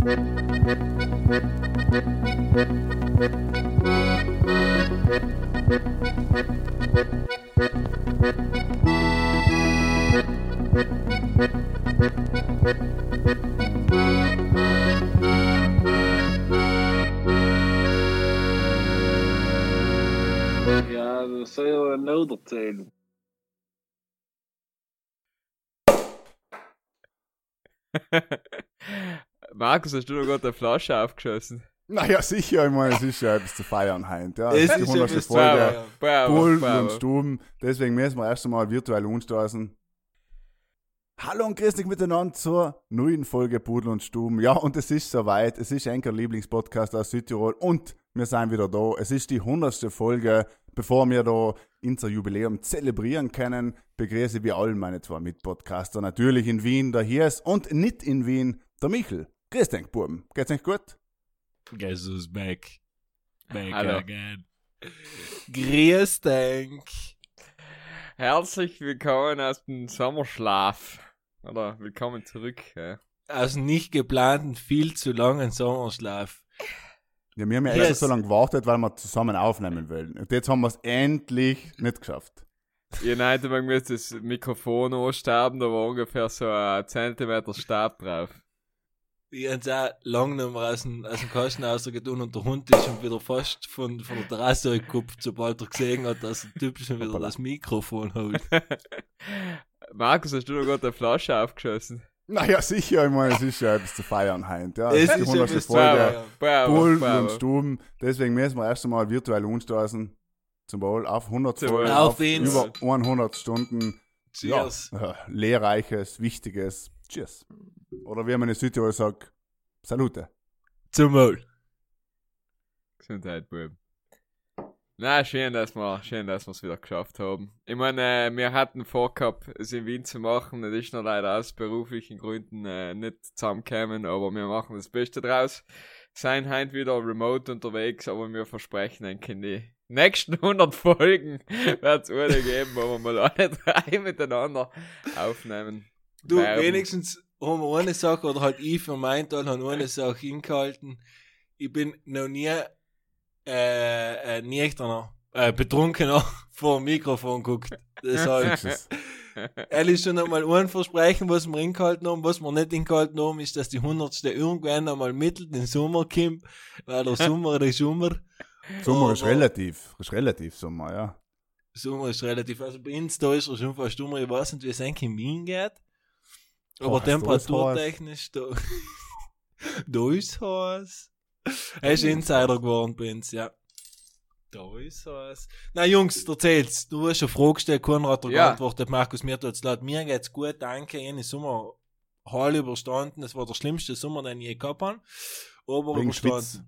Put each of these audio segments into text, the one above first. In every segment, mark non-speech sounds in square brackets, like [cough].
Ja, das soll ja noch erzählen. Markus, hast du noch gerade eine Flasche aufgeschossen? Naja, sicher, ich meine, es ist ja etwas zu feiern heint. Ja, Es ist die 100. etwas zu Folge. bravo. und Stuben. Deswegen müssen wir erst einmal virtuell umstoßen. Hallo und grüß dich miteinander zur neuen Folge Pudel und Stuben. Ja, und es ist soweit. Es ist Enker Lieblingspodcast aus Südtirol und wir sind wieder da. Es ist die 100. Folge. Bevor wir da unser Jubiläum zelebrieren können, begrüße wir alle meine zwei Mitpodcaster. Natürlich in Wien der Hies und nicht in Wien der Michel. Grüß dich, Buben. Geht's euch gut? Guess who's back? Back Hallo. again. Grüß denk. Herzlich willkommen aus dem Sommerschlaf. Oder willkommen zurück. Ja. Aus nicht geplanten, viel zu langen Sommerschlaf. Ja, wir haben ja Yes. extra so lange gewartet, weil wir zusammen aufnehmen wollen. Und jetzt haben wir es endlich nicht geschafft. Ihr neigt, man muss das Mikrofon anstaben, da war ungefähr so ein Zentimeter Stab drauf. Ich hab's auch lang nicht mehr aus dem, aus dem Kasten rausgetan und der Hund ist schon wieder fast von, von der Terrasse gekupft, sobald er gesehen hat, dass der Typ schon wieder das Mikrofon holt. [laughs] Markus, hast du noch gerade eine Flasche aufgeschossen? Naja, sicher, ich meine, es ist ja etwas zu feiern heint. Ja, Es ist die ist 100. etwas zu Folge. feiern. Bravo, bravo. und Stuben. Deswegen müssen wir erst einmal virtuell umstoßen. Zum Wohl auf 100 Zum Folgen, Wohl. Auf auf über 100 Stunden. Cheers. Ja, äh, lehrreiches, wichtiges. Cheers. Oder wie man in Südtirol sagt, Salute. Zum Wohl. Gesundheit, Bub. Na, schön, dass wir, schön, dass wir es wieder geschafft haben. Ich meine, äh, wir hatten vorgehabt, es in Wien zu machen. Das ist noch leider aus beruflichen Gründen äh, nicht zusammengekommen, aber wir machen das Beste draus. Sein heute wieder remote unterwegs, aber wir versprechen eigentlich die nächsten [laughs] 100 Folgen wird es eine geben, wo wir mal alle [laughs] drei miteinander aufnehmen. Du, werden. wenigstens haben wir eine Sache, oder halt ich für meinen Teil habe eine Sache hingehalten. Ich bin noch nie, äh, äh, nüchterner, äh, betrunkener [laughs] vor dem Mikrofon geguckt. Deshalb, Fixes. ehrlich schon einmal ein Versprechen, was wir hingehalten haben, was wir nicht hingehalten haben, ist, dass die hundertste irgendwann einmal mittel den Sommer kommt, weil der [laughs] Sommer der Sommer. Sommer ist relativ. Ist relativ Sommer, ja. Sommer ist relativ, also bei uns da ist er schon fast Sommer, ich weiß nicht, wie es eigentlich in Wien geht. Aber ist temperaturtechnisch, da, [laughs] da ist heiß. Er ist Insider geworden uns, ja. Da ist heiß. Na Jungs, erzähl's. Du hast eine Frage gestellt, Konrad hat Ja. geantwortet, Markus, mir tut's leid. Mir geht's gut, danke. Ich habe Sommer heil überstanden. Das war der schlimmste Sommer, den ich je gehabt habe. Aber Wegen überstanden. Schwitz.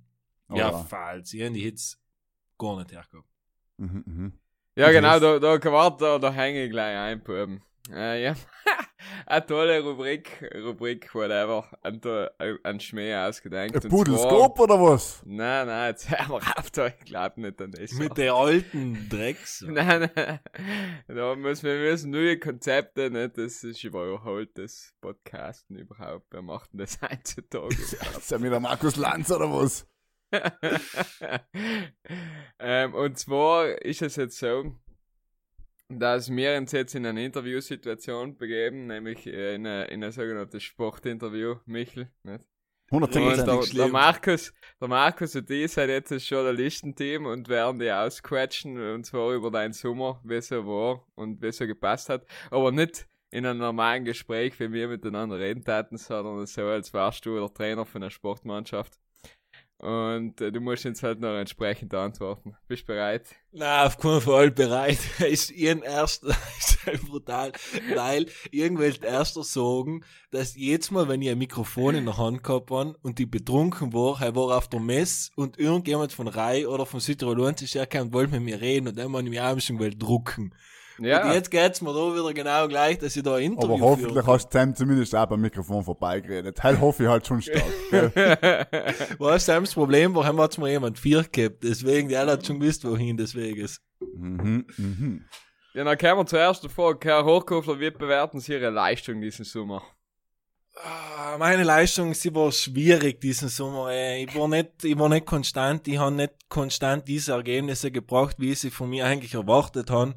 Ja, Oder- falls. Ich habe die Hitze gar nicht hergehabt. Mhm, mhm. Ja, Und genau, da, da, warte, da, da hänge ich gleich ein, Buben. Äh, ja, eine tolle Rubrik, Rubrik, whatever, ein, ein Schmäh ausgedenkt. Ein Pudelskop oder was? Nein, nein, jetzt hör mal auf, da, ich glaub nicht an das. Mit den alten Drecks. [laughs] Nein, nein, da müssen wir müssen neue Konzepte, nicht? Das ist überholt, das Podcasten überhaupt. Wer macht denn das heutzutage? [laughs] Ist ja wieder Markus Lanz oder was? [laughs] ähm, und zwar ist es jetzt so, dass wir uns jetzt in eine Interviewsituation begeben, nämlich äh, in ein, in ein sogenanntes Sportinterview, Michel. Nicht? Und 110 der, der Markus, der Markus und ich sind jetzt das Journalistenteam und werden die ausquetschen, und zwar über deinen Sommer, wie es so war und wie es so gepasst hat, aber nicht in einem normalen Gespräch, wie wir miteinander reden taten, sondern so, als wärst du der Trainer von einer Sportmannschaft. Und äh, du musst jetzt halt noch entsprechend antworten. Bist bereit? Na, auf keinen Fall bereit. [laughs] ist ihren erster, [laughs] ist halt brutal, weil irgendwelche erster sagen, dass jedes Mal, wenn ich ein Mikrofon in der Hand gehabt habe und die betrunken war, er war auf der Mess und irgendjemand von Rai oder von Südtirol sich herkam und wollte mit mir reden und dann habe ich mich auch schon will drucken. Und Ja. jetzt geht's mir da wieder genau gleich, dass ich da ein Interview Aber hoffentlich führe. hast du Sam zumindest auch beim Mikrofon vorbeigeredet. Heil hoffe ich halt schon stark. du, [laughs] das Problem war, hat mir jemand vier gehabt, deswegen, der hat schon gewusst, wohin des Weges. mhm, mhm. ja, dann kommen wir zur ersten Frage. Herr Hochkofler, wie bewerten Sie Ihre Leistung diesen Sommer? Ah, Meine Leistung, sie war schwierig diesen Sommer. Ich war nicht, ich war nicht konstant. Ich habe nicht konstant diese Ergebnisse gebracht, wie ich sie von mir eigentlich erwartet habe.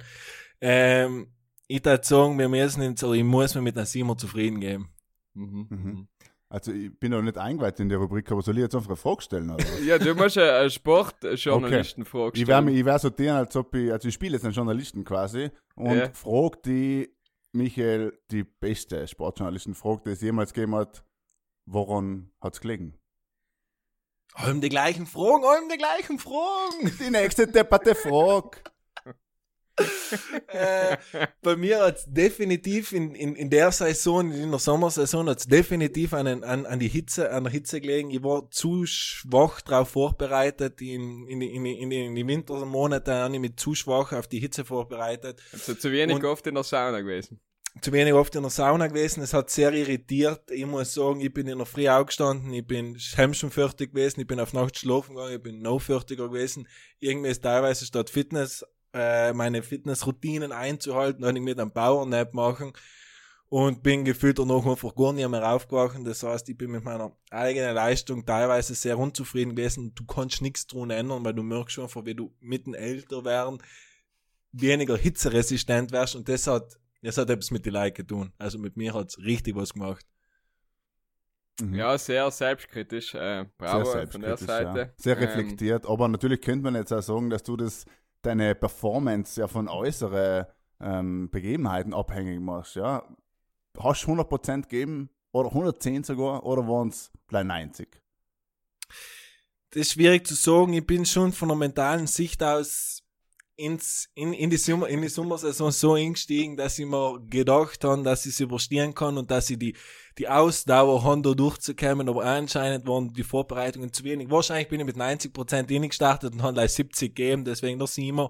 Ähm, ich würde sagen, wir müssen jetzt, oder ich muss mir mit einem Simmer zufrieden geben. Mhm. Mhm. Also ich bin noch nicht eingeweiht in der Rubrik, aber soll ich jetzt einfach eine Frage stellen? Oder? was? [laughs] Ja, du musst eine eine Sportjournalistenfrage ich werde stellen. ich wär so tun, als ob ich, also ich spiele jetzt einen Journalisten quasi und Ja. frage die Michael, die beste Sportjournalisten-Frage, die es jemals gegeben hat, woran hat es gelegen? Allem die gleichen Fragen, allem die gleichen Fragen. Die nächste depperte Frage. Äh, bei mir hat es definitiv in, in, in der Saison, in der Sommersaison, hat es definitiv an, den- an, an die Hitze, an der Hitze gelegen. Ich war zu schwach darauf vorbereitet. In, in, in, in, in die Wintermonate habe ich mich zu schwach auf die Hitze vorbereitet. Also zu wenig Und- oft in der Sauna gewesen. Zu wenig oft in der Sauna gewesen. Es hat sehr irritiert. Ich muss sagen, ich bin in der Früh aufgestanden, ich bin schon fertig gewesen, ich bin auf Nacht schlafen gegangen, ich bin noch fertiger gewesen. Irgendwie ist teilweise statt Fitness, äh, meine Fitnessroutinen einzuhalten, dann ich mit einem Powernap machen und bin gefühlt danach einfach gar nicht mehr aufgewacht. Das heißt, ich bin mit meiner eigenen Leistung teilweise sehr unzufrieden gewesen. Du kannst nichts dran ändern, weil du merkst schon wie du mitten älter werden, weniger hitzeresistent wärst und das hat, das hat etwas mit die Leute getan. Also mit mir hat's richtig was gemacht. Mhm. Ja, sehr selbstkritisch. Äh, bravo sehr von der selbstkritisch, Seite. Ja. Sehr Ähm, reflektiert, aber natürlich könnte man jetzt auch sagen, dass du das deine Performance ja von äußeren ähm, Begebenheiten abhängig machst. Ja? Hast du 100% gegeben oder 110 sogar oder waren es gleich 90? Das ist schwierig zu sagen. Ich bin schon von der mentalen Sicht aus ins, in, in, die Sommer, in die Sommersaison so eingestiegen, dass ich mir gedacht habe, dass ich es überstehen kann und dass ich die, die Ausdauer habe, da durchzukommen. Aber anscheinend waren die Vorbereitungen zu wenig. Wahrscheinlich bin ich mit 90% gestartet und habe gleich 70 gegeben, deswegen der Siemer.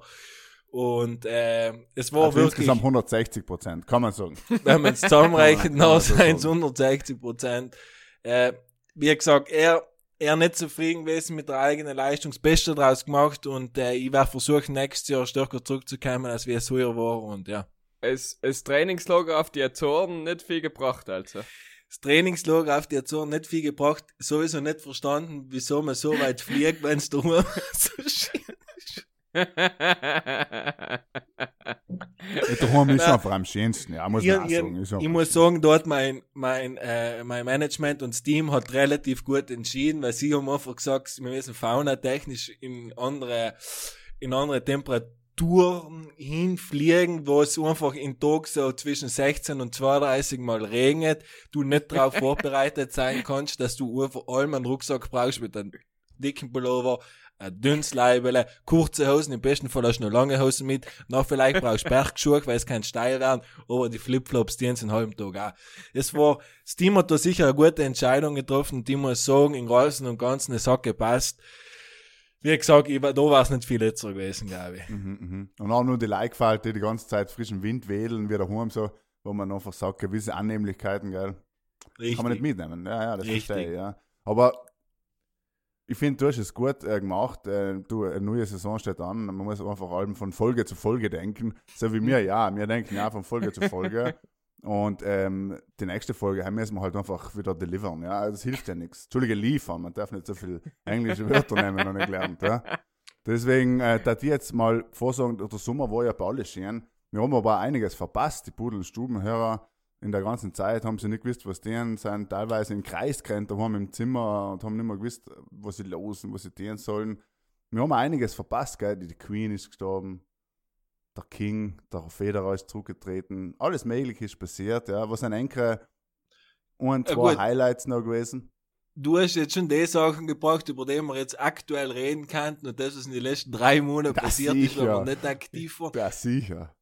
Und äh, es war Also wirklich, insgesamt 160 Prozent, kann man sagen. [laughs] wenn man es zusammenrechnet, noch das so. 160 Prozent. Äh, wie gesagt, er, er nicht zufrieden gewesen mit der eigenen Leistung, das Beste draus gemacht und äh, ich werde versuchen, nächstes Jahr stärker zurückzukommen, als wie es früher war und ja. Es, es Trainingslager auf die Azoren nicht viel gebracht, also. Das Trainingslager auf die Azoren nicht viel gebracht, sowieso nicht verstanden, wieso man so weit fliegt, [laughs] wenn es daheim so [laughs] schön Mit daheim ist einfach am schönsten, ja, muss Ich, man ich, sagen. Ich einfach muss sagen, dort mein, mein, äh, mein Management und das Team hat relativ gut entschieden, weil sie haben einfach gesagt, wir müssen faunatechnisch in andere, in andere Temperaturen hinfliegen, wo es einfach in Tag so zwischen 16 und 32 mal regnet, du nicht darauf [laughs] vorbereitet sein kannst, dass du einfach allem einen Rucksack brauchst mit einem dicken Pullover, ein dünnes Leibele, kurze Hosen, im besten Fall hast du noch lange Hosen mit, noch vielleicht brauchst du Bergschuhe, weil es kein steil werden, aber die Flipflops, die haben sie einen halben Tag auch. Es war, das Team hat da sicher eine gute Entscheidung getroffen, ich muss sagen, im Großen und Ganzen, es hat gepasst. Wie gesagt, ich da war es nicht viel letzter gewesen, glaube ich. Mhm, mhm. Und auch nur die die die ganze Zeit frischen Wind wedeln, wie daheim so, wo man einfach sagt, gewisse Annehmlichkeiten, gell, Richtig. kann man nicht mitnehmen. Ja, ja, das Richtig. verstehe ich, ja. Aber ich finde, du hast es gut äh, gemacht. Äh, du, eine neue Saison steht an. Man muss einfach allem von Folge zu Folge denken. So wie wir, ja. Wir denken ja von Folge zu Folge. [laughs] Und ähm, die nächste Folge haben müssen wir halt einfach wieder delivern. Ja, das hilft ja nichts. Entschuldige, liefern. Man darf nicht so viel englische Wörter nehmen, noch nicht gelernt. Ja. Deswegen, äh, da die jetzt mal vorsagen, der Sommer war ja bei alle schön. Wir haben aber einiges verpasst. Die Pudel- und Stubenhörer in der ganzen Zeit haben sie nicht gewusst, was denen sind. Teilweise im Kreis gerannt, da haben im Zimmer und haben nicht mehr gewusst, was sie losen, was sie tun sollen. Wir haben einiges verpasst, gell? Die Queen ist gestorben, der King, der Federer ist zurückgetreten. Alles Mögliche ist passiert, ja. Was sind Enkel und Ja, zwei gut. Highlights noch gewesen? Du hast jetzt schon die Sachen gebracht, über die wir jetzt aktuell reden könnten und das, was in den letzten drei Monaten Das passiert ist, sicher. wir nicht aktiv waren. Ja, sicher.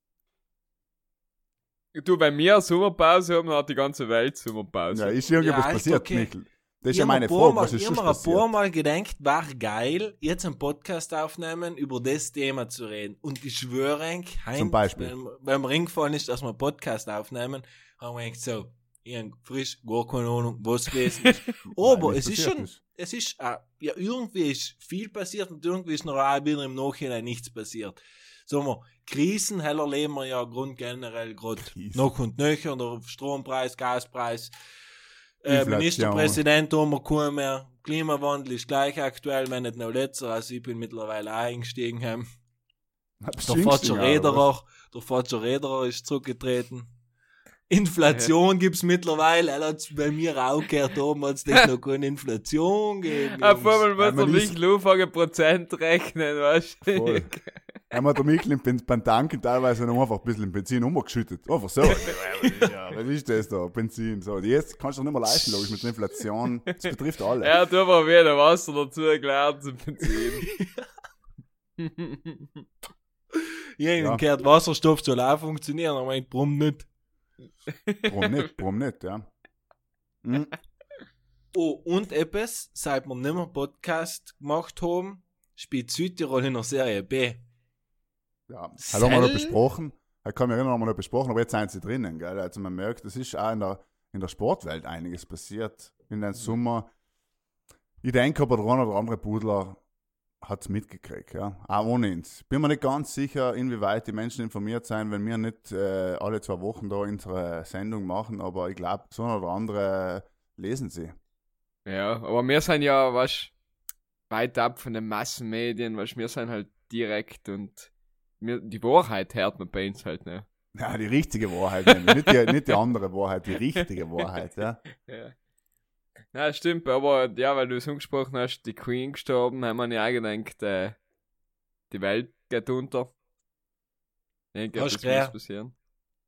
Du, bei mir Sommerpause haben, hat die ganze Welt Sommerpause. Ja, ist irgendwas Ja, ist passiert, okay. Michel? Das ist Ich ja meine Frage, Mal- was ist ich schon hab mir ein paar? Mal gedacht, war geil, jetzt einen Podcast aufnehmen, über das Thema zu reden. Und ich schwöre, Heinz, Zum Beispiel. Wenn, wenn mir eingefallen ist, dass wir einen Podcast aufnehmen, haben wir gedacht, so, ich frisch, gar keine Ahnung, was gewesen ist. [laughs] Aber Nein, es ist schon, es ist, äh, ja, irgendwie ist viel passiert und irgendwie ist noch wieder im Nachhinein nichts passiert. Sagen wir, Krisen heller leben wir ja grundgenerell gerade Krisen. noch und nöcher, der Strompreis, Gaspreis, Äh. Ministerpräsident haben wir keinen mehr. Klimawandel ist gleich aktuell, wenn nicht noch letzter. Also ich bin mittlerweile auch eingestiegen. heim. Der Fatscher Rederer, der Fatscher Rederer ist zurückgetreten. Inflation gibt's mittlerweile, er hat's bei mir auch gehört, oben hat's das noch keine Inflation gegeben. [laughs] Auf einmal muss Ja, er ist- anfangen Prozent rechnen, weißt du? [laughs] Einmal der Mikkel im- beim Tanken teilweise noch einfach ein bisschen Benzin umgeschüttet. Einfach so. ja, was ist das da? Benzin. So, jetzt kannst du doch nicht mehr leisten, logisch, mit der Inflation. Das betrifft alle. Er hat aber wieder Wasser dazu gelernt zum Benzin. Ich Ja. gehört, Wasserstoff soll auch funktionieren, aber ich brumm nicht. Warum nicht? Warum nicht, ja. Hm. Oh, und etwas, seit wir nicht mehr Podcast gemacht haben, spielt Südtirol in der Serie B. Ja, das haben wir noch besprochen. Ich kann mich erinnern, haben wir noch besprochen, aber jetzt sind sie drinnen, gell? Also man merkt, es ist auch in der, in der Sportwelt einiges passiert in den Sommer. Ich denke aber, der eine oder andere Pudler hat es mitgekriegt, ja. Auch ohne uns. Bin mir nicht ganz sicher, inwieweit die Menschen informiert sein, wenn wir nicht äh, alle zwei Wochen da unsere Sendung machen, aber ich glaube, so ein oder andere lesen sie. Ja, aber wir sind ja, was weit ab von den Massenmedien, was wir sind halt direkt und wir, die Wahrheit hört man bei uns halt, ne? Ja, die richtige Wahrheit, nicht, die, nicht die andere Wahrheit, die richtige Wahrheit, ja. [laughs] Ja. Ja, stimmt, aber ja, weil du es angesprochen hast, die Queen gestorben, haben wir ja gedacht, äh, die Welt geht unter. Hast du gehört? muss passieren.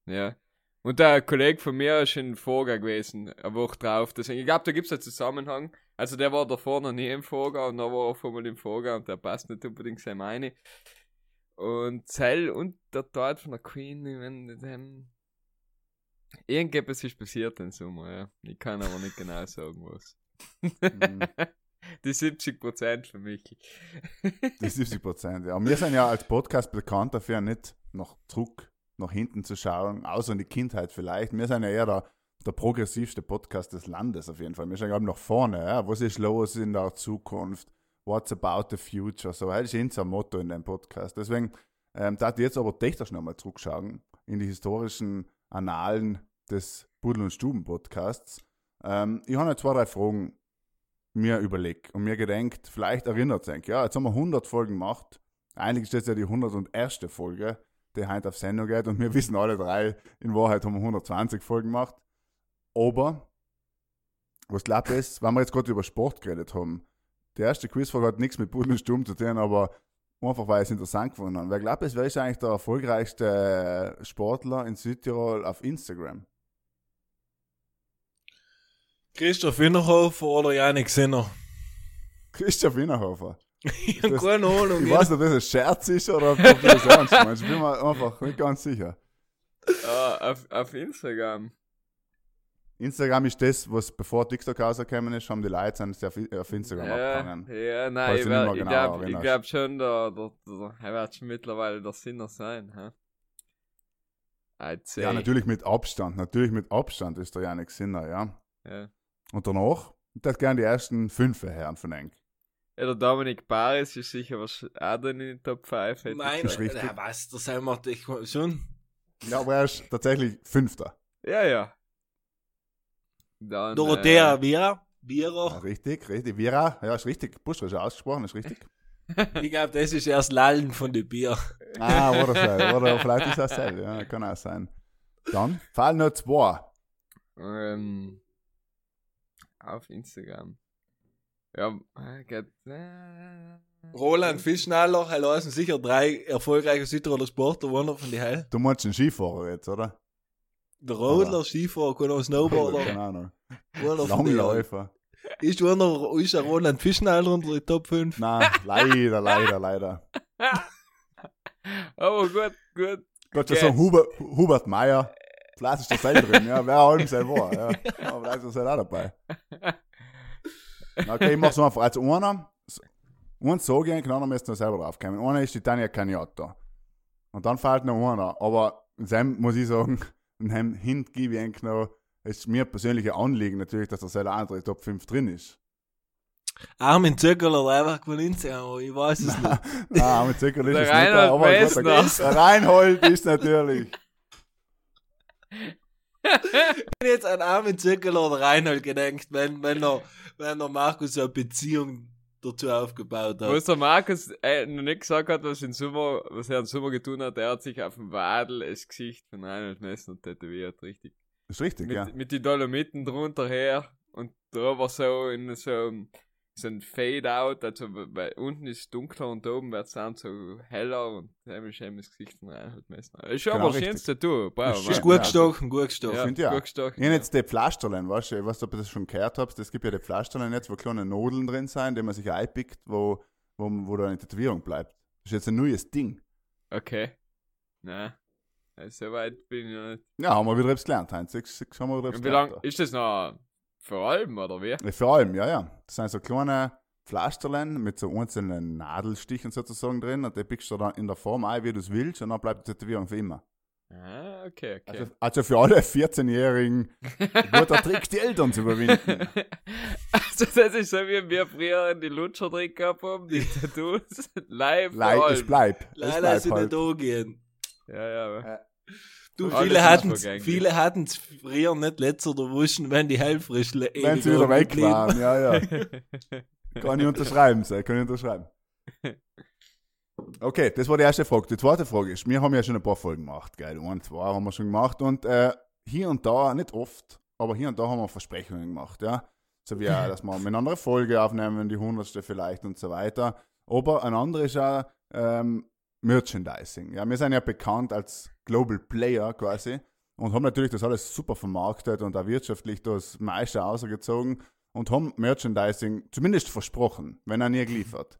Ja. Und der Kollege von mir ist in Foga gewesen, eine Woche drauf. Deswegen, ich glaube, da gibt es einen Zusammenhang. Also der war davor noch nie im Foga und dann war er auf einmal im Foga und der passt nicht unbedingt sein meine. Und Zell und der Tod von der Queen, ich mein, dem, irgendetwas ist passiert im Sommer, ja. Ich kann aber nicht genau sagen, was. Mhm. [laughs] Die 70% für mich. Die [laughs] 70 Prozent, ja. Und wir sind ja als Podcast bekannt dafür, nicht nach zurück, nach hinten zu schauen, außer in die Kindheit vielleicht. Wir sind ja eher der, der progressivste Podcast des Landes auf jeden Fall. Wir schauen gerade nach vorne, ja. Was ist los in der Zukunft? What's about the future? So, das ist unser Motto in dem Podcast. Deswegen ähm, ich jetzt aber technisch nochmal zurückschauen in die historischen Annalen des Pudel- und Stuben-Podcasts. Ähm, ich habe zwei, drei Fragen mir überlegt und mir gedenkt, vielleicht erinnert sich, ja, jetzt haben wir 100 Folgen gemacht. Eigentlich ist das ja die 101. Folge, die heute auf Sendung geht und wir wissen alle drei, in Wahrheit haben wir 120 Folgen gemacht. Aber, was glaubt ist, wenn wir jetzt gerade über Sport geredet haben, die erste Quizfrage hat nichts mit Pudel und Stumm zu tun, aber einfach weil ich es interessant gefunden habe. Wer glaubt es, wer ist eigentlich der erfolgreichste Sportler in Südtirol auf Instagram? Christoph Innerhofer oder Janik Sinner? Christoph Innerhofer. [laughs] Ich hab Das- keine Ahnung. Ich weiß nicht, ob das ein Scherz ist oder ob das ernst meinst. Ich bin mir einfach nicht ganz sicher. Ah, auf, auf Instagram. Instagram ist das, was bevor TikTok rausgekommen ist, haben die Leute sind sie auf, auf Instagram Ja, abgegangen. ja, nein, ich, ich genau glaube erinnerst. glaub schon, der, der, er wird schon mittlerweile der Sinner sein. Hä? Ja, natürlich mit Abstand. Natürlich mit Abstand ist der Janik Sinner, ja. Ja. Und danach, ich hätte gerne die ersten fünf Herren von Eng. Ja, der Dominik Baris ist sicher was auch dann in den Top 5. hätte ich Mein, Das ist gesagt. richtig. ja, was, da sind wir ich, schon. Ja, aber er ist tatsächlich Fünfter. Ja, ja. Dann, Dorothea Äh, Vira. Ja, Vira. richtig, richtig. Vira, ja, ist richtig. Buschra ist ja ausgesprochen, ist richtig. [laughs] Ich glaube, das ist erst Lallen von den Bier. [laughs] Ah, das sein. Oder vielleicht ist das selber. Ja, kann auch sein. Dann fallen noch zwei. ähm, auf Instagram. Ja, äh, geht, äh, Roland Fischnaller, er lassen sicher drei erfolgreiche Südtiroler Sportler, einer von die Heil. Du meinst einen Skifahrer jetzt, oder? Der Rodler, Skifahrer, kann auch Snowboarder, Keine Ahnung. Langläufer. Ist einer, ist der Roland Fischnaller unter die Top 5? Nein, leider, leider, leider. Aber gut, gut. Gott sei. Dank, Hubert, Hubert Meier. Vielleicht ist der selber drin, ja. Wer allem selber war, ja. Aber vielleicht ist er auch dabei. Okay, ich mach's einfach. Also einer, eins sage ich, den anderen müsst ihr selber draufkommen. Einer ist die Tanja Cagnotta. Und dann fehlt noch einer. Aber in seinem muss ich sagen, in dem Hint gebe ich eigentlich noch, es ist mir persönlich ein Anliegen natürlich, dass der selber andere Top 5 drin ist. Armin Zöckerler, der einfach von Instagram, aber ich weiß es nicht. Nein, mit Zuckerl ist Der es nicht, Reinhold aber gut, Messner. der- der Reinhold ist natürlich. wenn jetzt an Armin Zirkel oder Reinhold gedenkt, wenn, wenn, er, wenn er Markus so eine Beziehung dazu aufgebaut hat. Was der Markus äh, noch nicht gesagt hat, was, im Sommer, was er im Sommer getan hat, er hat sich auf dem Wadel das Gesicht von Reinhold Messner tätowiert, richtig. ist richtig, ja. Mit, mit den Dolomiten drunter her und da war so in so, einem- so ein Fade-out, also weil unten ist dunkler und oben wird es dann so heller und eben das Gesicht von Reinhold Messner. Ist schon Genau, schönes Tattoo, bravo. Ist ist Ja, gut ja. gestochen, gut gestochen. Ja, Find ich auch. gut gestochen, Ich habe jetzt die Pflasterlein, weißt du, ich weiß nicht, ob ihr das schon gehört habt, es gibt ja die Pflasterlein jetzt, wo kleine Nadeln drin sind, die man sich einpickt, wo, wo, wo da eine Tätowierung bleibt. Das ist jetzt ein neues Ding. Okay. Nein. So weit bin ich noch nicht. Ja, haben wir wieder etwas gelernt, Heinz. Haben wir wieder etwas Und wie lang gelernt. ist das noch vor allem, oder wie? Ja, vor allem, ja, ja. Das sind so kleine Pflasterlein mit so einzelnen Nadelstichen sozusagen drin und die pickst du dann in der Form ein, wie du es willst und dann bleibt die Tätowierung für immer. Ah, okay, okay. Also, also für alle 14-Jährigen guter [laughs] Trick, die Eltern zu überwinden. [laughs] also das ist so, wie wir früher die Lutscher drin gehabt haben, die [laughs] Tattoos, live allem. bleibt. Es Leider ist sie halt. nicht angehen. Ja, ja, aber. Du, Alles viele hatten vergänglich. viele hatten's früher nicht letzter der Wuschen, wenn die Hellfrischle Wenn sie wieder weg waren, ja, ja. [laughs] Kann ich unterschreiben, sei, kann ich unterschreiben. Okay, das war die erste Frage. Die zweite Frage ist, wir haben ja schon ein paar Folgen gemacht, gell? Ein, zwei haben wir schon gemacht und äh, hier und da, nicht oft, aber hier und da haben wir Versprechungen gemacht, ja. So wie, auch, dass wir eine andere Folge aufnehmen, die hundertste vielleicht und so weiter. Aber ein anderes ist auch ähm, Merchandising. Ja, wir sind ja bekannt als Global Player quasi und haben natürlich das alles super vermarktet und auch wirtschaftlich das meiste ausgezogen und haben Merchandising zumindest versprochen, wenn er nie geliefert.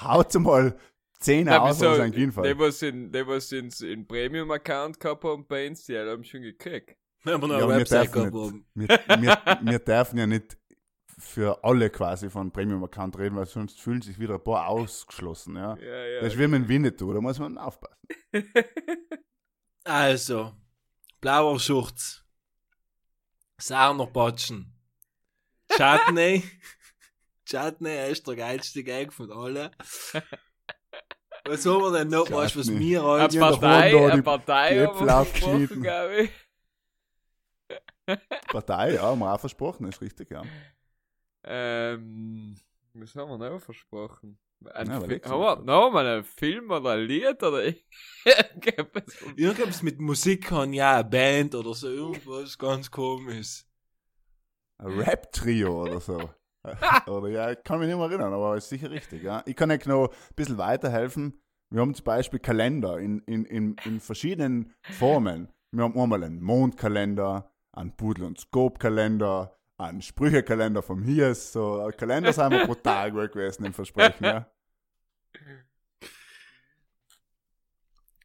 Haut mal 10 Na, aus wieso? aus einem Gienfall. Die, was in, die, was ins, in Premium-Account gehabt haben bei uns, die haben schon gekriegt. Wir noch Ja, wir dürfen nicht. Wir, wir, wir dürfen ja nicht für alle quasi von Premium-Account reden, weil sonst fühlen sich wieder ein paar ausgeschlossen. Ja. Ja, ja. Das ist wie mit dem Winnetou, da muss man aufpassen. [laughs] Also, blauer Schurz. Sarner Batschen. Chutney. [laughs] Chutney ist der geilste Gag von allen. Was haben wir denn noch? Weißt was Chutney. mir Eine in der Partei, da eine die- Partei die ich. Partei, ja, haben wir auch versprochen, ist richtig, ja. Ähm, was haben wir noch versprochen? Ein Ja, haben wir noch mal einen Film oder ein Lied oder irgendwas? [laughs] Irgendwas mit Musik kann, ja, eine Band oder so, irgendwas ganz komisch. Ein Rap-Trio oder so. [laughs] oder ja, ich kann mich nicht mehr erinnern, aber ist sicher richtig, ja. Ich kann euch noch ein bisschen weiterhelfen. Wir haben zum Beispiel Kalender in, in, in, in verschiedenen Formen. Wir haben einmal einen Mondkalender, einen Pudel- und Scope-Kalender, einen Sprüchekalender vom Hiers. So, Kalender sind wir brutal gut gewesen im Versprechen, ja. [laughs]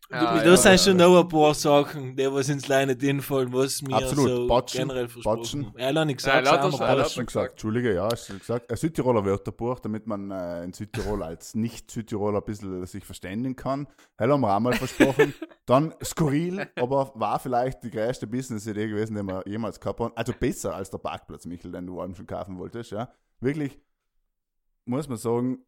Ah, da ja, sind ja, schon ja. noch ein paar Sachen, die was ins Leine hinfallen, was mir Absolut. so Botschen, generell versprochen. Ja, habe ich Nein, gesagt, bald. Alles hat schon man gesagt. gesagt. Entschuldige, ja, hast du gesagt. Ein Südtiroler Wörterbuch, damit man äh, in Südtirol als Nicht-Südtiroler ein bisschen sich verständigen kann. Hell haben wir auch mal versprochen. [laughs] Dann skurril, aber war vielleicht die größte Business-Idee gewesen, die wir jemals gehabt haben. Also besser als der Parkplatz, Michel, den du allem schon kaufen wolltest. Ja. Wirklich, muss man sagen,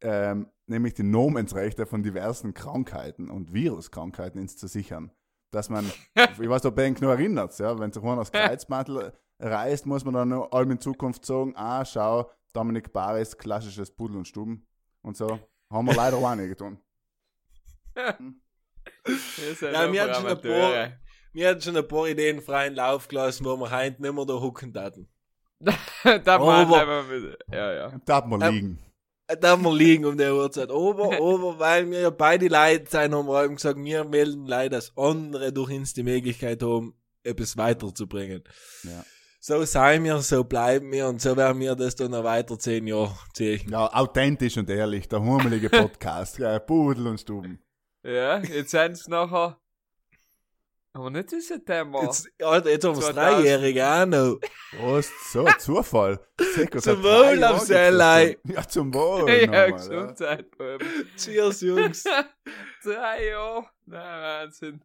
ähm, nämlich die Nomensrechte von diversen Krankheiten und Viruskrankheiten ins zu sichern. Dass man, [laughs] ich weiß ob ihr euch noch erinnert, ja, wenn sich einer das Kreuzmantel reist, muss man dann allem in Zukunft sagen, ah, schau, Dominik Baris, klassisches Pudel und Stuben und so. Haben wir leider auch nicht getan. Wir sind Ja, nur wir hatten schon ein. Wir hatten schon ein paar Ideen freien Lauf gelassen, wo wir heute nicht mehr da hucken hatten. [laughs] da machen Aber- wir. Ja, ja. Da hat man Ähm, liegen. Da haben wir liegen um die Uhrzeit. Aber, aber, weil wir ja beide Leute sein, haben eben gesagt, wir melden leider, dass andere durch uns die Möglichkeit haben, etwas weiterzubringen. Ja. So seien wir, so bleiben wir und so werden wir das dann noch weiter zehn Jahre ziehen. Ja, authentisch und ehrlich, der hummelige Podcast. [laughs] ja, Pudel und Stuben. Ja, jetzt sind es nachher. Aber nicht dieses Thema. Jetzt, Alter, jetzt haben wir das 2000. Dreijährige auch noch. Was? So ein Zufall. Seko, Zum Wohl am Sellei. Ja, zum Wohl. [laughs] ja, Gesundheit, Bub. Cheers, Jungs. [laughs] Drei Jahre. Na, Wahnsinn.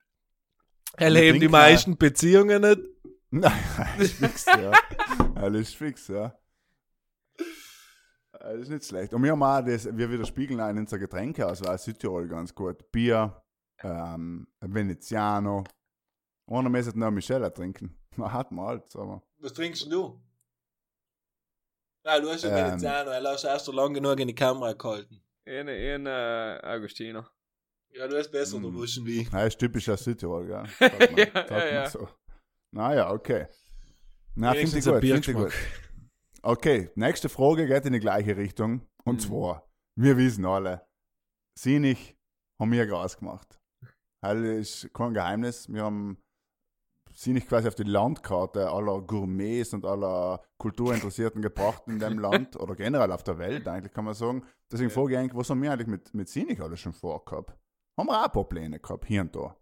Erleben die meisten Beziehungen nicht. [laughs] Nein, alles fix, ja. Alles fix, ja. Das ist nicht schlecht. Und wir haben auch das, wir widerspiegeln auch in unser Getränkeauswahl Südtirol ganz gut. Bier, ähm, Veneziano Einer müsste noch Michelle trinken. [laughs] Man hat mal alt, aber. Was trinkst denn du? Ah, du hast ja Ähm. Veneziano, er hast erst so lang genug in die Kamera gehalten. Eine, eine äh, Augustiner. Ja, du hast besser Mm. mm. Buschen wie ich. Nein, ist typisch aus Südtirol, gell? [laughs] Sagt man, Ja, sagt ja, man ja. So. Naja, okay. Na, finde ich gut, finde ich gut. Okay, nächste Frage geht in die gleiche Richtung. Und Mhm. zwar, wir wissen alle, sie nicht haben wir Gras gemacht. Weil ist kein Geheimnis. Wir haben sie nicht quasi auf die Landkarte aller Gourmets und aller Kulturinteressierten gebracht in dem Land [laughs] oder generell auf der Welt, eigentlich kann man sagen. Deswegen Ja. frage ich eigentlich, was haben wir eigentlich mit, mit sie nicht alles schon vorgehabt? Haben wir auch ein paar Pläne gehabt, hier und da.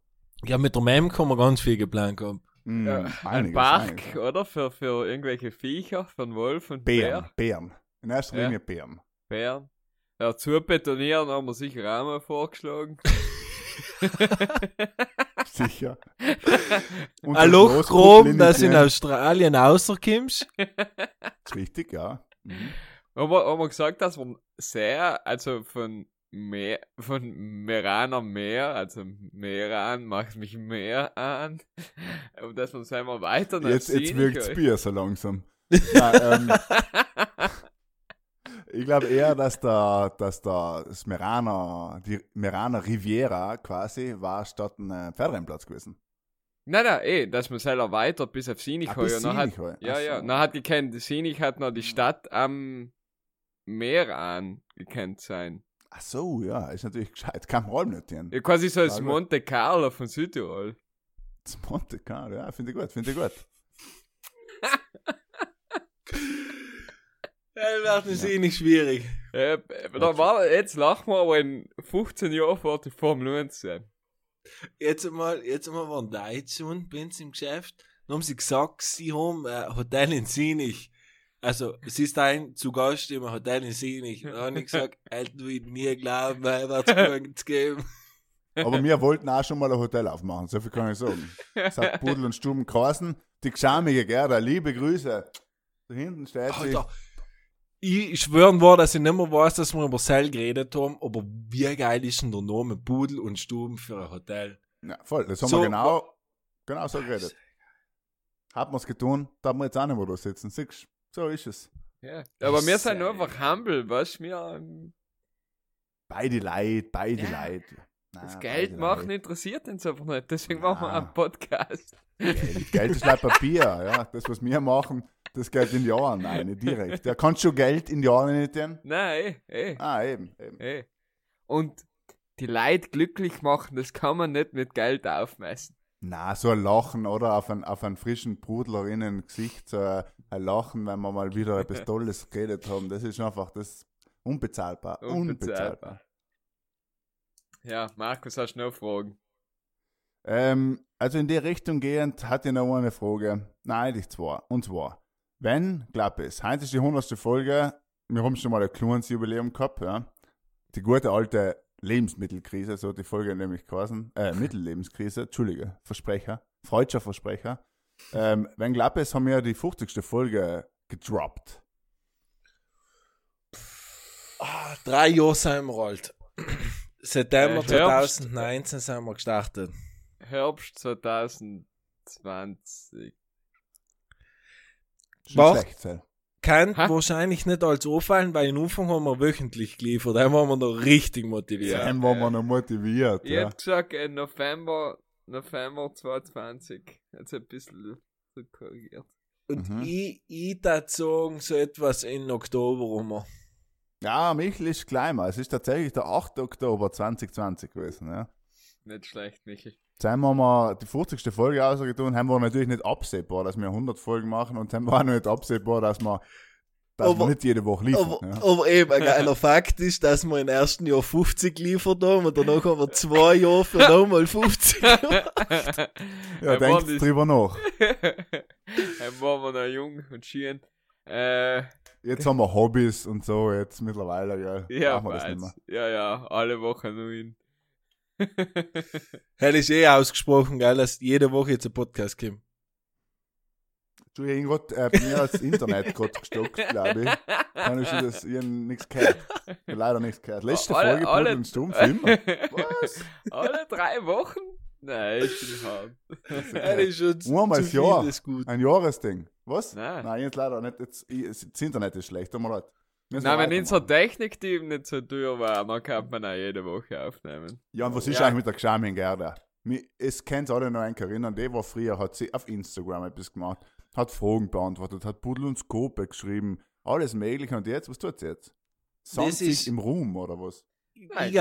Ja, mit der Mem haben wir ganz viel geplant gehabt. Mm, Ja, ein Park, einiges. oder? Für, für irgendwelche Viecher von Wolf und Bären, Bär. Bären. In erster Ja. Linie Bären. Bären. Ja, zu betonieren haben wir sicher auch mal vorgeschlagen. [laughs] [laughs] Sicher. [laughs] Und Ein das Loch Loskuppel groben, dass in initiieren. Australien rauskommst. [laughs] Ist Richtig, ja. Mhm. haben, wir, haben wir gesagt, dass wir sehr, also von Meer, von Meraner Meer, also Meran macht mich mehr an, [laughs] und dass wir uns einmal weiter nach Jetzt, jetzt wirkt gehen. Bier so langsam. Nein, ähm, ich glaube eher, dass da, dass da das Merana, die Merana Riviera quasi war statt ein Pferderennplatz gewesen. Nein, nein, eh, dass wir selber weiter bis auf Sinich Ah, bis hat, ja, Ach ja, so. dann hat gekannt, Sinich hat noch die Stadt am Meer an gekannt sein. Ach so, ja, ist natürlich gescheit. Kann man allem notieren. Ja, quasi so als. Monte Carlo von Südtirol. Das Monte Carlo, ja, finde ich gut, finde ich gut. [laughs] Das wird ja. nicht schwierig. Äh, da war, jetzt lachen wir aber in 15 Jahren vor die Formel 1 sein. Jetzt einmal, jetzt einmal waren Daisun bei uns im Geschäft. Dann haben sie gesagt, sie haben ein Hotel in Sinich. Also, es ist ein zu Gast im Hotel in Sinich. Dann habe ich gesagt, [laughs] Alter, du würdest nie glauben, weil es geben. Aber wir wollten auch schon mal ein Hotel aufmachen, so viel kann ich sagen. [laughs] Es hat Pudel und Stuben Karsen, die geschamige Gerda, liebe Grüße. Da hinten steht sie. Ich schwören war, dass ich nicht mehr weiß, dass wir über Sell geredet haben, aber wie geil ist denn der Name Pudel und Stuben für ein Hotel? Ja, voll, das haben So, wir genau, genau so geredet. Hat man es getan, da haben wir jetzt auch nicht mehr da sitzen. Siehst so ist es. Ja. Aber wir sind Sehr. einfach humble, weißt du? Wir, ähm, Beide Leid, beide Ja. Leid. das Nein, Geld beide machen Leid. interessiert uns einfach nicht. Deswegen machen wir einen Podcast. Geld, Geld ist like Papier, ja. Das, was wir machen, das geht in die Jahren. Nein, direkt. Ja, kannst du Geld in die Jahren nicht tun? Nein, eh, eh, Ah, eben, eben. eh. Und die Leute glücklich machen, das kann man nicht mit Geld aufmessen. Na, so ein Lachen, oder? Auf einen, auf einen frischen Brudlerinnen Gesicht, so ein, ein Lachen, wenn wir mal wieder etwas [laughs] Tolles geredet haben, das ist einfach das unbezahlbar. Unbezahlbar. Unbezahlbar. Ja, Markus, hast du noch Fragen? Ähm, also in die Richtung gehend hatte ich noch eine Frage. Nein, eigentlich zwei. Und zwar, wenn, glaub es, heute ist die 100. Folge, wir haben schon mal ein kleines Jubiläum gehabt, ja. Die gute alte Lebensmittelkrise, so hat die Folge nämlich geheißen, äh, [laughs] Mittellebenskrise, Entschuldige, Versprecher, freudscher Versprecher. Ähm, wenn glaub es, haben wir die 50. Folge gedroppt. Ah, drei Jahre sind wir alt. [clears throat] September Äh, Herbst. 2019 sind wir gestartet. Herbst 2020. Sel. Kann Ha? wahrscheinlich nicht als auffallen, weil am Anfang haben wir wöchentlich geliefert. Da waren wir noch richtig motiviert. Dann waren wir noch motiviert, Ich ja. hätte gesagt, äh, November, November 2020. Jetzt ein bisschen korrigiert. Und Mhm. ich, ich sagen, so etwas in Oktober rum. Ja, Michel ist kleiner. Es ist tatsächlich der 8. Oktober 2020 gewesen, ja. Nicht schlecht, Michi. Jetzt haben wir mal die 40. Folge ausgetan, haben wir natürlich nicht absehbar, dass wir 100 Folgen machen und haben wir auch nicht absehbar, dass wir, dass Aber- wir nicht jede Woche liefern. Aber, ja. aber eben, ein geiler Fakt ist, dass wir im ersten Jahr 50 geliefert haben und danach haben wir zwei Jahre für nochmal 50. [laughs] ja, Er war denkt drüber nach. [laughs] Dann waren wir noch jung und schön. Äh, Jetzt haben wir Hobbys und so, jetzt mittlerweile, ja, ja, machen wir das nicht mehr. weiß. ja, ja, alle Wochen nur in. [laughs] Hätte ich eh ausgesprochen, geil, dass jede Woche jetzt ein Podcast kommt. Du, ich hab grad, äh, bei mir als Internet gerade gestockt, glaube ich. Kann ich das, ich nichts gehört. Ich hab leider nichts gehört. Letzte Alle- Folge, alle- und Stumm, für immer. Was? Alle drei Wochen? Nein, ich bin hart. Er ist schon zu, Einmal zu das Jahr. Ein Jahresding. Was? Nein. Nein, jetzt leider nicht. Jetzt, ich, das Internet ist schlecht, tut mir leid. Wir Nein, wenn unser weitermachen. Technikteam nicht so teuer war, man kann man auch jede Woche aufnehmen. Ja, und was ist Ja. eigentlich mit der Gschaming Gerda? Es kennt alle noch einen erinnern, die war früher, hat sie auf Instagram etwas gemacht, hat Fragen beantwortet, hat Pudel und Skope geschrieben, alles mögliche. Und jetzt, was tut sie jetzt? Sandt Das sich ist- im Ruhm, oder was? Ich all, ich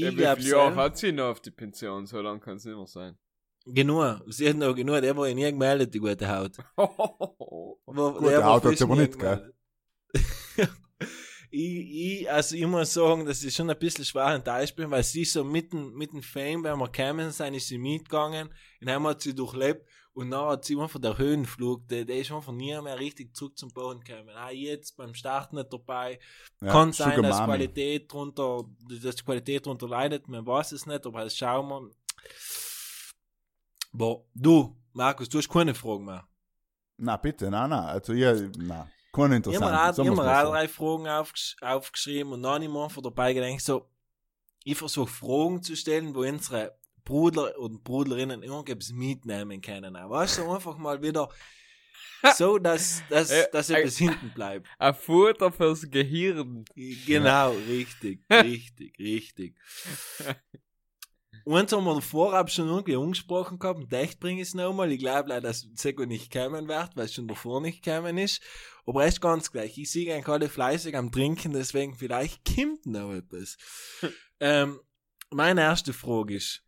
Ja, glaub's wie viele Jahre all. hat sie noch auf die Pension? So lange kann es nicht mehr sein. Genug. Sie hat noch genug, der war ja nie gemeldet, die gute Haut. [laughs] Wo, Gute Haut hat sie aber nicht, gell? [laughs] ich, ich, also ich muss sagen, dass ich schon ein bisschen schwer enttäuscht bin, weil sie so mitten, mitten Fame, wenn wir kämen, sind, ist sie mitgegangen, und dann hat sie durchlebt, und dann hat sie einfach der Höhenflug, der, der ist einfach nie mehr richtig zurück zum Boden gekommen. Ah, jetzt beim Start nicht dabei, Ja, kann sein, Sugar dass Mami. Qualität drunter, dass die Qualität drunter leidet, man weiß es nicht, aber das schauen wir. Boah, du, Markus, du hast keine Fragen mehr. Na bitte, nein, nein. Also, ja, na, keine Ich habe interessant. mir mal auch so. drei Fragen aufgesch aufgeschrieben und dann habe ich mir einfach dabei gedacht, so, ich versuche Fragen zu stellen, wo unsere Bruder und Bruderinnen irgendwas mitnehmen können. Weißt du, einfach mal wieder so, dass, dass, Äh, dass äh, etwas hinten bleibt. Ein Futter fürs Gehirn. Genau, [laughs] richtig, richtig, richtig. Uns haben wir vorab schon irgendwie angesprochen gehabt, und echt bringe ich es nochmal. Ich glaube leider, dass Seko nicht kommen wird, weil es schon davor nicht gekommen ist. Aber er ist ganz gleich. Ich sehe eigentlich alle fleißig am Trinken, deswegen vielleicht kommt noch etwas. [laughs] ähm, meine erste Frage ist,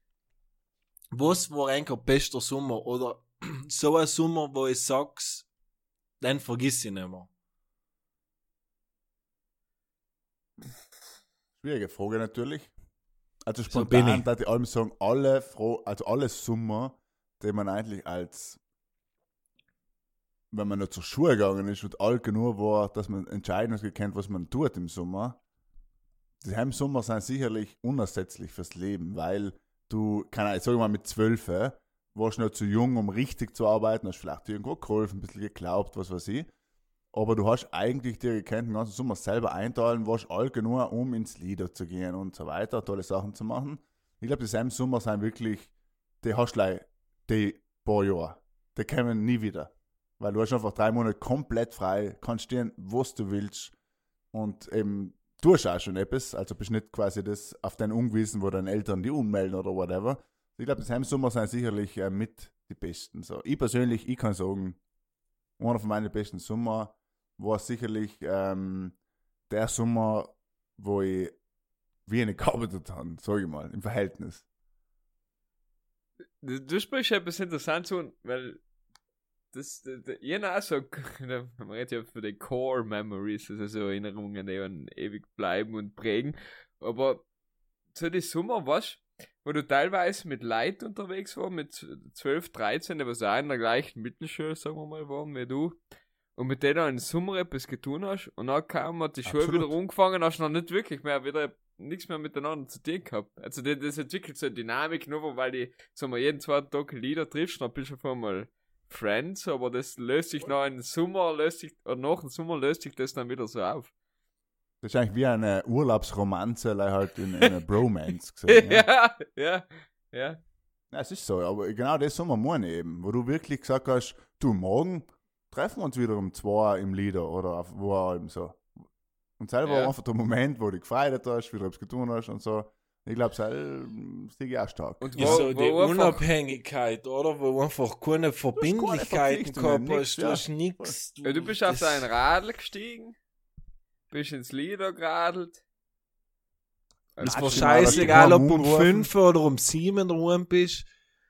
was war eigentlich ein bester Sommer oder [clears throat] so ein Sommer, wo ich sag's, dann vergiss ich nicht mehr. Schwierige Frage natürlich. Also So bin spontan, ich. ich allem sagen, alle Fro also alle Sommer, die man eigentlich als wenn man noch zur Schule gegangen ist und alt genug war, dass man entscheiden hat gekannt, was man tut im Sommer. Die Heimsommer sind sicherlich unersetzlich fürs Leben, weil du, keine Ahnung, ich sag mal mit zwölf, äh, warst noch zu jung, um richtig zu arbeiten, hast vielleicht irgendwo geholfen, ein bisschen geglaubt, was weiß ich. Aber du hast eigentlich dir gekannt, den ganzen Sommer selber einteilen, warst alt genug, um ins Lieder zu gehen und so weiter, tolle Sachen zu machen. Ich glaube, die Sommer sind wirklich, die hast du die paar Jahre. Die kommen nie wieder. Weil du hast einfach drei Monate komplett frei, kannst stehen, was du willst. Und eben, du hast auch schon etwas, also bist nicht quasi das auf deinen Ungewissen, wo deine Eltern die ummelden oder whatever. Ich glaube, die Sommer sind sicherlich äh, mit die besten. So, ich persönlich, ich kann sagen, einer von meinen besten Sommer war sicherlich ähm, der Sommer, wo ich wenig gearbeitet habe, sage ich mal, im Verhältnis. Du, sprichst etwas interessant zu, weil das, das, das ich auch so, [laughs] man redet ja für die Core Memories, also so Erinnerungen, die dann ewig bleiben und prägen, aber so die Sommer, was, wo du teilweise mit Leuten unterwegs war, mit 12, 13, die was auch in der gleichen Mittelschule, sagen wir mal, waren wie du, und mit denen im Sommer etwas getan hast, und dann kam hat die Schule Absolut. wieder umgefangen, hast du noch nicht wirklich mehr wieder nichts mehr miteinander zu tun gehabt. Also das, das entwickelt so eine Dynamik, nur weil die, sagen wir, jeden zweiten Tag Lieder triffst, dann bist du auf einmal Friends, aber das löst sich nach dem Sommer, löst sich, oder nach dem Sommer löst sich das dann wieder so auf. Das ist eigentlich wie eine Urlaubsromanze, halt in, in [laughs] einer Bromance gesehen. ja. ja, ja, ja. Es ist so, aber genau das Sommer meine ich eben, wo du wirklich gesagt hast, du, morgen treffen wir uns wieder um zwei im Lieder oder auf, wo auch eben so. Und selber Ja. einfach der Moment, wo du dich gefreut hast, wieder etwas getan hast und so. Ich glaube, sehe ich auch stark. Und Ja, wo, so die wo Unabhängigkeit, oder? Wo einfach keine Verbindlichkeiten gehabt nix, hast, du ja. hast nichts. ja, du bist auf dein Radl gestiegen, bist ins Lieder geradelt. Es war scheißegal, du ob du um rumrufen. 5 oder um 7 daheim bist.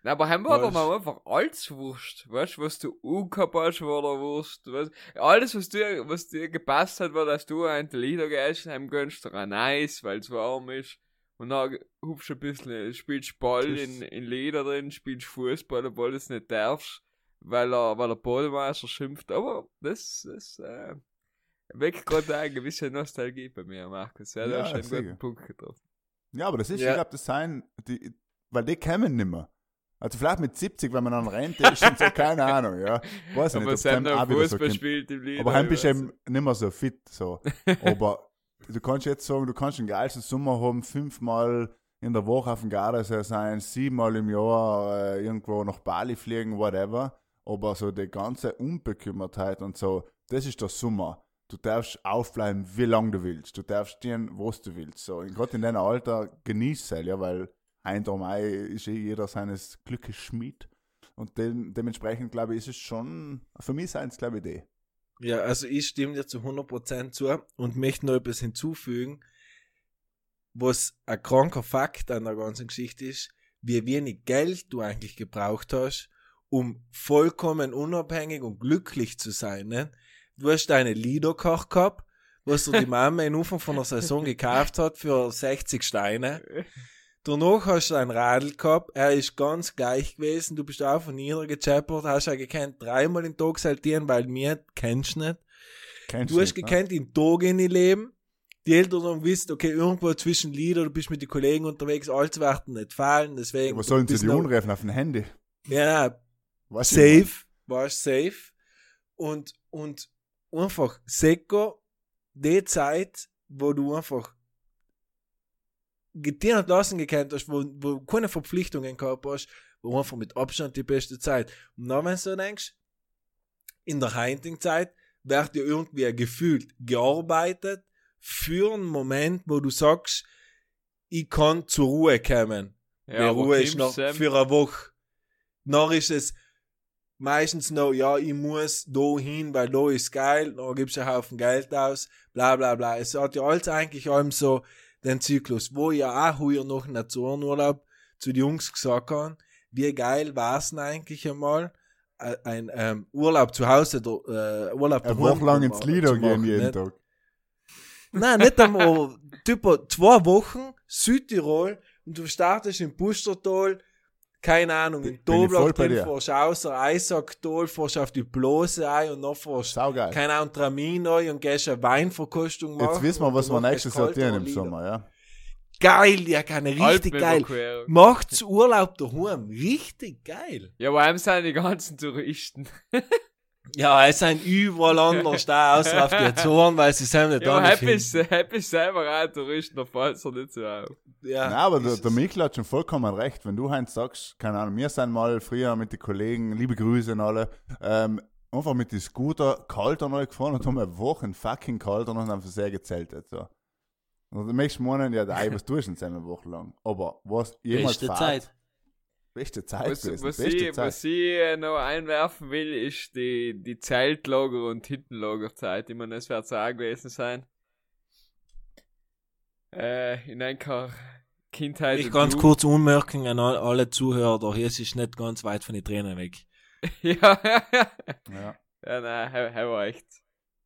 Na, aber haben wir doch Weißt- mal einfach alles wurscht, weißt du, was du angehabt hast, war wurscht, weißt Alles, was dir, was dir gepasst hat, war, dass du ein Lieder gehst, heim gönnst dir ein Eis, weil es warm ist. Und dann hupst du ein bisschen, spielst Ball in, in Lieder drin, spielst Fußball, obwohl du es nicht darfst, weil er, weil der Bodemeister schimpft. Aber das, das, äh, weckt gerade eine gewisse Nostalgie bei mir, Markus. Ja, Ja, da hast du einen sicher. guten Punkt getroffen. Ja, aber das ist, Ja. ich glaube, das sein, die, weil die kommen nimmer. Also vielleicht mit 70, wenn man dann rennt, ist schon so, keine Ahnung, ja. Weiß ich [laughs] Aber nicht, ob so Fußball kommt. spielt im Lieder. Aber heim ich bist du eben nicht mehr so fit, so. [laughs] Aber du kannst jetzt sagen, du kannst den geilsten Sommer haben, fünfmal in der Woche auf dem Gardasee sein, siebenmal im Jahr äh, irgendwo nach Bali fliegen, whatever. Aber so die ganze Unbekümmertheit und so, das ist der Sommer. Du darfst aufbleiben, wie lange du willst. Du darfst stehen, was du willst. So, gerade in deinem Alter genieß es, ja, weil ein Mai ist eh jeder seines Glückes Schmied. Und dem, dementsprechend, glaube ich, ist es schon, für mich seien es, glaube ich, die. Ja, also ich stimme dir zu 100% zu und möchte noch etwas hinzufügen, was ein kranker Fakt an der ganzen Geschichte ist, wie wenig Geld du eigentlich gebraucht hast, um vollkommen unabhängig und glücklich zu sein. Ne? Du hast deine Liederkoch gehabt, was dir die Mama in Anfang von der Saison gekauft hat für 60 Steine. [laughs] Danach hast du ein Radl gehabt, er ist ganz gleich gewesen, du bist auf und niedergechappert, hast ja gekannt, dreimal in Tag saltieren, weil mir kennst du nicht. Kennst Du hast nicht, ne? gekannt, in Tag in leben. Die Eltern haben gewusst, okay, irgendwo zwischen Lieder, du bist mit den Kollegen unterwegs, alles dir nicht fallen, deswegen. Was sollen sie die anrufen auf dem Handy? Ja, du, safe, warst safe. Und, und einfach sicher, die Zeit, wo du einfach getieren und lassen gekannt hast, wo, wo keine Verpflichtungen gehabt hast, wo einfach mit Abstand die beste Zeit. Und dann, wenn du denkst, in der heutigen Zeit wird ja irgendwie gefühlt gearbeitet für einen Moment, wo du sagst, ich kann zur Ruhe kommen. Ja, Die Ruhe ist noch ähm, für eine Woche. Dann ist es meistens noch, ja, ich muss da hin, weil da ist geil, dann gibst du einen Haufen Geld aus, bla bla bla. Es hat ja alles eigentlich allem so den Zyklus, wo ich ja auch heuer noch einen Nationurlaub zu den Jungs gesagt habe, wie geil war's denn eigentlich einmal, äh, ein ähm, Urlaub zu Hause, äh, Urlaub Eine Woche lang ins Lido gehen jeden nicht? Tag. Nein, nicht einmal. [laughs] Typo zwei Wochen Südtirol und du startest in Pustertal, keine Ahnung, in bei drin, fährst außer Eisacktal, fährst auf die Blose ein und dann fährst, Saugeil. keine Ahnung, Tramino und gehst eine Weinverkostung machen. Jetzt wissen wir, was wir nächstes Jahr tun im. Sommer, ja. Geil, ja, keine richtig geil. Macht's Urlaub daheim, richtig geil. Ja, warum sind die ganzen Touristen? [laughs] Ja, es sind überall anders da, außer auf die Azoren, weil sie sind nicht Ja, da nicht Happy ist. Happy ist selber auch ein Tourist, da fällt es nicht so auf. Ja, Nein, aber der, der. Mikl hat schon vollkommen recht. Wenn du Heinz sagst, keine Ahnung, wir sind mal früher mit den Kollegen, liebe Grüße an alle, ähm, einfach mit den Scooter kalt an euch gefahren und haben eine Woche fucking kalt und haben sehr gezeltet. So. Und du möchtest meinen, ja, ey, was tust du denn eine Woche lang? Aber was jemals Beste fahrt, Zeit. Beste Zeit Was, gewesen, was, beste ich, Zeit. was ich noch einwerfen will, ist die, die Zeltlager- und Hittenlagerzeit. Ich meine, das wird es auch gewesen sein. Äh, in einer Kindheit. Ich ganz Jugend- kurz ummerken an all- alle Zuhörer, da hier es ist nicht ganz weit von den Tränen weg. [laughs] ja, ja, ja. Nein, er, er war echt.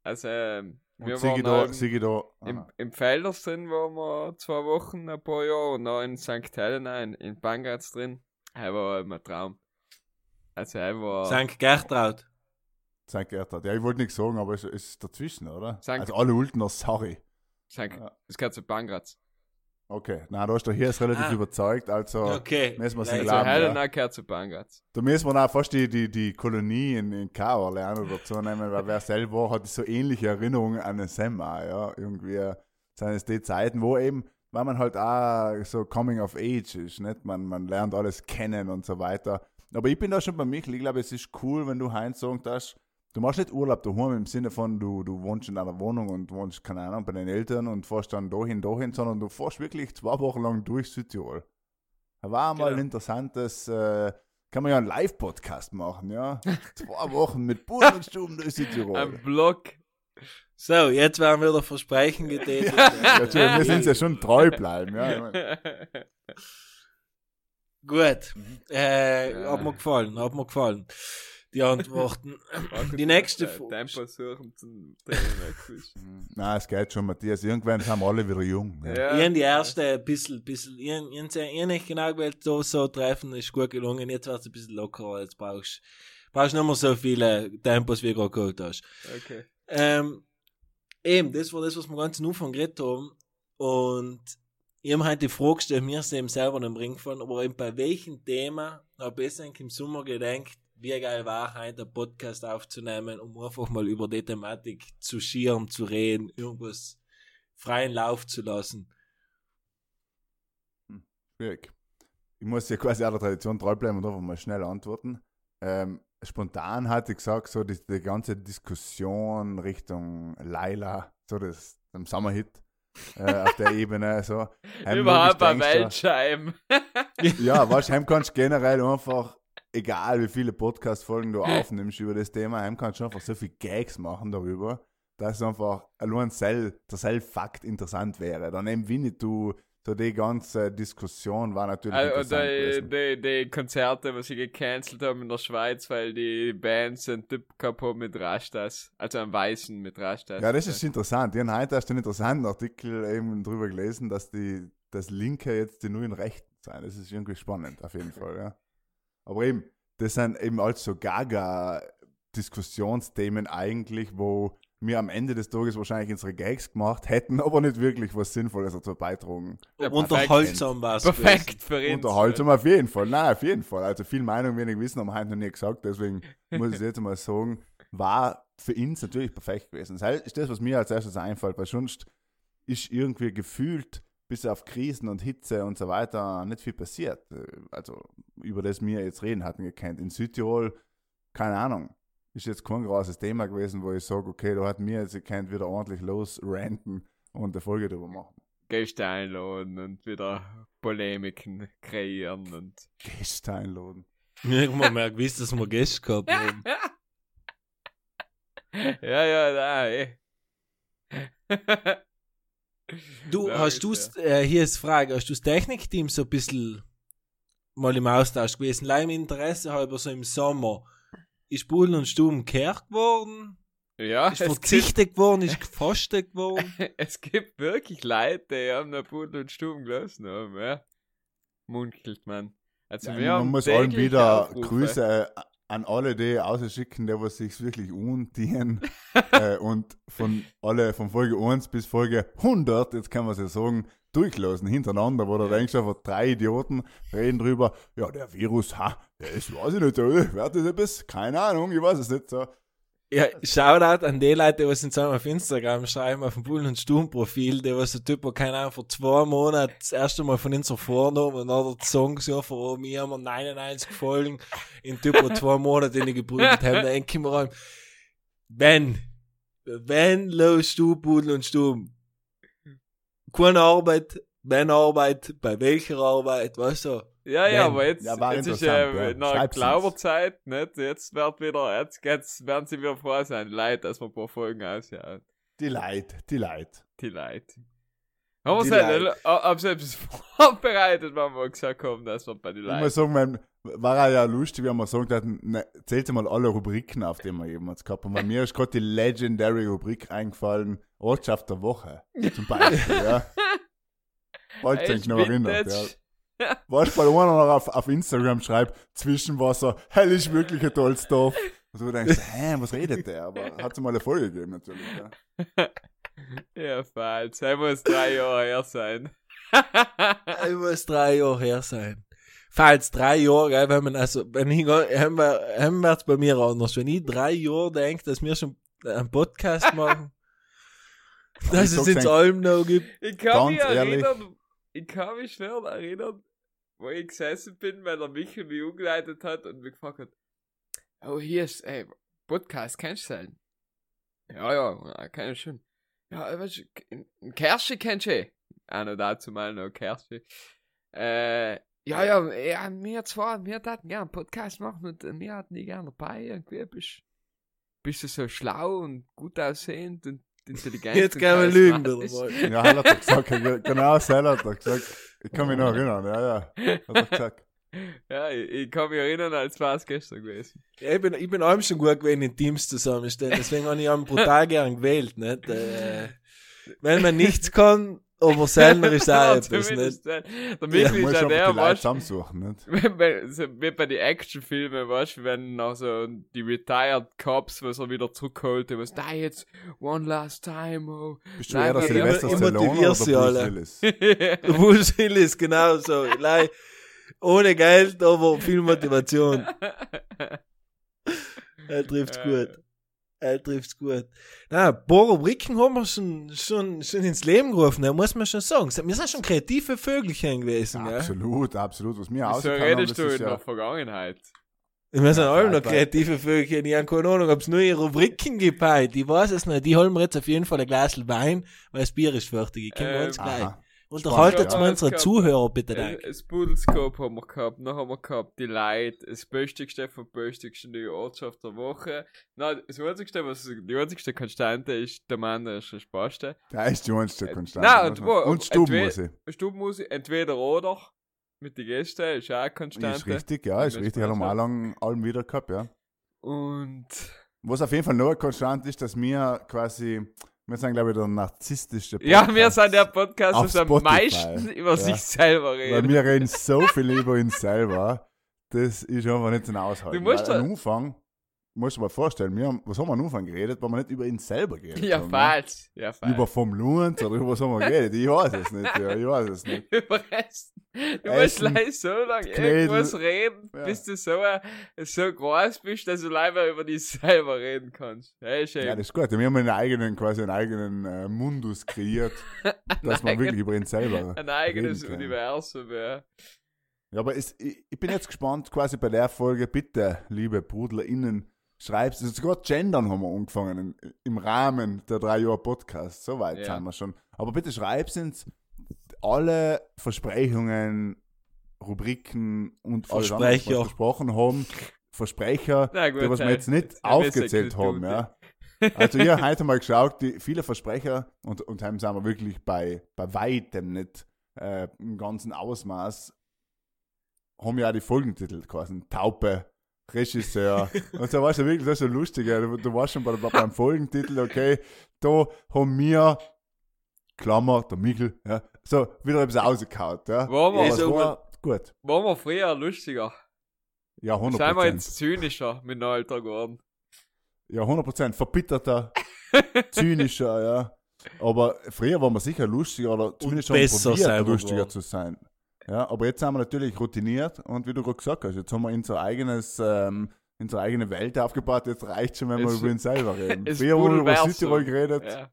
Also, ähm, wir waren da, da Sigi da. im, aha. im Felders drin, waren wir zwei Wochen, ein paar Jahre, und dann in St. Helena, in, in Bangatz drin. Er war immer ein Traum. Also, er war. St. Gertraud. St. Gertrud. Ja, ich wollte nichts sagen, aber es es ist dazwischen, oder? Sankt- Also alle Ultner, sorry. St. Ja. Das gehört zu Bangratz. Okay, na, da ist der hier ist relativ Ah. überzeugt, also Okay. müssen wir sie Nein, Also, glauben, Helena gehört zu Bangratz. da müssen wir auch fast die, die, die Kolonie in, in Kauer lernen dazu nehmen, weil wer selber hat so ähnliche Erinnerungen an den Sem auch, ja, irgendwie sind es die Zeiten, wo eben, weil man halt auch so coming of age ist, nicht? Man, man lernt alles kennen und so weiter. Aber ich bin da schon bei Michel, ich glaube, es ist cool, wenn du Heinz sagen darfst, du machst nicht Urlaub daheim im Sinne von, du, du wohnst in einer Wohnung und wohnst, keine Ahnung, bei den Eltern und fährst dann dahin, dahin, sondern du fährst wirklich zwei Wochen lang durch Südtirol. War mal Genau. ein interessantes, äh, kann man ja einen Live-Podcast machen, ja. [laughs] zwei Wochen mit Bull und Stuben durch Südtirol. Ein Blog. So, jetzt werden wieder Versprechen getätigt. ja, wir sind ja schon treu bleiben, ja. Ich mein, Gut. Äh, Ja. Hat mir gefallen, hat mir gefallen. Die Antworten. Die nächste Frage. Tempo suchen zum Training. Nein, es geht schon, Matthias. Irgendwann sind wir alle wieder jung. Ja. ja. Ich habe die erste ein bisschen, bisschen, ich, ich, ich, ich nicht genau gewählt, so, so treffen, ist gut gelungen. Jetzt wird es ein bisschen lockerer, jetzt brauchst brauchst nicht mehr so viele Tempos, wie du gerade geholt hast. Okay. Ähm, eben, das war das, was wir ganz am Anfang geredet haben. Und ich habe heute die Frage gestellt, mir ist eben selber im Ring gefallen, aber eben bei welchem Thema habe ich eigentlich im Sommer gedacht, wie geil war heute einen Podcast aufzunehmen, um einfach mal über die Thematik zu schieren, zu reden, irgendwas freien Lauf zu lassen. Schwierig. Ich muss ja quasi auch der Tradition treu bleiben und einfach mal schnell antworten. Ähm, spontan hatte ich gesagt, so die, die ganze Diskussion Richtung Laila, so das am Sommerhit äh, auf der [laughs] Ebene, so. Überhaupt ein du- Weltscheim. [laughs] Ja, heim kannst du generell einfach, egal wie viele Podcast-Folgen du aufnimmst über das Thema, heim kannst du einfach so viele Gags machen darüber, dass einfach allein sel, der Self-Fakt interessant wäre. Dann eben Winnetou, so die ganze Diskussion war natürlich Also, interessant die, die, die Konzerte, was sie gecancelt haben in der Schweiz, weil die Bands einen Typ gehabt haben mit Rastas. Also einen Weißen mit Rastas. Ja, das ist interessant. Ich habe heute erst einen interessanten Artikel eben drüber gelesen, dass die das Linke jetzt die neuen Rechten sein. Das ist irgendwie spannend, auf jeden Fall, ja. Aber eben, das sind eben alles so Gaga-Diskussionsthemen eigentlich, wo wir am Ende des Tages wahrscheinlich unsere Gags gemacht hätten, aber nicht wirklich was Sinnvolles dazu beitragen. Ja, Unterhaltsam war es. Perfekt für ihn. Unterhaltsam auf jeden Fall. Nein, auf jeden Fall. Also viel Meinung, wenig Wissen haben wir heute noch nie gesagt. Deswegen muss ich jetzt mal sagen, war für uns natürlich perfekt gewesen. Das ist das, was mir als erstes einfällt, weil sonst ist irgendwie gefühlt bis auf Krisen und Hitze und so weiter nicht viel passiert. Also über das wir jetzt reden hatten gekannt. In Südtirol, keine Ahnung, ist jetzt kein großes Thema gewesen, wo ich sage, okay, da hat mir jetzt gekannt wieder ordentlich losranten und eine Folge darüber machen. Gäste einladen und wieder Polemiken kreieren und. Gäste einladen. Immer mehr gewusst, dass wir Gäste gehabt haben. [laughs] ja, ja, da, eh. Du, Ja, hast du äh, hier ist die Frage, hast du das Technikteam so ein bisschen mal im Austausch gewesen? Leim Interesse halber so im Sommer. Ist Bullen und Stuben gekehrt geworden? ja, Ist es verzichtet geworden? Ist gefastet geworden? gibt, [laughs] es gibt wirklich Leute, die haben eine Pudel und Stuben gelassen haben, ja. Munkelt man. Also Ja, wir man haben muss allen wieder Aufrufe. Grüße äh, an alle, die ausschicken, die was sich wirklich undienen. [laughs] äh, und von alle, von Folge 1 bis Folge 100, jetzt kann man es ja sagen, durchlassen hintereinander, wo du denkst, einfach drei Idioten reden drüber, ja, der Virus, ha, der ist, weiß ich nicht, äh, wer das ist, keine Ahnung, ich weiß es nicht so. Ja, Shoutout an die Leute, die uns auf Instagram schreiben, auf dem Bullen und Sturm Profil, der was der Typ, der keine Ahnung, vor zwei Monaten das erste Mal von uns vorgenommen und dann hat er Songs ja von mir haben wir 99 Folgen in Typ, der zwei Monate in die gebrütet haben, da denke ich mir an, wenn, wenn los du Pudel und Sturm, keine Arbeit, wenn Arbeit, bei welcher Arbeit, weißt du? Ja, ja, aber jetzt, Ja, jetzt ist äh, ja. nach. Glauberzeit, nicht? Jetzt wird wieder, jetzt, jetzt werden sie wieder froh sein, die Leute, dass wir ein paar Folgen ausjagen. Die Leid, die Leid. Die Leute. Haben Die wir haben sie etwas [laughs] vorbereitet, wenn wir gesagt haben, dass wir bei den Ich muss Leuten. sagen, mein, war ja lustig, wenn wir sagen, hatten, ne, zählt mal alle Rubriken auf, die wir jemals gehabt haben. Bei mir ist gerade die Legendary Rubrik eingefallen, Ortschaft der Woche, zum Beispiel, [laughs] ja. Falls Ey, dich noch erinnert, ja. Vintage. Was bei einer noch auf, auf Instagram schreibt, Zwischenwasser, hell ist wirklich ein tolles Dorf. Und du denkst, [laughs] hä, was redet der? Aber hat es mal eine Folge gegeben, natürlich, ja. [laughs] Ja, falsch. Er muss drei Jahre her sein. [laughs] Ich muss drei Jahre her sein. Falls drei Jahre, gell, wenn man also, wenn ich, haben wir, haben wir bei mir anders. Wenn ich drei Jahre denke, dass wir schon einen Podcast machen, dass es eigentlich- Alm noch gibt. Ich kann mich Ganz ehrlich. Ich kann mich schwer erinnern, wo ich gesessen bin, weil der Michael mich umgeleitet hat und mich gefragt hat, oh, hier ist, ey, Podcast, kennst du den? Ja, ja, kenn ich schon. Ja, was, Kersche kennst du eh? Auch noch dazu mal noch Kersche. Äh, ja, ja, ja, wir zwar, wir hatten gerne einen Podcast machen und wir hatten die gerne dabei, irgendwie bist, bist du so schlau und gut aussehend und intelligent. Jetzt kann man lügen, mal. Ja, Hell hat er gesagt, ge- genau, Sel hat er gesagt. Ich kann mich noch erinnern, ja, ja. Hat er gesagt. Ja, ich, ich kann mich erinnern, als war es gestern gewesen. Ja, ich bin, ich bin allem schon gut gewesen in Teams zusammenstellen, deswegen habe ich ihn brutal gern gewählt, nicht? Äh, wenn man nichts kann, aber seltener ist auch [laughs] Ja, etwas, nicht? Der Du Michael musst ist ja einfach der, weißt du, [laughs] wie bei den Actionfilmen, weißt du, wenn noch so die Retired Cops, was er wieder zurückholt, was da jetzt one last time, oh. Bist du eher der Nein, Sylvester ich- ich Stallone oder Bruce alle. Willis? [laughs] Bruce Willis, genau so. Lei, ohne Geld, aber viel Motivation. Er trifft's Äh, gut. Er trifft's gut. Na, ein paar Rubriken haben wir schon, schon, schon ins Leben gerufen, da muss man schon sagen. Wir sind schon kreative Vögelchen gewesen, ja. Absolut, absolut. Was mir So ausgekommen redest du das in ist der ja, Vergangenheit. Wir sind Ja, alle noch kreative Vögelchen. Ich habe keine Ahnung, ob es neue Rubriken gibt heute. Ich weiß es nicht. Die holen wir jetzt auf jeden Fall ein Glas Wein, weil das Bier ist fertig. Ich komme Ähm, ganz gleich. aha. Unterhaltet Ja, mal unsere gab- Zuhörer bitte. Äh, danke. Das Pudelscope haben wir gehabt, noch haben wir gehabt die Leute, das Böstigste vom Böstigsten, die Ortschaft der Woche. Nein, das einzigste, was die einzigste Konstante ist, der Mann ist der Spaßte. Der ist die einzige Äh, Konstante. nein, und wo- und Stubenmusik. Stubenmusik, entweder oder, mit den Gästen, ist auch eine Ist Konstante. richtig, ja, ist richtig. wir war's auch lang allem wieder gehabt, ja. Und Was auf jeden Fall noch eine Konstante ist, dass wir quasi, wir sind glaube ich der narzisstische ja, wir sind der Podcast, das am meisten über Ja. sich selber Weil redet. wir reden so viel über uns selber, das ist einfach nicht zum Aushalten. Du musst Weil am Anfang, musst du mal vorstellen, wir haben, was haben wir am Anfang geredet, weil wir nicht über ihn selber geredet Ja, haben. ne? falsch. Ja, falsch. Über vom Lunds oder über was haben wir geredet? Ich weiß es nicht, ja, ich weiß es nicht. [laughs] Überessen. Du musst Essen, gleich so lange irgendwas reden, Ja. bis du so, so groß bist, dass du leider über dich selber reden kannst. Hey, schön. Ja, das ist gut. Wir haben einen eigenen, quasi einen eigenen äh, Mundus kreiert, [laughs] dass man wirklich über ihn selber [laughs] ein eigenes. Universum, ja. Ja, aber es, ich, ich bin jetzt gespannt, quasi bei der Folge, bitte, liebe BrudlerInnen, schreibst du, sogar Gendern haben wir angefangen im Rahmen der drei Jahre Podcast. So weit Ja. sind wir schon. Aber bitte schreibst uns alle Versprechungen, Rubriken und alles andere, was Versprecher. wir gesprochen haben. Versprecher, Na gut, die was wir hey, jetzt nicht aufgezählt haben. gekludert. Ja. Also habt [laughs] heute mal geschaut, die viele Versprecher und, und haben sind wir wirklich bei, bei weitem nicht äh, im ganzen Ausmaß haben ja auch die Folgentitel quasi. Taupe, Regisseur. und so war es ja wirklich das ist so lustig. Ja. Du, du warst schon bei, bei, beim Folgentitel, okay, da haben wir, Klammer, der Michel, ja, so wieder etwas rausgehauen. Ja. Waren wir, Also, war gut. waren wir früher lustiger. Ja, 100 Sind wir jetzt zynischer mit dem Alter geworden. Ja, 100 Prozent. Verbitterter, [laughs] zynischer, ja. Aber früher waren wir sicher lustiger oder zumindest schon besser probiert, lustiger geworden. zu sein. Ja, aber jetzt sind wir natürlich routiniert und wie du gerade gesagt hast, jetzt haben wir unser eigenes, ähm, unsere eigene Welt aufgebaut, jetzt reicht schon, wenn wir über uns selber reden. [laughs] Früher wurde über. Südtirol geredet, Ja.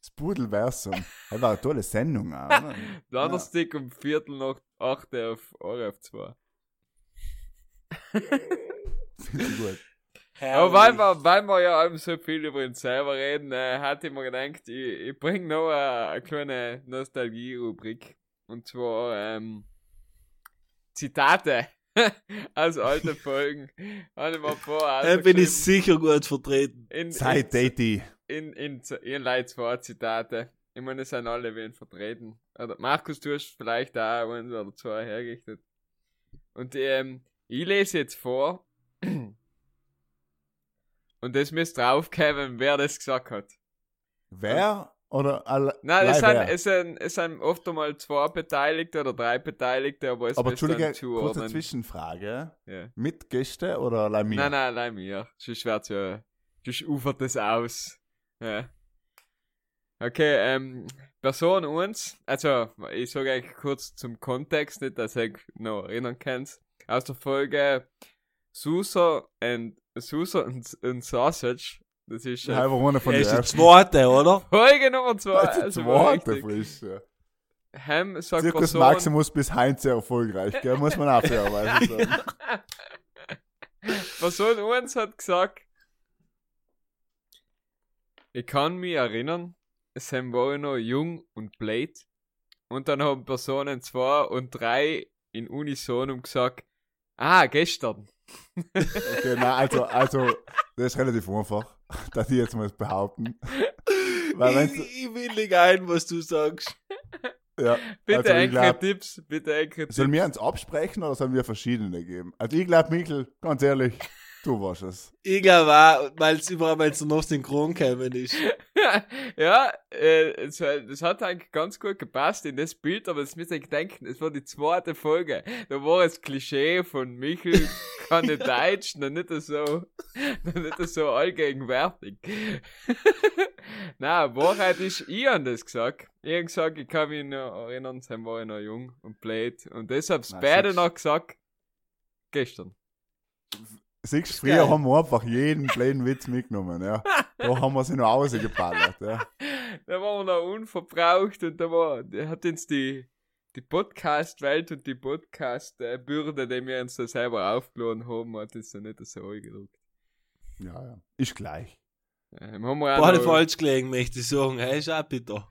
das Pudelversum. Das war eine tolle Sendung auch? [laughs] Donnerstag um Viertel nach acht auf RF2. Finde ich gut. Aber weil wir, weil wir ja allem so viel über uns selber reden, äh, hatte ich mir gedacht, ich, ich bringe noch eine, eine kleine Nostalgie-Rubrik. Und zwar ähm, Zitate [laughs] aus alten Folgen. Habe ich mir vor. Da bin ich sicher gut vertreten. in, Zeit, in, in, in, in Leute zwei Zitate. Ich meine, es sind alle wen vertreten. Oder Markus, du hast vielleicht auch eins oder zwei hergerichtet. Und ähm, ich lese jetzt vor. [clears throat] Und das müsst draufkommen, wer das gesagt hat. Wer oder alle? Nein, es sind, es, sind, es sind oft einmal zwei Beteiligte oder drei Beteiligte, aber es Aber müsst dann Entschuldige, kurze zuordnen. Zwischenfrage. Ja. Mit Gäste oder allein mir? Nein, nein, allein mir. Sonst wird's ja, sonst ufert das aus. Ja. Okay, ähm, Person uns, also, ich sage euch kurz zum Kontext, nicht, dass ihr noch erinnern könnt. Aus der Folge Susa and, Susa and, and Sausage. Das ist äh, Einfach einer von Er den ist ersten. zweite, oder? Folge Nummer zwei. Das ist Also zweite frisch. Ja. Ham sagt Zirkus Person, Maximus bis Heinz sehr erfolgreich, gell? muss man auch fairerweise [laughs] sagen. Person uns hat gesagt, ich kann mich erinnern, es sind war noch jung und blöd. Und dann haben Personen zwei und drei in Unisonum gesagt, ah, gestern. Okay, nein, also, also, das ist relativ einfach, [laughs] dass ich jetzt mal behaupten. [laughs] Weil ich, ich will nicht ein, was du sagst. ja, Bitte Also, glaub- Tipps, bitte ein Tipps. sollen wir uns absprechen oder sollen wir verschiedene geben? Also ich glaube, Mikkel, ganz ehrlich, du warst es. Ich glaube auch, weil es überall, weil es noch synchron gekommen ist. ja, äh, es, das hat eigentlich ganz gut gepasst in das Bild, aber das müsst ihr euch denken, es war die zweite Folge. Da war das Klischee von Michel, [laughs] kann nicht Deutsch, noch nicht so, noch nicht so allgegenwärtig. [laughs] Na, Wahrheit ist, ich an das gesagt. Ich hab gesagt, ich kann mich noch erinnern, dann war ich noch jung und blöd. Und deshalb Na, beide noch gesagt, gestern. Siehst du, früher geil. haben wir einfach jeden blöden Witz mitgenommen, ja. Da haben wir sie noch rausgeballert, ja. [laughs] Da waren wir noch unverbraucht und da war, der hat uns die, die Podcast-Welt und die Podcast-Bürde, die wir uns da selber aufgeladen haben, hat uns da nicht so eingedrückt. Ja, ja. Ist gleich. Ähm, haben wir auch Beide falsch gelegen, möchte ich sagen. Hey, ist auch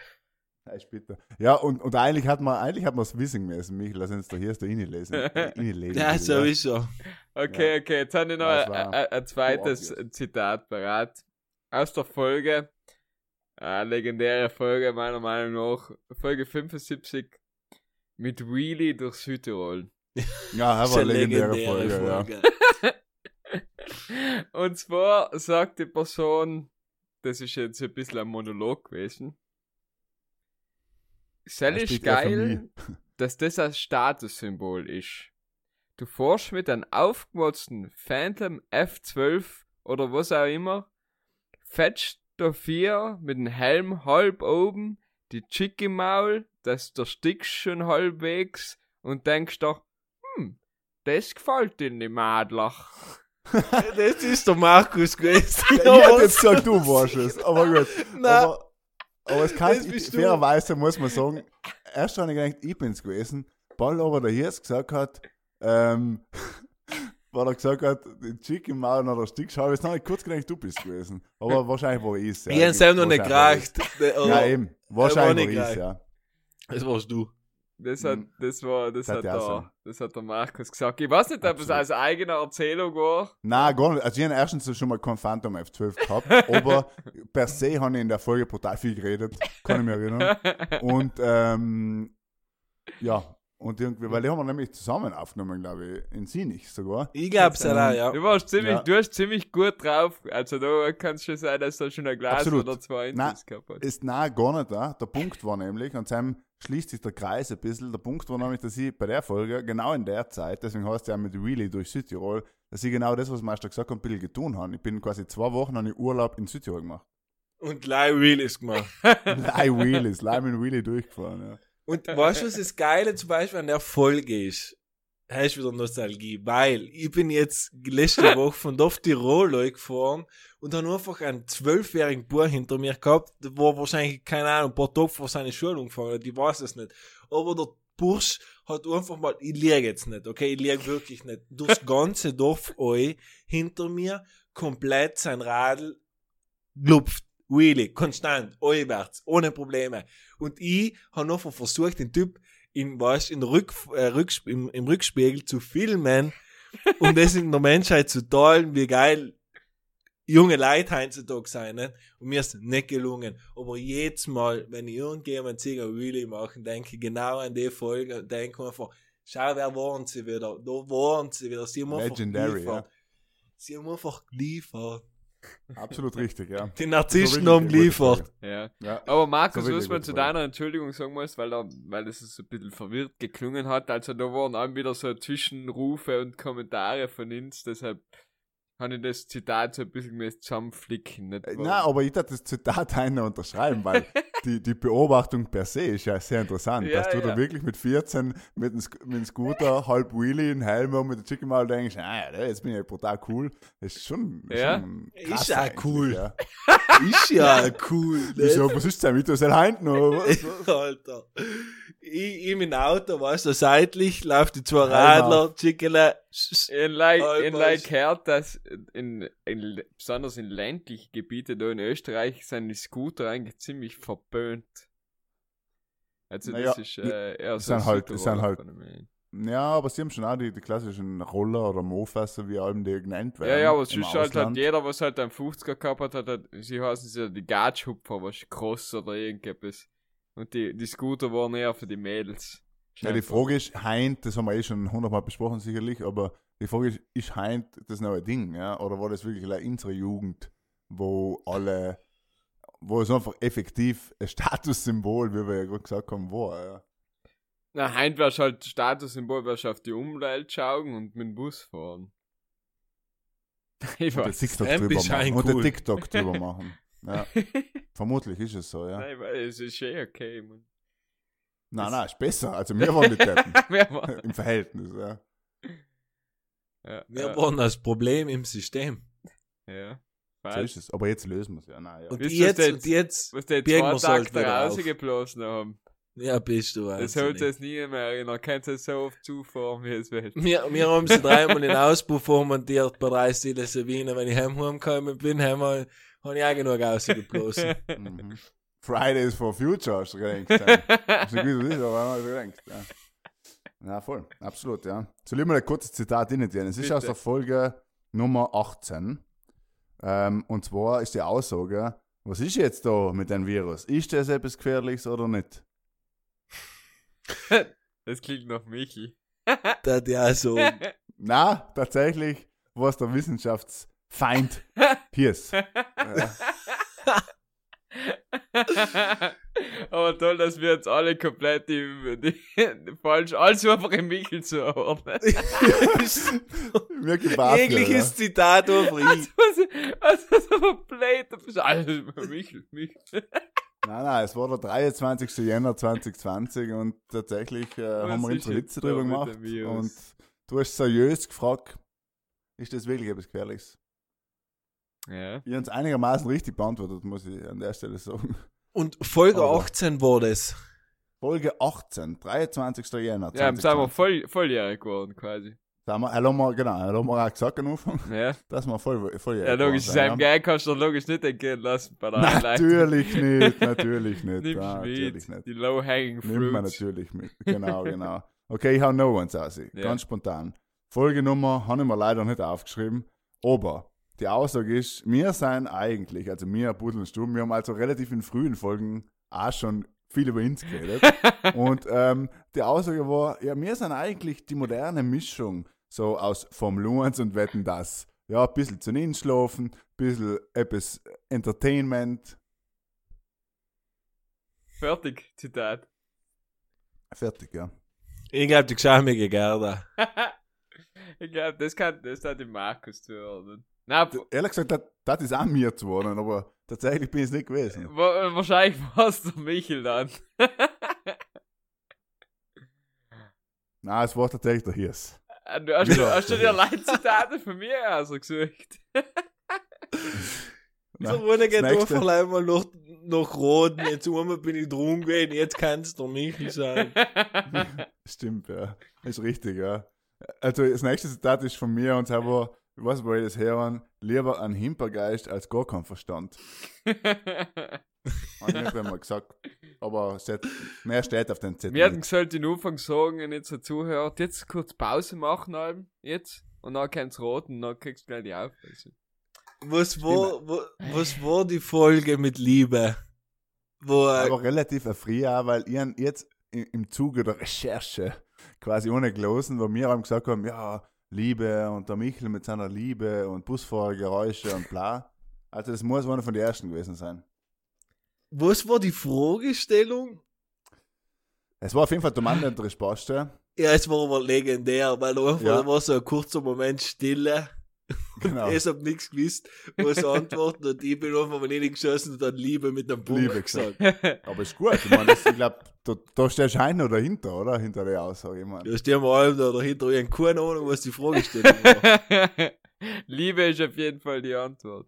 bitter. Ja. Ja, und, und eigentlich hat man, eigentlich hat man es wissen müssen, Michael, lass uns da hier ist der reinlesen. [laughs] reinlesen Ja, sowieso. Okay, okay, jetzt habe ich noch ein, ein, zweites so. Zitat parat. Aus der Folge, eine legendäre Folge meiner Meinung nach, Folge 75 mit Wheelie durch Südtirol. [laughs] Ja, war eine eine legendäre Folge, ja. [laughs] Und zwar sagt die Person, das ist jetzt ein bisschen ein Monolog gewesen. Eher von geil, dass das ein Statussymbol ist. Du fährst mit einem aufgemotzten Phantom F12 oder was auch immer, fetzt dafür mit dem Helm halb oben, die Chick im Maul, dass der stickst schon halbwegs und denkst doch, hm, das gefällt dir nicht, Madler. [laughs] Das ist der Markus gewesen. Ich hätte jetzt [laughs] gesagt, du warst es, aber gut. [laughs] Nein. Aber, aber es kann, du. fairerweise muss man sagen, erst habe ich gedacht, ich bin's gewesen, bald aber der Hirs gesagt hat, ähm, [laughs] weil er gesagt hat, die Chick im Maul oder Stick schau, jetzt habe ich kurz gedacht, du bist gewesen. Aber wahrscheinlich war ich es. Ich hab's selber noch nicht ich's. [laughs] Ja, eben. Wahrscheinlich war ich es, ja. Das warst du. Das hat, Mhm. das war, das Das hat, der, sein. das hat der Markus gesagt. Ich weiß nicht, ob es Absolut. aus eigener Erzählung war. Nein, gar nicht. Also ich habe erstens schon mal kein Phantom F12 gehabt, [laughs] aber per se habe ich in der Folge brutal viel geredet, kann ich mich erinnern. Und ähm, ja, und irgendwie, weil die haben wir nämlich zusammen aufgenommen, glaube ich, in Sinich sogar. Ich glaub's Ähm, auch, ja. Du warst ziemlich, Ja. du hast ziemlich gut drauf. Also da kann es schon sein, dass du schon ein Glas Absolut. oder zwei Intus gehabt hast. Ist nein, gar nicht da. Der Punkt war nämlich, und seinem schließt sich der Kreis ein bisschen. Der Punkt war nämlich, dass ich bei der Folge, genau in der Zeit, deswegen heißt es ja mit Wheelie durch Südtirol, dass ich genau das, was Meister gesagt hat, ein bisschen getan habe. Ich bin quasi zwei Wochen an Urlaub in Südtirol gemacht. Und gleich Wheelies gemacht. [laughs] Leih Wheelies, leih mit Wheelie durchgefahren, ja. Und weißt du, was das Geile zum Beispiel an der Folge ist? Hast wieder Nostalgie, weil ich bin jetzt letzte [laughs] Woche von Dorf Tirol gefahren und habe einfach einen zwölfjährigen Bub hinter mir gehabt, der war wahrscheinlich, keine Ahnung, ein paar Tage vor seine Schule angefangen hat, ich weiß es nicht. Aber der Bursch hat einfach mal, ich liege jetzt nicht, okay, ich liege wirklich nicht, durchs [laughs] ganze Dorf eu, hinter mir, komplett sein Radl lupft. Wheelie, konstant, einwärts, ohne Probleme. Und ich habe noch versucht, den Typ in, was, in Rück, äh, Rücksp im, im Rückspiegel zu filmen, um das in der Menschheit zu teilen, wie geil junge Leute heutzutage sein. Ne? Und mir ist nicht gelungen. Aber jedes Mal, wenn ich irgendjemand ein Wheelie machen, denke ich genau an die Folge und denke einfach, schau, wer waren sie wieder? Da waren sie wieder. Sie haben einfach Legendary, geliefert. Sie haben einfach geliefert. Absolut richtig, ja. Die Narzissten So haben geliefert. Ja. Ja. Aber Markus, So was man zu deiner Entschuldigung sagen muss, weil, da, weil das so ein bisschen verwirrt geklungen hat. Also da waren auch wieder so Zwischenrufe und Kommentare von uns, deshalb habe ich das Zitat so ein bisschen mehr zusammenflicken. Nicht Äh, wahr? Nein, aber ich darf das Zitat [laughs] einer unterschreiben, weil [laughs] die, die Beobachtung per se ist ja sehr interessant, Ja, dass du ja. da wirklich mit 14 mit dem, mit dem Scooter, halb Wheelie, ein Helm und mit der Chicken Maul denkst, ah, ja, jetzt bin ich ja brutal cool. Das ist schon, Ja. schon Ist krass ja eigentlich, cool. Ja. Ist ja [laughs] cool. Wieso, was ist denn mit? Hinten oder was? Alter. Ich, ich dem Auto, weißt du, seitlich, läuft die zwei Radler, Chickele. In like, ich in like gehört, dass in, in, besonders in ländlichen Gebieten da in Österreich sind die Scooter eigentlich ziemlich verböhnt. Also Naja, das ist äh, eher so ein sind halt- sind halt-. Ja, aber sie haben schon auch die, die klassischen Roller oder Mofas, wie allem die genannt werden. Ja, ja, aber im sonst halt, halt jeder, was halt einen 50er gehabt hat, hat, halt, sie heißen sie ja die Gatschhupfer, was Cross oder irgendetwas. Und die, die Scooter waren eher für die Mädels. Ja, die Frage ist, Heint, das haben wir eh schon hundertmal besprochen sicherlich, aber die Frage ist, ist Heint das neue Ding, ja? Oder war das wirklich like unsere Jugend, wo alle, wo es einfach effektiv ein [laughs] Statussymbol, wie wir ja gerade gesagt haben, war, ja? Na, heint wärst halt Statussymbol, wärst auf die Umwelt schauen und mit dem Bus fahren. [laughs] Ich Und weiß. TikTok Ein drüber machen. Und cool. TikTok drüber [laughs] machen. Ja, [laughs] vermutlich ist es so, ja. Nein, weil es ist eh okay, man. Nein, nein, ist besser. Also [laughs] wir waren die Deppen. [laughs] Im Verhältnis, ja. Ja, Wir ja, waren das Problem im System. ja. So Weißt ist es. Aber jetzt lösen wir es ja. Nein, ja. Und Wisst jetzt, ihr, und jetzt, Was die zwei wir es halt rausgeblasen haben. ja, bist du Das holt wahnsinnig. es nie mehr erinnern. Könnt ihr so oft zufahren, wie es will. Wir, wir haben sie dreimal in Auspuff vormontiert bei drei Stile Sabine. Wenn ich heimgekommen bin, haben wir, habe ich auch genug rausgeblasen. Mhm. Fridays for Future, hast du gedacht. Ja. Hast du gewusst, ist, aber hast du gedacht. Ja. ja, voll. Absolut, ja. Soll ich mal ein kurzes Zitat tun? Es ist Bitte. aus der Folge Nummer 18. Ähm, und zwar ist die Aussage, was ist jetzt da mit dem Virus? Ist das etwas Gefährliches oder nicht? [laughs] Das klingt nach Michi. [laughs] da hat ja so, Na, tatsächlich war es der Wissenschaftsfeind [laughs] Ja. [laughs] Aber toll, dass wir jetzt alle komplett die, die, falsch, alles einfach im Michel zu ordnen. Mir gebarrt, jegliches Zitat auf Rie. Also, also so blöd, du bist alles Michel, Michel. Nein, nein, es war der 23. Jänner 2020 und tatsächlich äh, haben wir jetzt Witze drüber gemacht. Und du hast seriös gefragt, ist das wirklich etwas Gefährliches? Ja. Ich habe es einigermaßen richtig beantwortet, muss ich an der Stelle sagen. Und Folge Aber- 18 war das. Folge 18, 23. Jänner Ja, jetzt sind wir 2020. voll, volljährig geworden, quasi. Da haben wir, haben wir, genau, haben wir auch gesagt am Anfang, Ja, dass wir voll, voll ja logisch, seinem Geld kannst du logisch nicht entgehen lassen bei der Einleitung. Natürlich nicht, natürlich [laughs] nicht. Nimmst ja, natürlich mit, nicht. die low-hanging Nimmt man natürlich mit. Genau, genau. Okay, ich hau noch eins aus. Ja. Ganz spontan. Folgenummer habe ich mir leider nicht aufgeschrieben. Aber die Aussage ist, wir sind eigentlich, also wir, Pudel und Stuben, wir haben also relativ in frühen Folgen auch schon viel über uns geredet. [laughs] und ähm, die Aussage war, ja, wir sind eigentlich die moderne Mischung so aus Formel 1 und Wetten das. Ja, ein bisschen zu schlafen, ein bisschen etwas Entertainment. Fertig, Zitat. Fertig, ja. Ich glaube, die geschämige Gerda. [laughs] ich glaube, das kann, das hat dem Markus zuhören. Na, Ehrlich gesagt, das, das ist auch mir zu worden, aber tatsächlich bin ich es nicht gewesen. wa- wahrscheinlich [laughs] war es der Michel dann. [laughs] Nein, es war tatsächlich der Hirs. Ah, Du hast, du, hast du dir Leitzitate von mir ausgesucht? [laughs] Nein, So, ohne geht einfach gleich mal nach, nach Roden. Jetzt einmal bin ich drum gewesen, jetzt kann es der Michel sein. Stimmt, ja. Ist richtig, ja. Also das nächste Zitat ist von mir und es war, ich weiß wo ich das hören, lieber ein Himpergeist als gar kein Verstand. Habe ich nicht einmal gesagt. Aber mehr steht auf den Zettel. Wir hätten gesagt, den Anfang sagen, wenn ihr so zuhört, jetzt kurz Pause machen, Alben, jetzt, und dann kannst du roten, und dann kriegst du gleich die Auflösung. Was war, wa- was war die Folge mit Liebe? Wo, äh, aber relativ ein früher, weil ich hab jetzt im, Zuge der Recherche quasi ohne gelesen, wo wir haben gesagt haben, ja, Liebe und der Michel mit seiner Liebe und Busfahrergeräusche und bla. Also das muss einer von den ersten gewesen sein. was war die Fragestellung? Es war auf jeden Fall der Mann der Resposte. Ja, es war aber legendär, weil da einfach, Ja. war so ein kurzer Moment Stille. [laughs] Genau. Ich hab nichts gewusst, was antworten und ich bin einfach mal geschossen und dann Liebe mit einem Punkt Liebe gesagt. [laughs] Aber ist gut. Ich meine, das- ich glaube, da, da steht Schein noch dahinter, oder? Hinter der Aussage. Ich mein. Da stehen wir allem da dahinter, ich hab keine Ahnung, was die Fragestellung [laughs] war. Liebe ist auf jeden Fall die Antwort.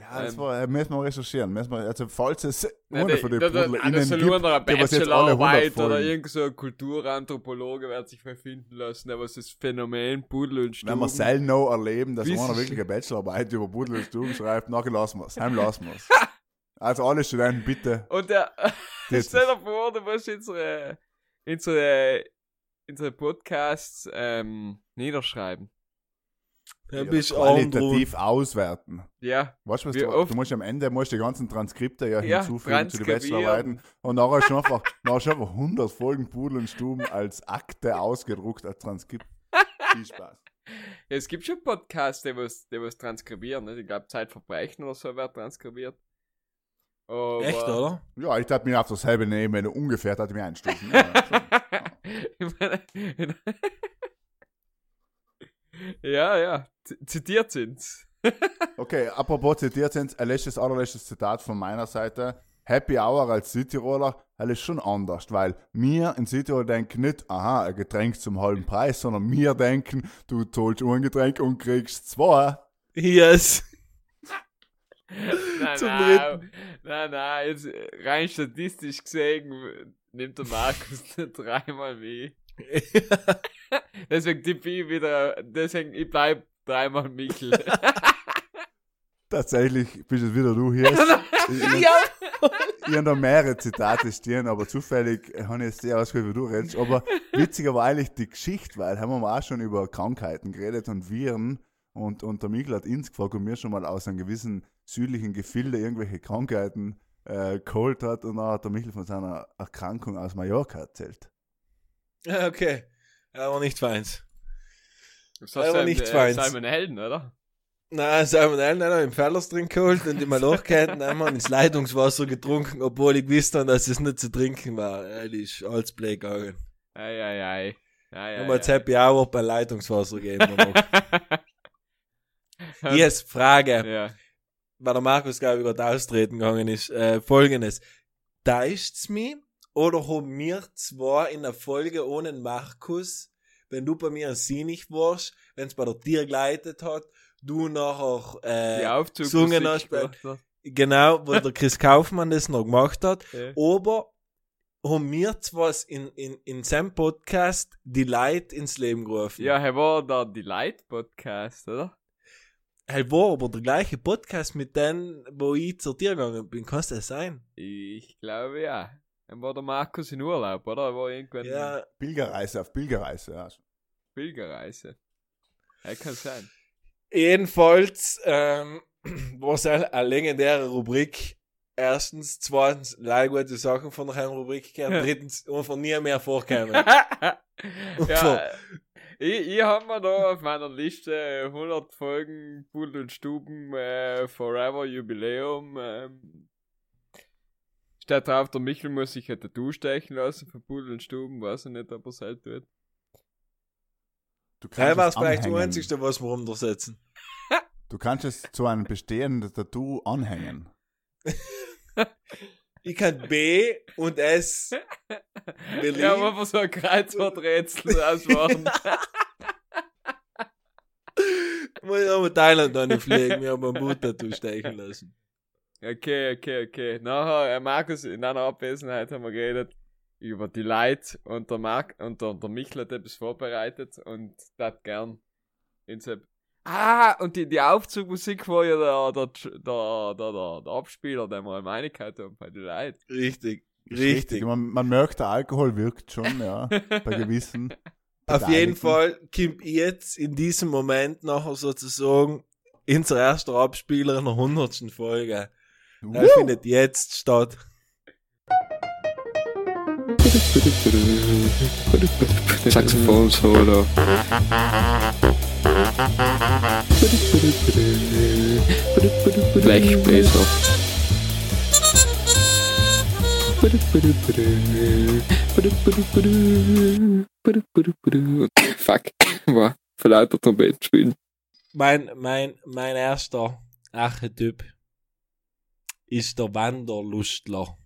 Ja, das Ähm. war, äh, müssen wir recherchieren. Müssen wir, also, falls es Nein, ohne von den da- da- Pudler das innen soll gibt, nur noch ein der was jetzt alle 100 Bachelorarbeit oder folgen. irgend so ein Kulturanthropologe wird sich verfinden lassen, der was das Phänomen Pudel und Wenn Stuben... wir selten noch erleben, dass einer wirklich eine Bachelorarbeit über Pudel und Stuben schreibt, nachher lassen wir es. Heim lassen wir es. [laughs] Also alle Studenten, bitte. Und der, [laughs] stell dir vor, du musst unsere, unsere, unsere Podcasts ähm, niederschreiben. Dann bist qualitativ auswerten. Ja, Weißt du, was du, du musst am Ende musst die ganzen Transkripte ja, Ja, hinzufügen zu den. Bachelorarbeiten. Und nachher hast du einfach, [laughs] nachher hast du einfach 100 Folgen Pudel und Stuben als Akte ausgedruckt, als Transkript. [laughs] Viel Spaß. Ja, es gibt schon Podcasts, die was, die was transkribieren. Ne? Ich glaube, Zeitverbrechen oder so wird transkribiert. Aber Echt, oder? Ja, ich dachte mir auf dasselbe nehmen, wenn du ungefähr hatte mir einstufen. [laughs] Ja, schon. ich meine, ja, ja, zitiert sind's. [laughs] Okay, apropos zitiert sind, ein letztes, allerletztes Zitat von meiner Seite. Happy Hour als Südtiroler, das ist schon anders, weil wir in Südtirol denken nicht, aha, ein Getränk zum halben Preis, sondern wir denken, du zahlst ein Getränk und kriegst zwei. Yes. [laughs] Nein, Zum nein, nein, nein, jetzt äh, rein statistisch gesehen nimmt der Markus [laughs] dreimal mehr. [laughs] Deswegen tippe ich wieder, deswegen ich bleib dreimal Michel. [laughs] Tatsächlich bist es wieder du hier. [laughs] Ich, ja. ich habe da mehrere Zitate stehen, aber zufällig habe ich jetzt sehr ausgehört, wie du redest. Aber witziger war eigentlich die Geschichte, weil haben wir auch schon über Krankheiten geredet und Viren. Und, und der Mikl hat uns gefragt, ob mir schon mal aus einem gewissen südlichen Gefilde irgendwelche Krankheiten äh, geholt hat. Und dann hat der Michel von seiner Erkrankung aus Mallorca erzählt. [laughs] Okay. Aber nicht feins. Das Aber heißt, nicht äh, feins. Simon Helden, oder? Nein, Salmonellen haben wir im Fellers drin geholt und im Loch gehalten, haben wir ins Leitungswasser getrunken, obwohl ich gewusst habe, dass es nicht zu trinken war. Die ist alles blöd gegangen. Ei, ei, ei. ei, wir jetzt Happy Hour bei Leitungswasser gegeben. ei. Yes, Frage. Ja. Weil der Markus, glaube ich, gerade austreten gegangen ist. Äh, Folgendes. Täuscht's mich oder haben wir zwei in der Folge ohne Markus, wenn du bei mir ein Sie nicht warst, wenn es bei der Tier geleitet hat, du nachher äh, gesungen hast, genau, wo der Chris [laughs] Kaufmann das noch gemacht hat, Ja. aber haben wir zwar in, in, in seinem Podcast die Leute ins Leben gerufen. Ja, er war da die Light Podcast, oder? Er war aber der gleiche Podcast mit denen, wo ich zur Tier gegangen bin. Kann das sein? Ich glaube ja. Dann war der Markus in Urlaub, oder? Er war irgendwann Ja, Pilgerreise auf Pilgerreise, ja. Pilgerreise. Ja, kann sein. Jedenfalls ähm, war es eine, eine legendäre Rubrik. Erstens, zweitens, leider gute Sachen von der Rubrik gehört. Drittens, einfach nie mehr vorkommen. [laughs] ja, ich, ich habe mir da auf meiner Liste äh, 100 Folgen Pudel und Stuben äh, Forever Jubiläum. Ähm, steht drauf, der Michel muss sich ein Tattoo stechen lassen für Pudel und Stuben. Weiß ich nicht, ob er es halt tut. Du war es vielleicht das. Einzige, was wir untersetzen. Du kannst es zu einem bestehenden Tattoo anhängen. [laughs] Ich kann B und S. Berlin. Ja, aber so ein Kreuzworträtsel ausmachen. [laughs] Muss ich aber Thailand dann nicht fliegen. Wir haben ein Boot-Tattoo stechen lassen. Okay, okay, okay. Nachher, äh, Markus, in einer Abwesenheit haben wir geredet über die Leute und der Mark und der, der Michel hat etwas vorbereitet und das gern in Ah, und die, die Aufzugmusik war ja der, der, der, der, der, der Abspieler, den wir im Einigkeit haben bei den Leuten. Richtig. Ist Richtig. Man, man merkt, der Alkohol wirkt schon, ja, [laughs] bei gewissen. Auf jeden. Fall kommt jetzt in diesem Moment nachher sozusagen unser erster Abspieler in der hundertsten Folge. Er Uh, findet jetzt statt. Saxophon solo. Blechbläser. Fuck, war von lauter Trompeten spielen. Mein, mein, mein erster Archetyp ist der Wanderlustler.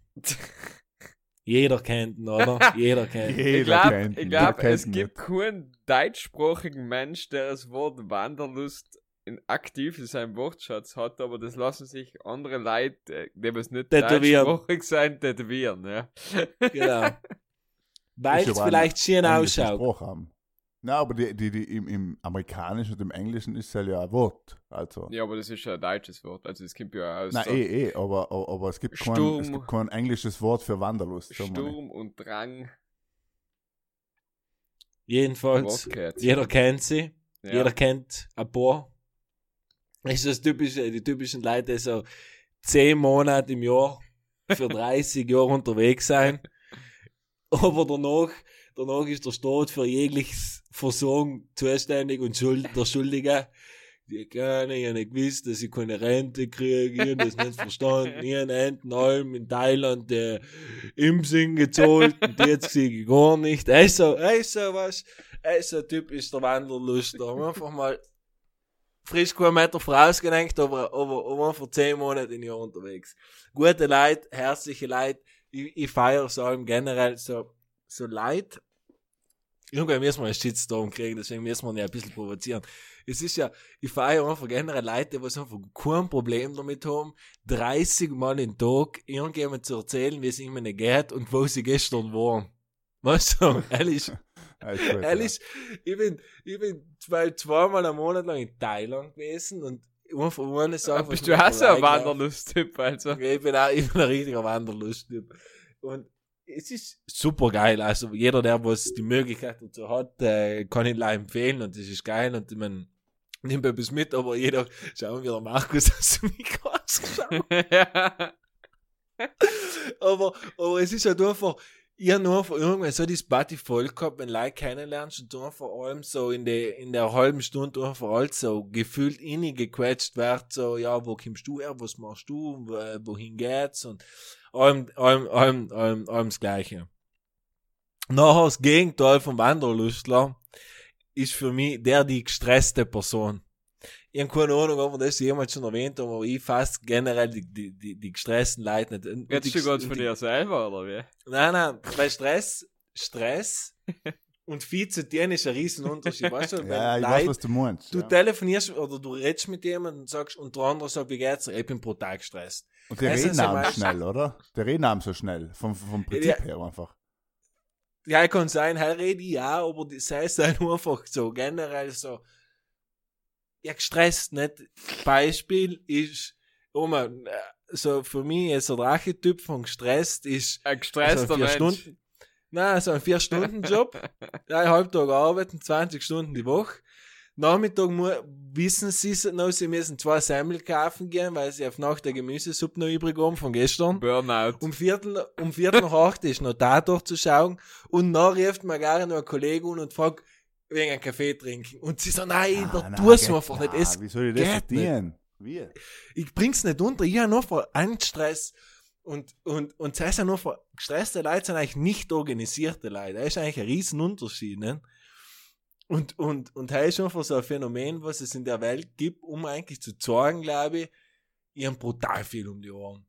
Jeder kennt ihn, oder? [laughs] Jeder kennt ihn. Jeder ich glaube, glaub, es gibt keinen deutschsprachigen Mensch, der das Wort Wanderlust in aktiv in seinem Wortschatz hat, aber das lassen sich andere Leute, die es nicht Tätowieren. deutschsprachig sein, tätowieren, ja. Genau. [laughs] Weil es vielleicht schön ausschaut. Na, aber die, die, die im, im Amerikanischen und im Englischen ist es ja ein Wort. Also. Ja, aber das ist ja ein deutsches Wort, also es kommt ja aus Na, der eh, eh, aber, aber, aber es, gibt kein, Sturm. es gibt kein englisches Wort für Wanderlust. Sturm und Drang. Jedenfalls, jeder kennt sie. Ja. Jeder kennt ein paar. Das ist das typische, die typischen Leute, die so zehn Monate im Jahr für [laughs] 30 Jahre unterwegs sein. Aber danach, danach ist der Staat für jegliches Versorgung zuständig und schuld, der Schuldige. Die können ja nicht gewusst, dass ich keine Rente kriege, ich das nicht verstanden. Ich hab hinten allem in Thailand äh, Impsing gezahlt und jetzt kriege ich gar nicht. Also, also was, also typisch der Wanderlust. Da haben wir einfach mal frisch kein Meter vorausgelenkt, aber, aber, aber vor zehn Monaten in Jahr unterwegs. Gute Leute, herzliche Leute. Ich, ich feiere so allem generell so, so Leute. Irgendwann müssen wir einen Shitstorm kriegen, deswegen müssen wir ihn ja ein bisschen provozieren. Es ist ja, ich feiere einfach generell Leute, die einfach kein Problem damit haben, 30 Mal im Tag irgendjemand zu erzählen, wie es ihnen geht und wo sie gestern waren. Weißt du, [laughs] ehrlich, Ja, ehrlich, ich bin, ich bin zwei, zweimal einen Monat lang in Thailand gewesen und einfach ohne Sache. Bist du auch so ein Wanderlust-Typ, also? Ich bin auch, ich bin ein richtiger Wanderlusttyp. Und es ist super geil. Also jeder, der was die Möglichkeit dazu hat, äh, kann ihn leider empfehlen und das ist geil und man nimmt etwas mit, aber jeder, schauen wir der Markus [laughs] aus dem Mikro ausgeschaut. [laughs] aber, aber es ist halt einfach, ich habe nur einfach irgendwann so die Party voll gehabt, wenn Leute kennenlernst und du vor allem so in der, in der halben Stunde einfach alles so gefühlt innig gequetscht wird, so, ja, wo kommst du her, was machst du, wo- wohin geht's und allem, allem, allem, allem, allem das Gleiche. Nachher das Gegenteil vom Wanderlustler ist für mich der die gestresste Person. Ich habe keine Ahnung, ob wir das jemals schon erwähnt haben, aber ich fast generell die, die, die, die gestressten Leute nicht. Und die- du gerade von dir selber, oder wie? Nein, nein, bei Stress, Stress [laughs] und viel zu tun ist ein Riesenunterschied. Weißt du, [laughs] wenn Ja, ich weiß, Leute- was du meinst. du ja. telefonierst oder du redest mit jemandem und sagst, und der andere sagt, wie geht's? dir? Ich bin brutal gestresst. Und die reden meistens- schnell, oder? Die reden auch so schnell. Vom, vom Prinzip Ja. her einfach. Ja, kann sein, hey, rede ich ja, aber das heißt dann einfach so generell so, ja, gestresst, nicht? Beispiel ist, oh man, äh, so für mich ist der Archetyp von gestresst ist, Ein also gestresster ein vier Mensch. Stunden, nein, so ein vier Stunden Job, drei [laughs] Halbtag arbeiten, 20 Stunden die Woche. Nachmittag wissen sie noch, sie müssen zwei Semmel kaufen gehen, weil sie auf Nacht der Gemüsesuppe noch übrig haben von gestern. Burnout. Um Viertel, um Viertel nach acht ist noch da durchzuschauen und dann ruft mir gerne noch ein Kollege an und fragt, wegen einem Kaffee trinken. Und sie sagt, nein, Ah, da nein, tu's geht- einfach nicht. ah, Es, Wie soll ich das verdienen? Wie? ich bring's nicht unter. Ich habe nur vor Angststress. Und, und, und das heißt ja nur, vor gestresste Leute sind eigentlich nicht organisierte Leute. Das ist eigentlich ein Riesenunterschied, ne? Und, und, und das ist einfach so ein Phänomen, was es in der Welt gibt, um eigentlich zu zeigen, glaube ich, habe brutal viel um die Ohren.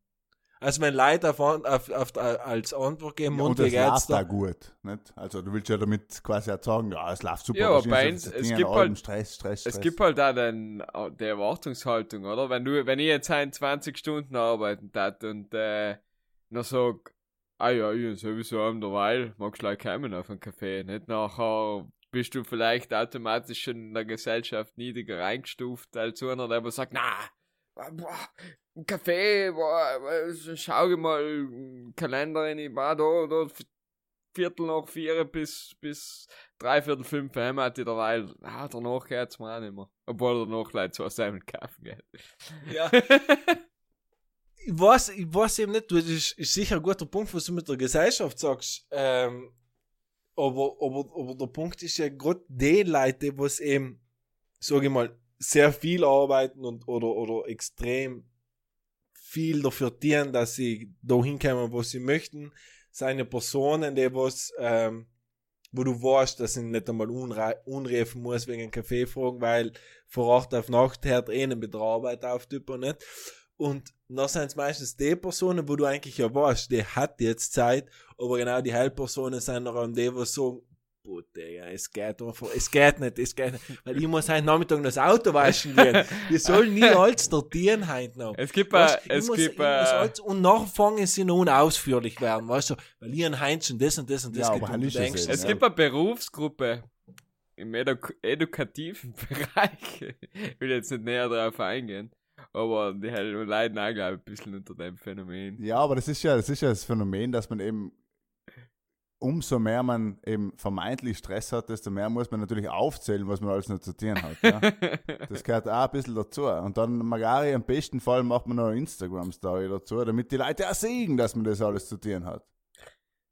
Also wenn Leute auf, auf, auf, als Antwort geben, Ja, und es läuft da gut. Nicht? Also du willst ja damit quasi auch sagen, ja, es läuft super. Ja, aber bei so uns- es gibt halt- Stress, Stress, Stress. Es gibt halt auch den, die Erwartungshaltung, oder? Wenn du, wenn ich jetzt ein 20 Stunden arbeiten tat und äh, noch sag, ah ja, ich hab sowieso um derweil, magst du gleich kommen auf einen Kaffee, nicht? Nachher bist du vielleicht automatisch schon in der Gesellschaft niedriger eingestuft als einer, der aber sagt, na, Kaffee, boah, boah, schau ich mal Kalender rein, war da, da, Viertel nach vier bis, bis dreiviertel fünf heim hat ich derweil, ah, danach geht's mir auch nicht mehr. Obwohl danach Leute zwei Semmeln kaufen geht. Ja. [laughs] ich weiß, ich weiß eben nicht, du, das ist, ist sicher ein guter Punkt, was du mit der Gesellschaft sagst. Ähm, aber, aber, aber der Punkt ist ja gerade die Leute, was eben, sage ich mal, sehr viel arbeiten und oder, oder extrem viel dafür tun, dass sie da hinkommen, wo sie möchten, seine Personen, die was, ähm, wo du weißt, dass sie nicht einmal unre unreifen muss wegen einem Kaffee fragen, weil vor Acht auf Nacht hört eh nicht mit der Arbeit auf, Typ nicht. Und dann sind es meistens die Personen, wo du eigentlich ja weißt, die hat jetzt Zeit, aber genau die Heilpersonen sind dann die, die sagen, Digga, es geht einfach, es geht nicht, es geht nicht, weil ich muss heute Nachmittag noch das Auto waschen gehen. Wir sollen nie [laughs] alles sortieren heute noch. Es gibt, Weißt, äh, es muss- gibt, äh, alles- und nachher fangen sie noch an ausführlich werden, weißt du, weil ich ein Heinz und das und das und das Ja, geht aber es denkst, es ja. gibt eine Berufsgruppe im edu edukativen [laughs] Bereich. Ich will jetzt nicht näher darauf eingehen. Aber die leiden auch, glaube ich, ein bisschen unter dem Phänomen. Ja, aber das ist ja, das ist ja das Phänomen, dass man eben umso mehr man eben vermeintlich Stress hat, desto mehr muss man natürlich aufzählen, was man alles noch zu tun hat. Ja? [laughs] Das gehört auch ein bisschen dazu. Und dann, Magari, im besten Fall macht man noch eine Instagram-Story dazu, damit die Leute auch sehen, dass man das alles zu tun hat.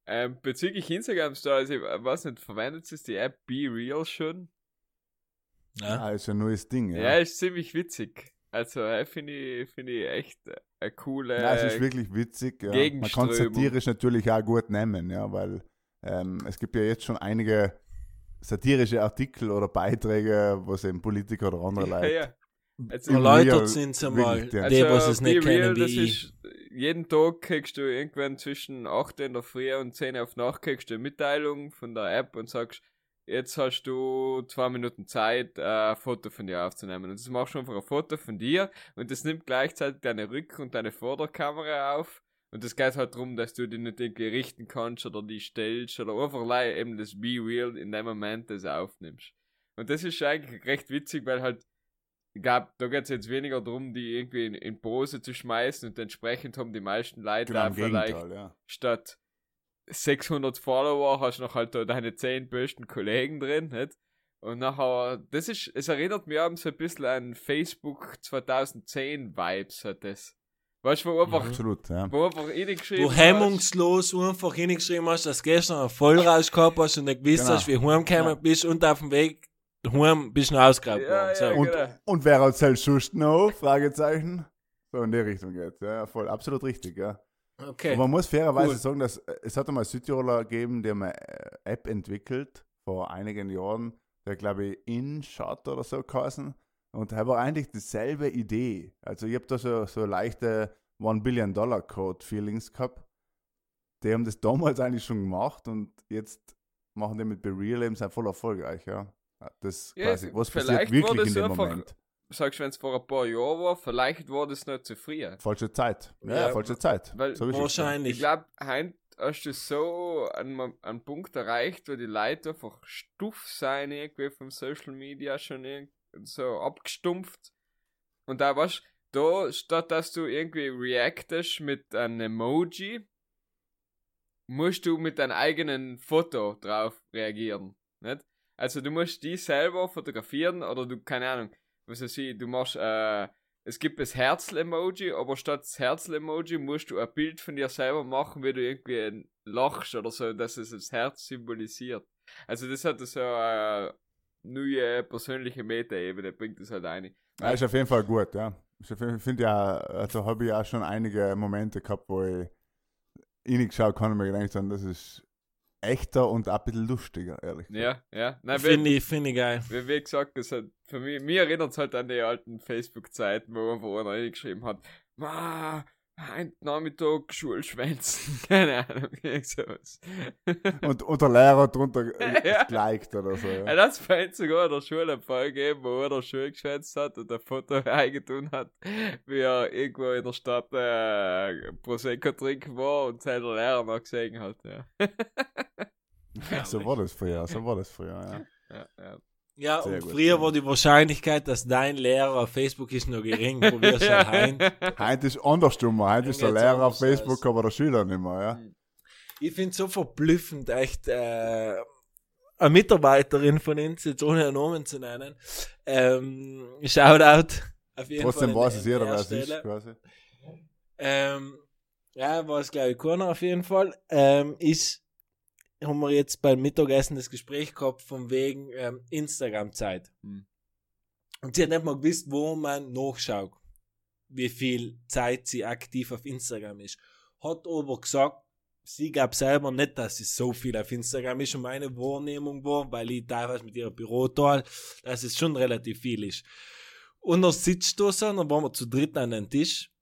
ähm, bezüglich Instagram Stories, ich weiß nicht, verwendet es die App Be Real schon? ja. Ah, ist ja ein neues Ding. Ja, Ja, ist ziemlich witzig. Also, äh, finde ich, finde ich echt eine coole. ja es ist wirklich witzig. Ja. Man kann satirisch natürlich auch gut nehmen, ja, weil ähm, es gibt ja jetzt schon einige satirische Artikel oder Beiträge, was eben Politiker oder andere ja, Leute ja. Also, Erläutert sind sie mal, wirklich, ja. die, was es nicht Real, kennen, das wie ich. ist, jeden Tag kriegst du irgendwann zwischen 8 in der Früh und 10 auf Nacht kriegst du eine Mitteilung von der App und sagst, jetzt hast du zwei Minuten Zeit, äh, ein Foto von dir aufzunehmen. Und das machst du einfach ein Foto von dir und das nimmt gleichzeitig deine Rück- und deine Vorderkamera auf. Und das geht halt darum, dass du die nicht irgendwie richten kannst oder die stellst oder einfach eben das Be Real in dem Moment das aufnimmst. Und das ist eigentlich recht witzig, weil halt ich glaube, da geht es jetzt weniger darum, die irgendwie in, in Pose zu schmeißen und entsprechend haben die meisten Leute Genau da vielleicht ja. statt 600 Follower hast du noch halt da deine 10 besten Kollegen drin, nicht? Und nachher, das ist, es erinnert mich abends so ein bisschen an Facebook 2010 Vibes hat das. Weißt du, wo einfach, Absolut, ja. wo einfach reingeschrieben Wo hast- hemmungslos einfach hingeschrieben hast, dass du gestern einen Vollrausch gehabt hast und nicht gewusst Genau. hast, wie du heimgekommen Ja. bist und auf dem Weg heim bist du noch ausgeraubt Ja, worden. So. ja, Und, genau. und wer erzählt sonst noch? Fragezeichen. So in die Richtung geht. Ja, voll, absolut richtig, ja. Okay. Und man muss fairerweise Cool. sagen, dass äh, es hat einmal Südtiroler gegeben, die haben eine äh, App entwickelt vor einigen Jahren, der glaube ich InShot oder so geheißen. Und war eigentlich dieselbe Idee. Also ich habe da so, so leichte One Billion Dollar Code Feelings gehabt. Die haben das damals eigentlich schon gemacht und jetzt machen die mit Bereal eben sind voll erfolgreich, ja. Das Ja, quasi, was passiert wirklich in dem einfach- Moment? Sagst du, wenn es vor ein paar Jahren war, vielleicht war das nicht zu früh. Falsche Zeit. Ja, Ja, falsche Zeit. weil so. Wahrscheinlich. Ich glaube, heute hast du so einen, einen Punkt erreicht, wo die Leute einfach stuff sein, irgendwie vom Social Media schon irgend- so abgestumpft. Und da was, da, statt dass du irgendwie reactest mit einem Emoji, musst du mit deinem eigenen Foto drauf reagieren. Nicht? Also du musst die selber fotografieren oder du, keine Ahnung, was weiß ich, du machst, äh, es gibt das Herzl-Emoji, aber statt das Herzl-Emoji musst du ein Bild von dir selber machen, wie du irgendwie lachst oder so, dass es das Herz symbolisiert. Also das hat so eine neue persönliche Meta-Ebene, bringt das halt ein. Ja, ist auf jeden Fall gut, ja. Ich finde ja, also habe ich ja schon einige Momente gehabt, wo ich reingeschaut habe und mir gedacht habe, das ist echter und auch ein bisschen lustiger, ehrlich gesagt. Ja, ja. Nein, Finde ich, finde ich geil. wie, wie gesagt, das hat für mich, mir erinnert es halt an die alten Facebook-Zeiten, wo einfach einer reingeschrieben hat, Ma, ein Nachmittag Schulschwänzen, [laughs] keine Ahnung, irgend sowas. [laughs] Und, und der Lehrer drunter [laughs] Ja. oder so. Ja. es bei uns sogar in der Schule einen Fall gegeben, wo er der Schule geschwänzt hat und ein Foto eingetun hat, wie er irgendwo in der Stadt äh, Prosecco trinken war und seinen Lehrer noch gesehen hat. Ja, So war das früher, so war das früher, ja. ja, ja. Ja, Sehr und gut, früher war die Wahrscheinlichkeit, dass dein Lehrer auf Facebook ist, noch gering. Probier's halt heim. [laughs] Heute ist andersrum, heute ist der Lehrer auf Facebook, aus. aber der Schüler nicht mehr, ja. Ich finde so verblüffend, echt, äh, eine Mitarbeiterin von uns, jetzt ohne einen Namen zu nennen, ähm, Shoutout. Auf jeden Trotzdem Fall weiß es jeder, der wer es ist, quasi. Ähm, ja, war es glaube ich keiner auf jeden Fall. Ähm, ist, haben wir jetzt beim Mittagessen das Gespräch gehabt von wegen ähm, Instagram-Zeit. Hm. Und sie hat nicht mal gewusst, wo man nachschaut, wie viel Zeit sie aktiv auf Instagram ist. Hat aber gesagt, sie gab selber nicht, dass sie so viel auf Instagram ist und meine Wahrnehmung war, weil ich teilweise mit ihrer Büro da, dass es schon relativ viel ist. Und dann sitzt du so, dann waren wir zu dritt an den Tisch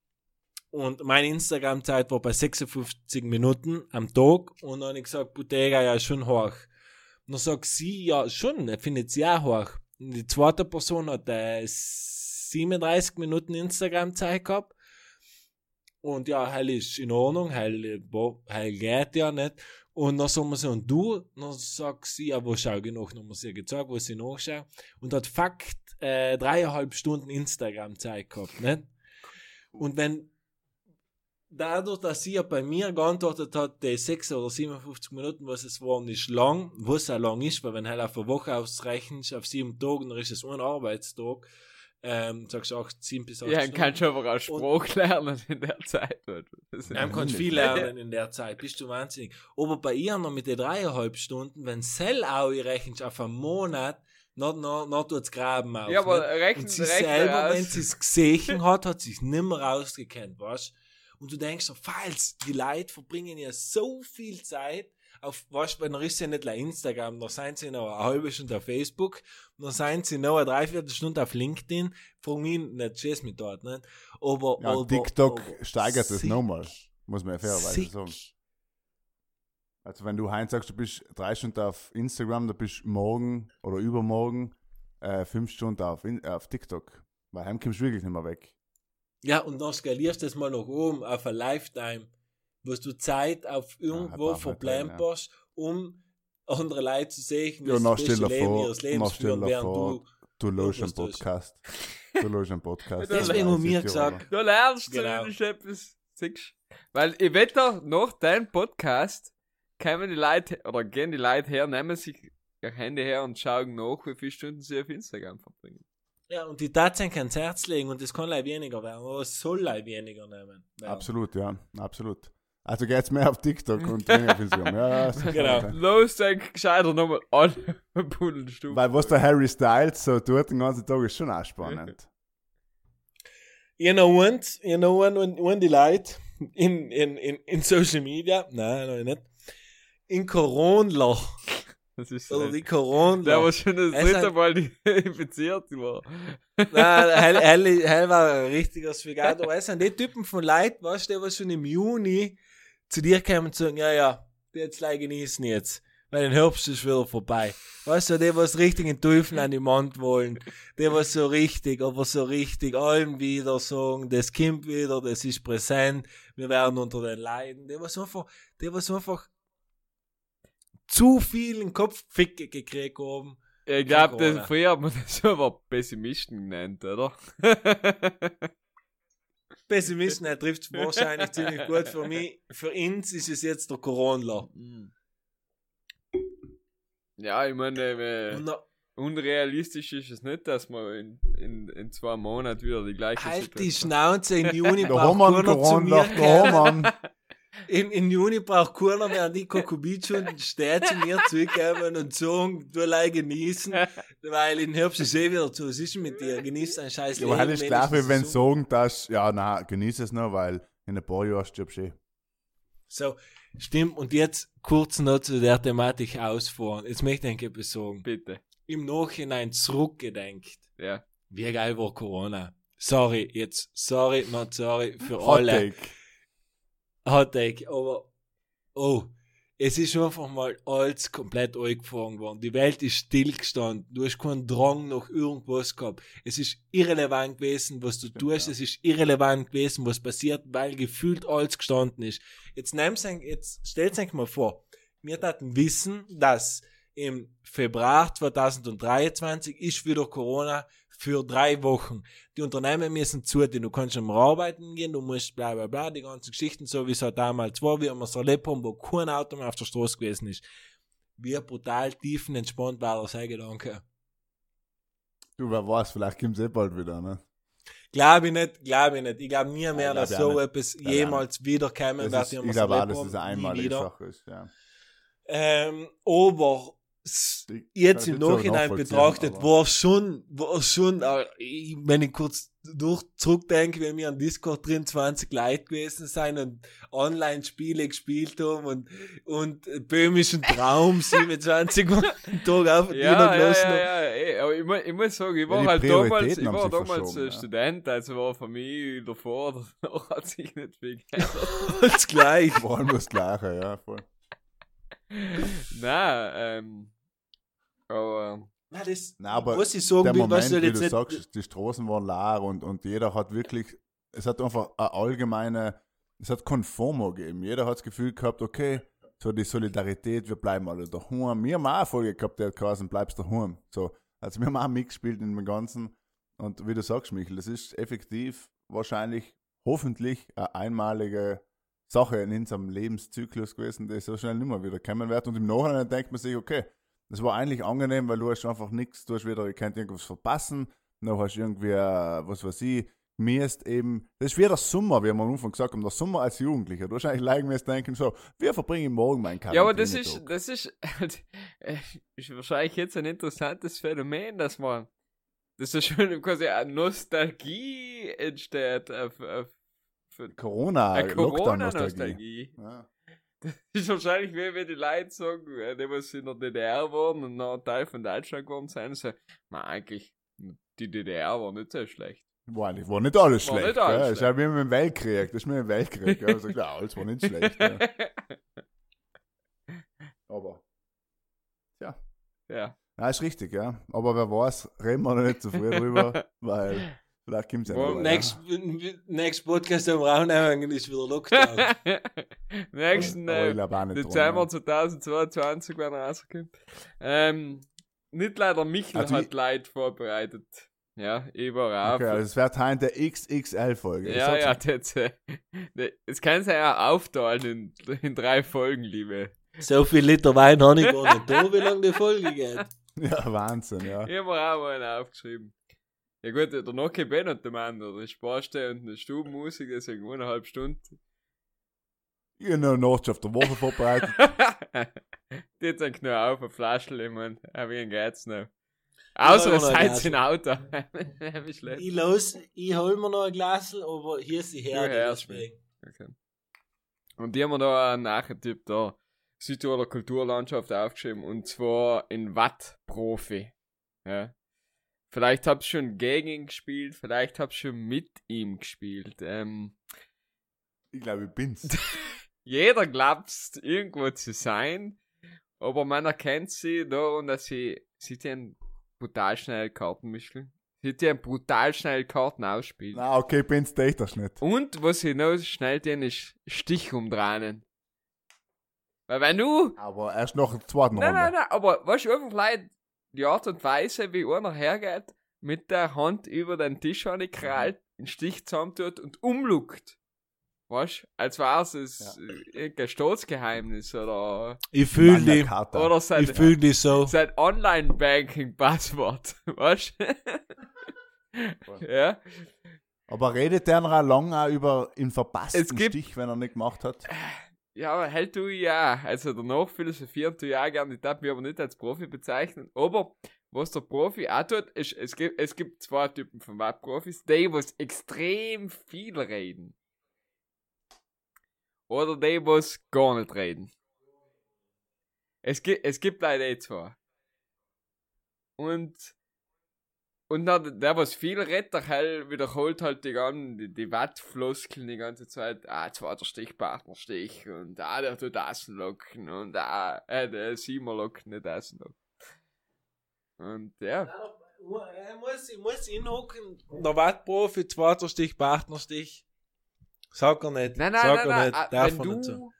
und meine Instagram-Zeit war bei 56 Minuten am Tag und dann habe ich gesagt, Bottega, ja, schon hoch. Und dann sagt sie, ja, schon, er findet sie auch hoch. Und die zweite Person hat äh, 37 Minuten Instagram-Zeit gehabt. Und ja, heil ist in Ordnung, heil, äh, heil geht ja nicht. Und dann sagen wir so, und du? Dann sagt sie, ja, wo schau ich nach? Dann wir sie gezeigt, wo sie nachschaut. Und hat Fakt äh, dreieinhalb Stunden Instagram-Zeit gehabt, nicht? Und wenn dadurch, dass sie ja bei mir geantwortet hat, die 6 oder 57 Minuten, was es waren, ist lang, was auch lang ist, weil wenn halt auf eine Woche ausrechnest, auf sieben Tagen, dann ist es ein Arbeitstag, ähm, sagst du 8, 7 bis 8 Ja, dann Stunden. kannst du aber auch Spruch lernen in der Zeit. Dann kannst du viel lernen in der Zeit, bist du wahnsinnig. Aber bei ihr noch mit den dreieinhalb Stunden, wenn Sell auch rechnest auf einen Monat, dann, dann, dann tut's graben auf. Ja, aber nicht? rechnen, Und sie selber, aus. wenn sie es gesehen hat, hat sie es nimmer rausgekannt, weißt Und du denkst so, falls die Leute verbringen ja so viel Zeit auf, was, er ist ja nicht auf Instagram, dann sind sie noch eine halbe Stunde auf Facebook, dann sind sie noch eine Dreiviertelstunde auf LinkedIn, von mir nicht, schieß mich dort, nicht? Aber, Ja, aber, TikTok aber steigert das sick. nochmal, muss man ja fairerweise sagen. Also wenn du Heinz sagst, du bist drei Stunden auf Instagram, dann bist du morgen oder übermorgen äh, fünf Stunden auf, auf TikTok. Weil heim kommst du wirklich nicht mehr weg. Ja, und dann skalierst du das mal nach oben auf ein Lifetime, wo du Zeit auf irgendwo man halt verplemperst, um andere Leute zu sehen, wie Ja, sie noch das beste stell dir Leben vor, ihres Lebens noch stell führen, dir während vor, du Du löst einen. Podcast. Du löst einen Podcast. Deswegen Ja, haben wir gesagt, Du lernst Genau. zumindest etwas. Siehst? Weil ich wette, nach deinem Podcast kommen die Leute, oder gehen die Leute her, nehmen sich ihr Handy her und schauen nach, wie viele Stunden sie auf Instagram verbringen. Ja, und die Tatsache ans Herz legen und das kann leider weniger werden, aber es soll leider weniger nehmen. werden. Absolut, ja, absolut. Also geht's mehr auf TikTok und weniger auf Instagram. Ja, ja. Genau. Los, dann gescheiter nochmal alle Buddelstufen. Weil was der Harry Styles so tut den ganzen Tag ist schon auch spannend. You know what? You know what? When, when die Leute in, in, in, in Social Media, nein, nein, nicht, in Corona, Das ist oder so. die Corona, Der war schon das dritte hat- Mal die [laughs] infiziert war. Nein, hell, [laughs] hell, hell war ein richtiges Figat. Aber es sind die Typen von Leuten, weißt du, die was schon im Juni zu dir kommen und sagen, ja, ja, jetzt gleich genießen jetzt. Weil der Herbst ist wieder vorbei. Weißt du, die was richtig den Teufel an die Wand wollen. Die was so richtig, aber so richtig allem wieder sagen, das kommt wieder, das ist präsent, wir werden unter den Leiden. Die was einfach, die was einfach zu viel in Kopfficke gekriegt haben. Ich glaube, früher hat man [laughs] das aber Pessimisten genannt, oder? [laughs] Pessimisten, er trifft wahrscheinlich ziemlich gut. Für mich, für uns ist es jetzt der Corona. ja, ich meine, äh, unrealistisch ist es nicht, dass man in, in, in zwei Monaten wieder die gleiche halt die Situation- Schnauze, im Juni Da braucht wir keiner zu mir da haben wir In, in Juni braucht keiner mehr an die Kokobitschunden steht zu mir zurückkommen und sagen, du allein genießen, weil in Herbst ist eh wieder zu. Was ist mit dir? Genieß dein scheiß Ja, Leben. aber halt ist klar, wenn so. sagen, dass, ja, na, genieß es noch, weil in ein paar Jahren stirbst du eh. So, stimmt. Und jetzt kurz noch zu der Thematik ausfahren. Jetzt möchte ich etwas sagen. Bitte. Im Nachhinein zurückgedenkt. Ja. Wie geil war Corona? Sorry, jetzt, sorry, not sorry für Hot alle. Take. Hot Take, aber, oh, es ist einfach mal alles komplett angefangen worden. Die Welt ist stillgestanden. Du hast keinen Drang nach irgendwas gehabt. Es ist irrelevant gewesen, was du tust. ja. Es ist irrelevant gewesen, was passiert, weil gefühlt alles gestanden ist. Jetzt nehm's ein, jetzt stellt euch mal vor, wir hatten wissen, dass im Februar 2023 ist wieder Corona für drei Wochen. Die Unternehmen müssen zu, du kannst am Arbeiten gehen, du musst bla bla bla, die ganzen Geschichten, so wie es halt damals war, wie wir es erlebt haben, wo kein Auto mehr auf der Straße gewesen ist. Wie brutal tiefenentspannt war sein Gedanke. Du, wer weiß, vielleicht kommt es eh bald wieder, ne? Glaube ich nicht, glaube ich nicht. Ich glaube nie mehr, dass so etwas jemals wiederkommen Das wird. ich es glaube auch, dass das eine einmalige. Sache ist, ja. Ähm, aber jetzt im das Nachhinein betrachtet war schon, war schon, äh, wenn ich kurz durch zurückdenke, wenn wir an Discord drin 20 Leute gewesen sein und Online-Spiele gespielt haben und, und böhmischen Traum [laughs] 27 Mal Tag auf und Ja, wieder ja, gelassen ja, ja, ey, aber ich, mu ich muss sagen, ich war die halt damals, ich war damals ja. Student, also war für mich davor oder [laughs] danach hat sich nicht viel [laughs] geändert. Alles gleich. Vor allem das Gleiche, ja, voll. [laughs] Nein, ähm, aber, Nein, das, Nein, aber was ich sagen der will, Moment, was wie jetzt du nicht, sagst, die Straßen waren leer und, und jeder hat wirklich, es hat einfach eine allgemeine, es hat kein FOMO gegeben. Jeder hat das Gefühl gehabt, okay, so die Solidarität, wir bleiben alle daheim. Wir haben auch eine Folge gehabt, der hat geheißen, bleibst daheim. So, also wir haben auch mitgespielt in dem Ganzen. Und wie du sagst, Michael, das ist effektiv wahrscheinlich, hoffentlich eine einmalige Sache in unserem Lebenszyklus gewesen, die so schnell nicht mehr wieder kommen wird. Und im Nachhinein denkt man sich, okay, das war eigentlich angenehm, weil du hast einfach nichts, du hast wieder, ihr könnt irgendwas verpassen, dann hast du irgendwie, äh, was weiß ich, mirst eben, das ist wie der Sommer, wie wir am Anfang gesagt haben, der Sommer als Jugendlicher. Du hast eigentlich leicht mirst denken, so, wir verbringen morgen meinen Kaffee. ja, aber das ist, das ist, [laughs] äh, ist wahrscheinlich jetzt ein interessantes Phänomen, dass man, dass da schon quasi eine Nostalgie entsteht auf, auf, für Corona, eine Lockdown-Nostalgie. Corona-Nostalgie. Ja. Das [laughs] ist wahrscheinlich wie wenn die Leute sagen, äh, die was in der DDR waren und noch ein Teil von Deutschland geworden sind, so, na eigentlich, die DDR war nicht so schlecht. War nicht, war nicht alles War schlecht. nicht alles gell? Das ist schlecht. ja wie mit dem Weltkrieg. Das ist mit dem Weltkrieg. Gell? Also, klar, alles war nicht schlecht. Ja. [laughs] Aber, ja. ja, ist richtig, ja. Aber wer weiß, reden wir noch nicht zu früh drüber, [laughs] weil vielleicht kommt es ja Well. Next, next Podcast am Raunhängen ist wieder Lockdown. [laughs] Nächsten ja. Äh, auch Dezember dran, 2022, wenn er rauskommt. Ähm, nicht leider Michel Also hat Leid vorbereitet. Ja, ich war ja. auch. Okay, also es wird heute der XXL-Folge. Ja, ja, das, äh, ne, es kann sich ja aufteilen in, in drei Folgen, liebe. so viel Liter Wein habe ich gar nicht da, wie lange die Folge geht. [laughs] ja, Wahnsinn, ja. Ich hab mir auch mal einen aufgeschrieben. Ja gut, der Nokia Ben und der Mann, oder? Der Sparste und eine Stubenmusik, deswegen eineinhalb Stunden. Ich habe noch eine Nacht auf der Woche vorbereitet. [laughs] Die hat dann nur auf, eine Flasche, ich wie ein Geiz noch. Außer es ein seid im Auto. [laughs] Ich los, ich hol mir noch ein Glas, aber hier ist die Herde. Okay. Und die haben wir da einen Nachtipp da. Südtiroler Kulturlandschaft aufgeschrieben und zwar in Watt-Profi. Ja. Vielleicht ihr schon gegen ihn gespielt, vielleicht ihr schon mit ihm gespielt. Ähm, Ich glaube, ich bin's. [laughs] jeder glaubt irgendwo zu sein, aber man erkennt sie da und dass sie, sie haben brutal schnell Karten mischen. Sie haben brutal schnell Karten ausspielen. Na, okay, bin's, ich das nicht. Und was sie noch schnell tun, ist Stich umdrehen. Weil wenn du. Aber erst nach der zweiten Nein, nein, Runde. nein, aber weißt du einfach leid, die Art und Weise, wie einer hergeht, mit der Hand über den Tisch krallt, den Stich zusammentut und umluckt. Weißt du? Als war es ein irgendein Staatsgeheimnis oder, Ich fühle die. Oder sein, Ich fühle die so. sein Online-Banking-Passwort. [laughs] Weißt du? ja. Aber redet der noch lang auch über den verpassten Stich, wenn er nicht gemacht hat? Ja, aber halt du ja. Also danach philosophieren tu ja gerne. Ich darf mich aber nicht als Profi bezeichnen. Aber was der Profi auch tut, ist, es gibt, es gibt zwei Typen von Wattprofis. Die, was extrem viel reden. Oder die, was gar nicht reden. Es gibt, es gibt leider die zwei. Und, und dann, der, was viel redet, der Hell wiederholt halt die ganzen, die, die Wattfloskeln die ganze Zeit. Ah, zweiter Stich, Partnerstich. Und ah, der tut das locken. Und ah, äh, der Siemer locken, nicht das locken. Und ja. Ich muss, ich muss hinhocken. Der Wattprofi, zweiter Stich, Partnerstich. Sag er nicht. Nein, nein, Sag nein, er nein. nicht. ah, Darf wenn er nicht du, so.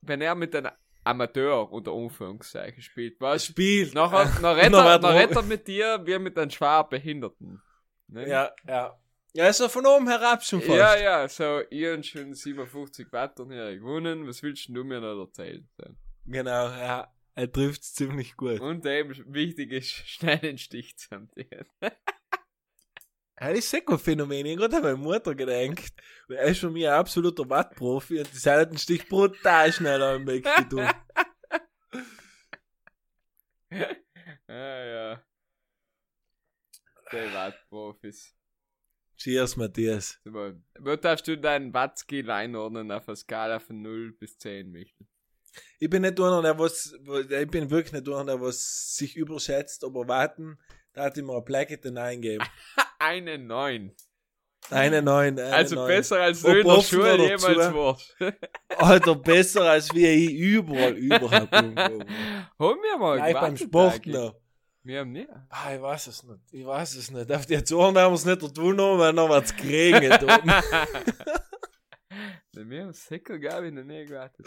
wenn er mit einem Amateur unter Anführungszeichen spielt, weißt du, Spiel. nachher, Noch dann [laughs] hoch. redet er mit dir wie mit einem schwer Behinderten. Ne? Ja, ja. Ja, ist er von oben herab schon fast. Ja, ja, so, ihr habt schon 57 Wattturniere gewonnen, was willst du mir noch erzählen? Genau, ja. Er trifft es ziemlich gut. Und eben wichtig ist, [laughs] schnell den Stich zu hantieren. Das ist ein Phänomen. Ich habe gerade an meine Mutter gedacht. Weil Er ist für mich ein absoluter Wattprofi und die hat den Stich brutal schnell am Weg getan. [laughs] ah, ja. Die Wattprofis. Cheers, Matthias. Super. Wo darfst du deinen Wattskill einordnen auf einer Skala von 0 bis 10, Michel? Ich bin nicht einer, der was, ich bin wirklich nicht einer, der was sich überschätzt, aber warten, da hat ich mir ein Placket eingeben. [laughs] Eine 9. Eine neun, eine Also neun. besser als in der Schule oder jemals warst. [laughs] Alter, besser als wie ich überall, überhaupt [laughs] war. Hol mir mal Gleich beim gewartet Sport noch. Wir haben nie. Ah, ich weiß es nicht. Ich weiß es nicht. Auf die Zonen haben wir es nicht tun, weil noch was geregnet oben. Bei mir haben sicher gar noch nie gewartet.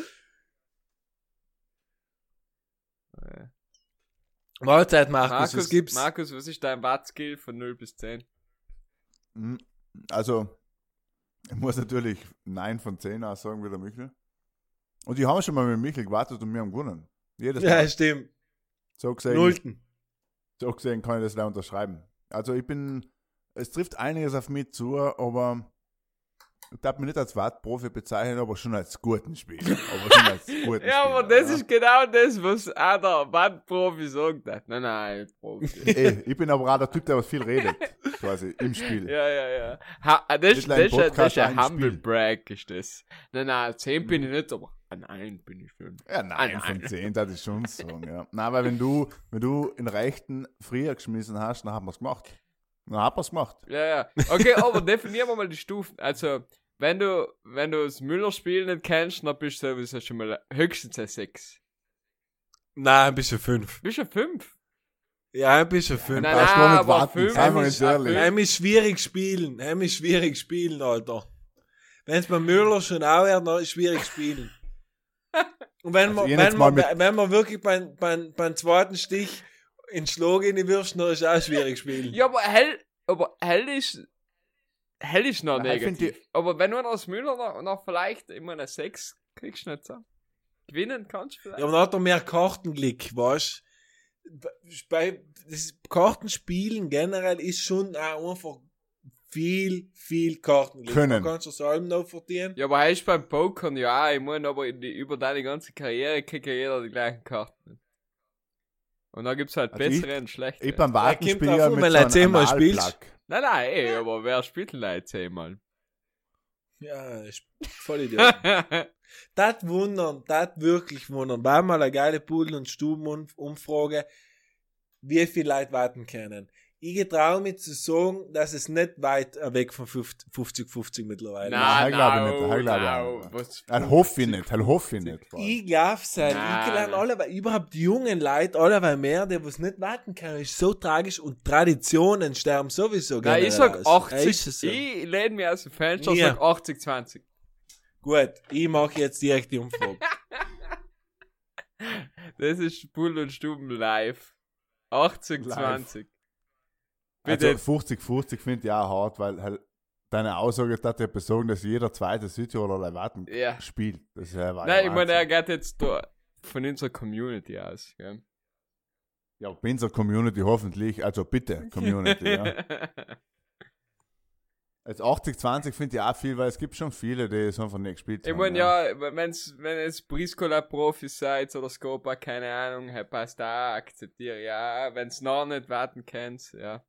Äh, Mahlzeit, Markus, Markus, was gibt's? Markus, was ist dein Wattskill von 0 bis 10? Hm, Also, ich muss natürlich 9 von 10 auch sagen, wie der Michel. Und die haben schon mal mit Michel gewartet und wir haben gewonnen. Jedes Ja, Mal. stimmt. So gesehen, Nullten. so gesehen kann ich das da unterschreiben. Also ich bin, es trifft einiges auf mich zu, aber darf mich nicht als Wattprofi bezeichnen, aber schon als guten Spieler. Aber schon als [laughs] guten Ja, aber Spieler, das ist genau das, was auch der Wattprofi sagt. Nein, nein, Profi. [laughs] Eh, ich bin aber auch der Typ, der was viel redet, [laughs] quasi, im Spiel. Ja, ja, ja. Ha, ah, das, Nicht das, ist ein- das ist ein Humble Spiel. Brag, ist das. Nein, nein, 10 bin ich nicht, aber An allen bin ich schon. Ja, nein, nein. von 10, das ist schon so. Ja. Nein, weil wenn du, wenn du in Rechten früher geschmissen hast, dann haben wir es gemacht. Dann haben wir es gemacht. Ja, ja. Okay, aber definieren wir mal die Stufen. Also, wenn du, wenn du das Müller-Spiel nicht kennst, dann bist du sowieso schon mal höchstens ein 6. Nein, ein bisschen fünf. Bist du 5? Ja, ein bisschen fünf. Nein, brauchst nein, du nicht aber warten, fünf ist nicht ein ehrlich. fünf. Heim ist schwierig spielen. Heim ist schwierig spielen, Alter. Wenn es beim Müller schon auch wäre, dann ist schwierig spielen. [laughs] Und wenn Also man, wenn mal man, wenn man wirklich beim, beim, beim zweiten Stich in Schlag in die Würst, dann ist auch schwierig spielen. Ja, aber hell, aber hell ist, hell ist noch find negativ. Aber wenn du aus Müller noch, noch vielleicht immer eine 6 kriegst, nicht so. Gewinnen kannst du vielleicht. Ja, aber dann hat er mehr Kartenglick, weißt Bei das Kartenspielen generell ist schon auch einfach viel, viel Kartenglick. Können. Da kannst du das allem noch verdienen. Ja, aber heißt beim Pokern, ja, ich meine, aber in die, über deine ganze Karriere kriegt ja jeder die gleichen Karten. Und dann gibt's halt Also ich- bessere und schlechtere. Ich beim Warten spiele ja mit wenn so einem zehnmal spielst. Nein, nein, ey, aber wer spielt denn da jetzt einmal? Ja, ist voll Idiot. [laughs] das wundern, das wirklich wundern. War mal eine geile Pudel- und Stubenumfrage, wie viele Leute warten können. Ich getraue mich zu sagen, dass es nicht weit weg von 50-50 mittlerweile Nein, Nein, glaub ich nicht, das glaub ich no, auch nicht. Das hoffe ich nicht, das hoffe ich nicht. Ich glaube sein, Nein, ich lerne nein. alle, weil überhaupt die jungen Leute, alle weil mehr, die was nicht warten können, ist so tragisch und Traditionen sterben sowieso Nein, ich generell sag aus. Ja, 80, ist es so. ich lehne mich aus dem Fenster und Ja. sag 80, 20. Gut, ich mache jetzt direkt die Umfrage. [laughs] Das ist Bull und Stuben live. 80, Live. 20. Also Bitte. 50-50 finde ich auch hart, weil halt deine Aussage hat ja besogen, dass jeder zweite Südtiroler Warten Ja. spielt. Das ist ja Nein, ich meine, er geht jetzt da von unserer Community aus. Gell? Ja, bei unserer Community hoffentlich, also bitte, Community, ja. [laughs] Als 80-20 finde ich auch viel, weil es gibt schon viele, die es einfach nicht gespielt Ich haben. meine, ja, wenn's, wenn es Briscola-Profis seid oder Scopa, keine Ahnung, hey, passt da, akzeptiere ja. Wenn's noch nicht warten könnt, ja.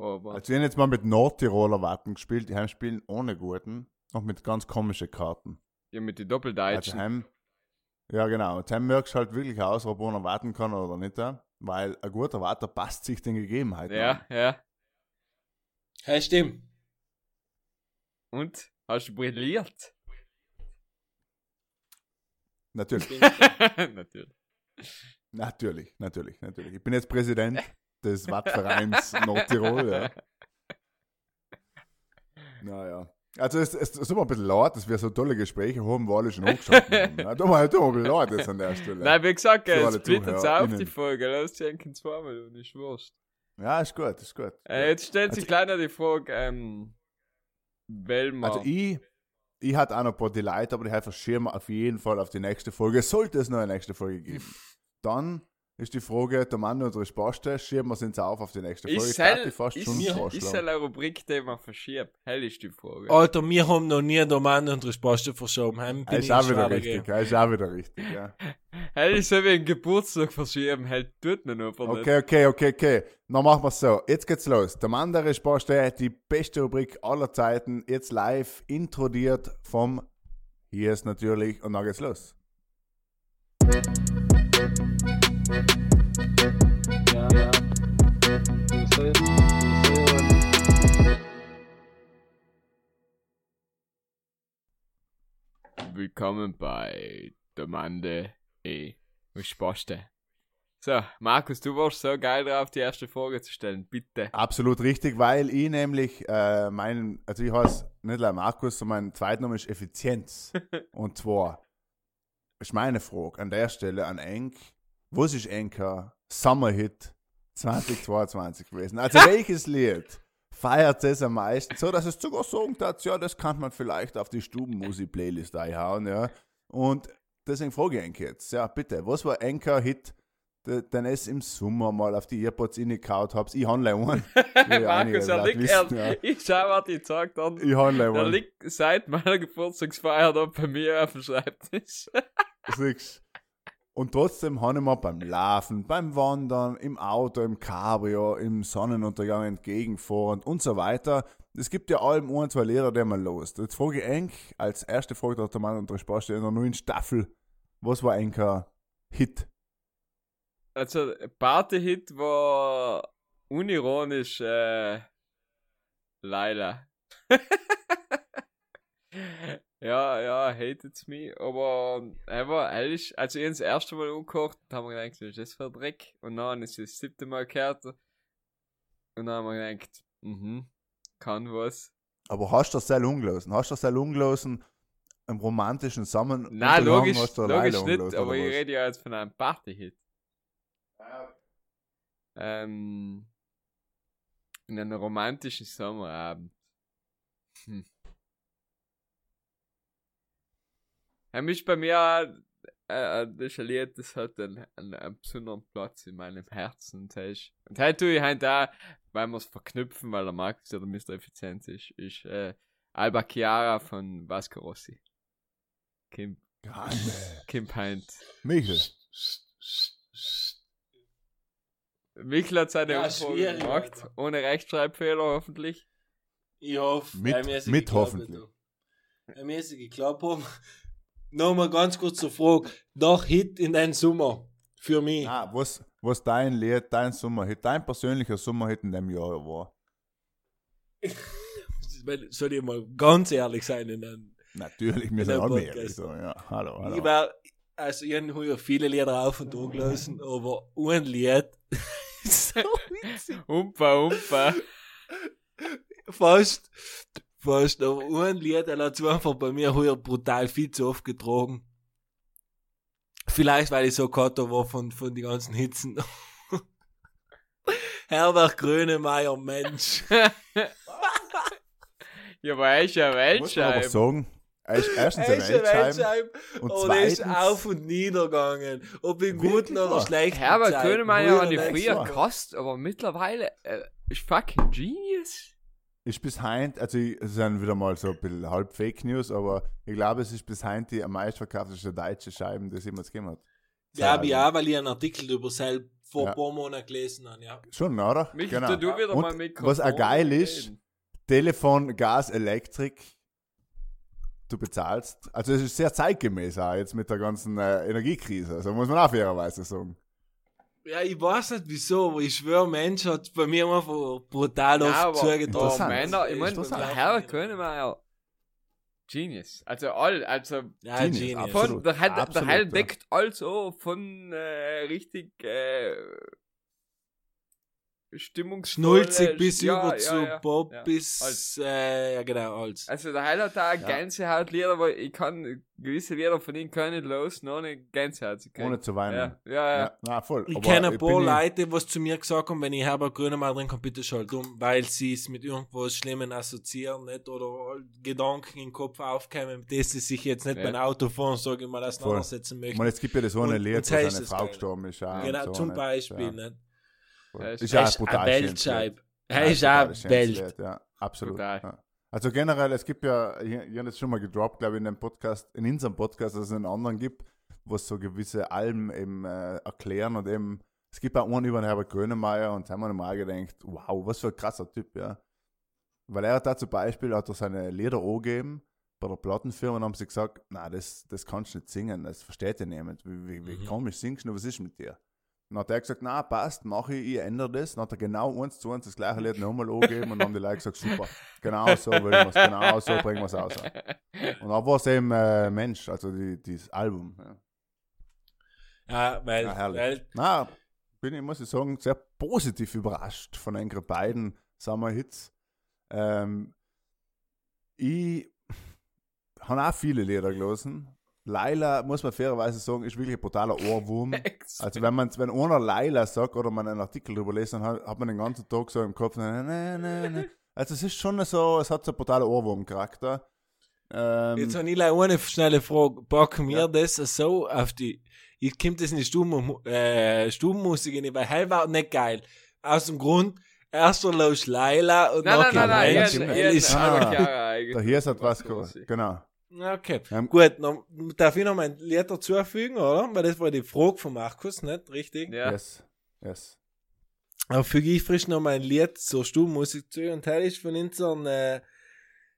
Aber, Also wir haben jetzt mal mit Nordtiroler Warten gespielt, die haben spielen ohne guten, noch mit ganz komischen Karten. ja, mit den Also Doppeldeutschen. heim, ja genau, und heim merkst du halt wirklich aus, ob einer warten kann oder nicht, ja. weil ein guter Warter passt sich den Gegebenheiten an. ja, ja. Hey, stimmt. Und? Hast du brilliert? Natürlich, [laughs] [laughs] Natürlich. natürlich, natürlich, natürlich. Ich bin jetzt Präsident [laughs] des Wattvereins Nordtirol, ja. Naja. Also es, es, es tut mir ein bisschen leid, dass wir so tolle Gespräche haben, wo alle schon hochgeschaltet haben. Ja, tut mir, tut mir ein bisschen leid jetzt an der Stelle. Nein, wie gesagt, es alle splittet auf die Folge. Lass denken zweimal und ist wurscht. Ja, ist gut, ist gut. Äh, jetzt stellt sich Also- noch die Frage, ähm, Welmer. Also ich, ich hatte auch noch ein paar Delight, aber die verschieben wir auf jeden Fall auf die nächste Folge. Sollte es noch eine nächste Folge geben. Dann ist die Frage, der Mann unsere Spaste, schieben wir es jetzt auf auf die nächste Folge. ist hell, ich fast ist, schon ist eine Rubrik, die man verschiebt? Hell ist die Frage. Alter, wir haben noch nie den Mann und die Spaste verschoben. Heim bin Er ist ich auch wieder richtig, er ist auch wieder richtig, ja. [laughs] Hell ist so wie ein Geburtstag verschieben. Hell tut man nicht. Okay, okay, okay, okay. Dann machen wir es so. Jetzt geht's los. Der Mann der Spaste, die beste Rubrik aller Zeiten, jetzt live introdiert vom Hier ist natürlich und dann geht's los. Ja, ja. Soll- Willkommen bei der Mande E. Spaste. So, Markus, du warst so geil drauf, die erste Frage zu stellen. Bitte. Absolut richtig, weil ich nämlich äh, meinen, also ich heiße nicht nur Markus, sondern mein Zweitname ist Effizienz. [laughs] Und zwar ist meine Frage an der Stelle an Enk, was ist Enker Summer Hit 2022 gewesen? Also welches Lied feiert es am meisten, so dass es sogar sagen hat, ja, das kann man vielleicht auf die Stubenmusik-Playlist einhauen, ja. Und deswegen frage ich Enk jetzt, ja bitte, was war Enker Hit, de- den es im Sommer mal auf die Earpods reingehauen habt? Ich handle einen. [laughs] Markus, er liegt, wissen, er, ja. [laughs] ich schau, was ich gesagt habe. Ich Er einen. liegt seit meiner Geburtstagsfeier da bei mir auf dem Schreibtisch. Siehst. Und trotzdem habe ich mir beim Laufen, beim Wandern, im Auto, im Cabrio, im Sonnenuntergang entgegenfahren und so weiter. Es gibt ja allem ein, zwei Lehrer, die man los. Jetzt frage ich eng, als erste Frage, der Mann unter Spaß in der neuen Staffel. Was war ein Hit? Also, Party-Hit war unironisch, äh, Laila. [laughs] ja, ja, hatet's me, aber er war ehrlich, also ich das erste Mal umgekocht, haben wir gedacht, was ist das für ein Dreck? Und dann ist es das siebte Mal gehört. Und dann haben wir gedacht, mhm, kann was. Aber hast du das sehr ungelassen? Hast du das sehr ungelassen im romantischen Sommer? Na, logisch, logisch nicht, aber ich rede ja jetzt von einem Party-Hit. Ähm, in einem romantischen Sommerabend. Hm. Er ist bei mir äh, das Lied, das hat einen, einen, einen besonderen Platz in meinem Herzen. Und das ist, und heute tue ich halt da, weil wir es verknüpfen, weil der Markt oder Mr. Effizienz ist, ist äh, Alba Chiara von Vasco Rossi. Kim, Kim Pint. Michel. Michel hat seine Ja, Umfrage gemacht, Alter. ohne Rechtschreibfehler hoffentlich. Ich hoffe, Mit- bei mir ist es mit geklappt, hoffentlich. du. Bei mir ist es geklappt. haben. Nochmal ganz kurz zur Frage. Nach Hit in den Sommer. Für mich. Ah, was, was dein Lied, dein Sommerhit, dein persönlicher Sommerhit in dem Jahr war? [laughs] Soll ich mal ganz ehrlich sein? In den, Natürlich, wir In sind Podcast. ehrlich. So, ja. Hallo, hallo. Ich war, also ich habe ja viele Lieder auf und an gelesen, [laughs] aber ein Lied [laughs] so witzig. Umpa, umpa. Fast, fast, aber ein Lied, der hat zwar einfach bei mir heuer brutal viel zu oft getragen. Vielleicht, weil ich so Kater war von, von den ganzen Hitzen. [laughs] Herbert Grönemeyer, Mensch. [laughs] Ja, aber er ist ja muss man sagen, er ist erstens Er ein ist ein Weltscheib und und er ist zweitens- auf und niedergegangen. Ob in guten oder wahr? schlechten Herbert Zeiten. Grönemeyer war die früher krass, aber mittlerweile äh, ist fucking genius. Ist bis heint, also ich- es sind wieder mal so ein bisschen halb Fake News, aber ich glaube, es ist bis heint die am meistverkaufteste deutsche Scheiben, die es jemals gegeben hat. Ja, ich auch, weil ich einen Artikel über selbst vor Ja. ein paar Monaten gelesen habe, ja. Schon, oder? Mich Genau. du wieder Und mal mit was auch geil ist, reden. Telefon, Gas, Elektrik, du bezahlst. Also es ist sehr zeitgemäß auch jetzt mit der ganzen äh, Energiekrise, also muss man auch fairerweise sagen. Ja, ich weiß nicht wieso, aber ich schwöre, Mensch hat bei mir einfach brutal Ja, oft aber zugetragen. oh. Männer, ich meine, der Herbert Grönemeyer, Genius. Also all, also Ja, Genius, Genius. von, der, der absolut, Heil ja. deckt also von äh, richtig äh, stimmungsvoll. Schnulzig bis ja, über ja, zu ja, Bob ja. bis, Als- äh, ja genau, als. Also der hat da Ja. Gänsehautlieder, aber ich kann gewisse Lieder von ich nicht los, ohne Gänsehaut zu kriegen. Ohne zu weinen. Ja, ja, ja. Ja, na, voll. Ich Aber kenne ein paar ich- Leute, was zu mir gesagt haben, wenn ich Herbert Grönemeyer drin kann, bitte schalt um, weil sie es mit irgendwas Schlimmen assoziieren, nicht? Oder Gedanken im Kopf aufkommen, mit denen sie sich jetzt nicht Ja. beim Autofahren, sage ich mal, auseinandersetzen Ich möchten. meine, es gibt ja das eine und wo heißt seine es Frau gestorben ist. genau, so, zum nicht? Beispiel, Ja. nicht? Er ist- Ist ja ist brutal ein schönes Lied. Weltscheib. Ja, Er ist auch Welt. Ja, absolut. Ja. Also generell, es gibt ja, ich, ich habe das schon mal gedroppt, glaube ich, in dem Podcast, in unserem Podcast, dass es einen anderen gibt, wo es so gewisse Alben eben äh, erklären und eben, es gibt auch einen über den Herbert Grönemeyer und da haben wir mal gedacht, wow, was für ein krasser Typ, ja. Weil er hat da zum Beispiel, hat er seine Lieder angegeben, bei der Plattenfirma und haben sie gesagt, na, das, das kannst du nicht singen, das versteht ihr niemand, wie, wie, wie Mhm. komisch singst du, was ist mit dir? Dann hat er gesagt, na, passt, mache ich, ich ändere das. Dann hat er genau eins zu eins das gleiche Lied nochmal angegeben und dann haben die Leute gesagt, super, genau so will wir es, genau so bringen wir es aus. Und dann war es eben äh, Mensch, also die, dieses Album. Ja. Ja, weil, Ja, herrlich. weil Na, bin ich, muss ich sagen, sehr positiv überrascht von einigen beiden Summer-Hits. Ähm, ich [laughs] habe auch viele Lieder gelesen. Laila, muss man fairerweise sagen, ist wirklich ein brutaler Ohrwurm. [laughs] Also wenn man wenn einer Laila sagt oder man einen Artikel drüber liest, dann hat, hat man den ganzen Tag so im Kopf, ne, ne, ne, ne. Also es ist schon so, es hat so einen brutalen Ohrwurm-Charakter. Ähm, Jetzt habe ich gleich eine schnelle Frage. Packen wir Ja. das so auf die. Jetzt kommt das in die Stuben, äh, Stubenmusik rein, weil hell war nicht geil. Aus dem Grund, erst los Laila und Nein, nein, nachher nein, nein, ja, hier Mensch, stimmt. ist- hier ist Ah. Albert Chiara eigentlich. da hier ist halt was, Grossi. genau. Okay, Ähm, gut, noch, darf ich noch mein Lied dazufügen, oder? Weil das war die Frage von Markus, nicht? Richtig? Ja. Yes. Yes. Dann füge ich frisch noch mein Lied zur Stubenmusik zu und heute ist von unserem äh,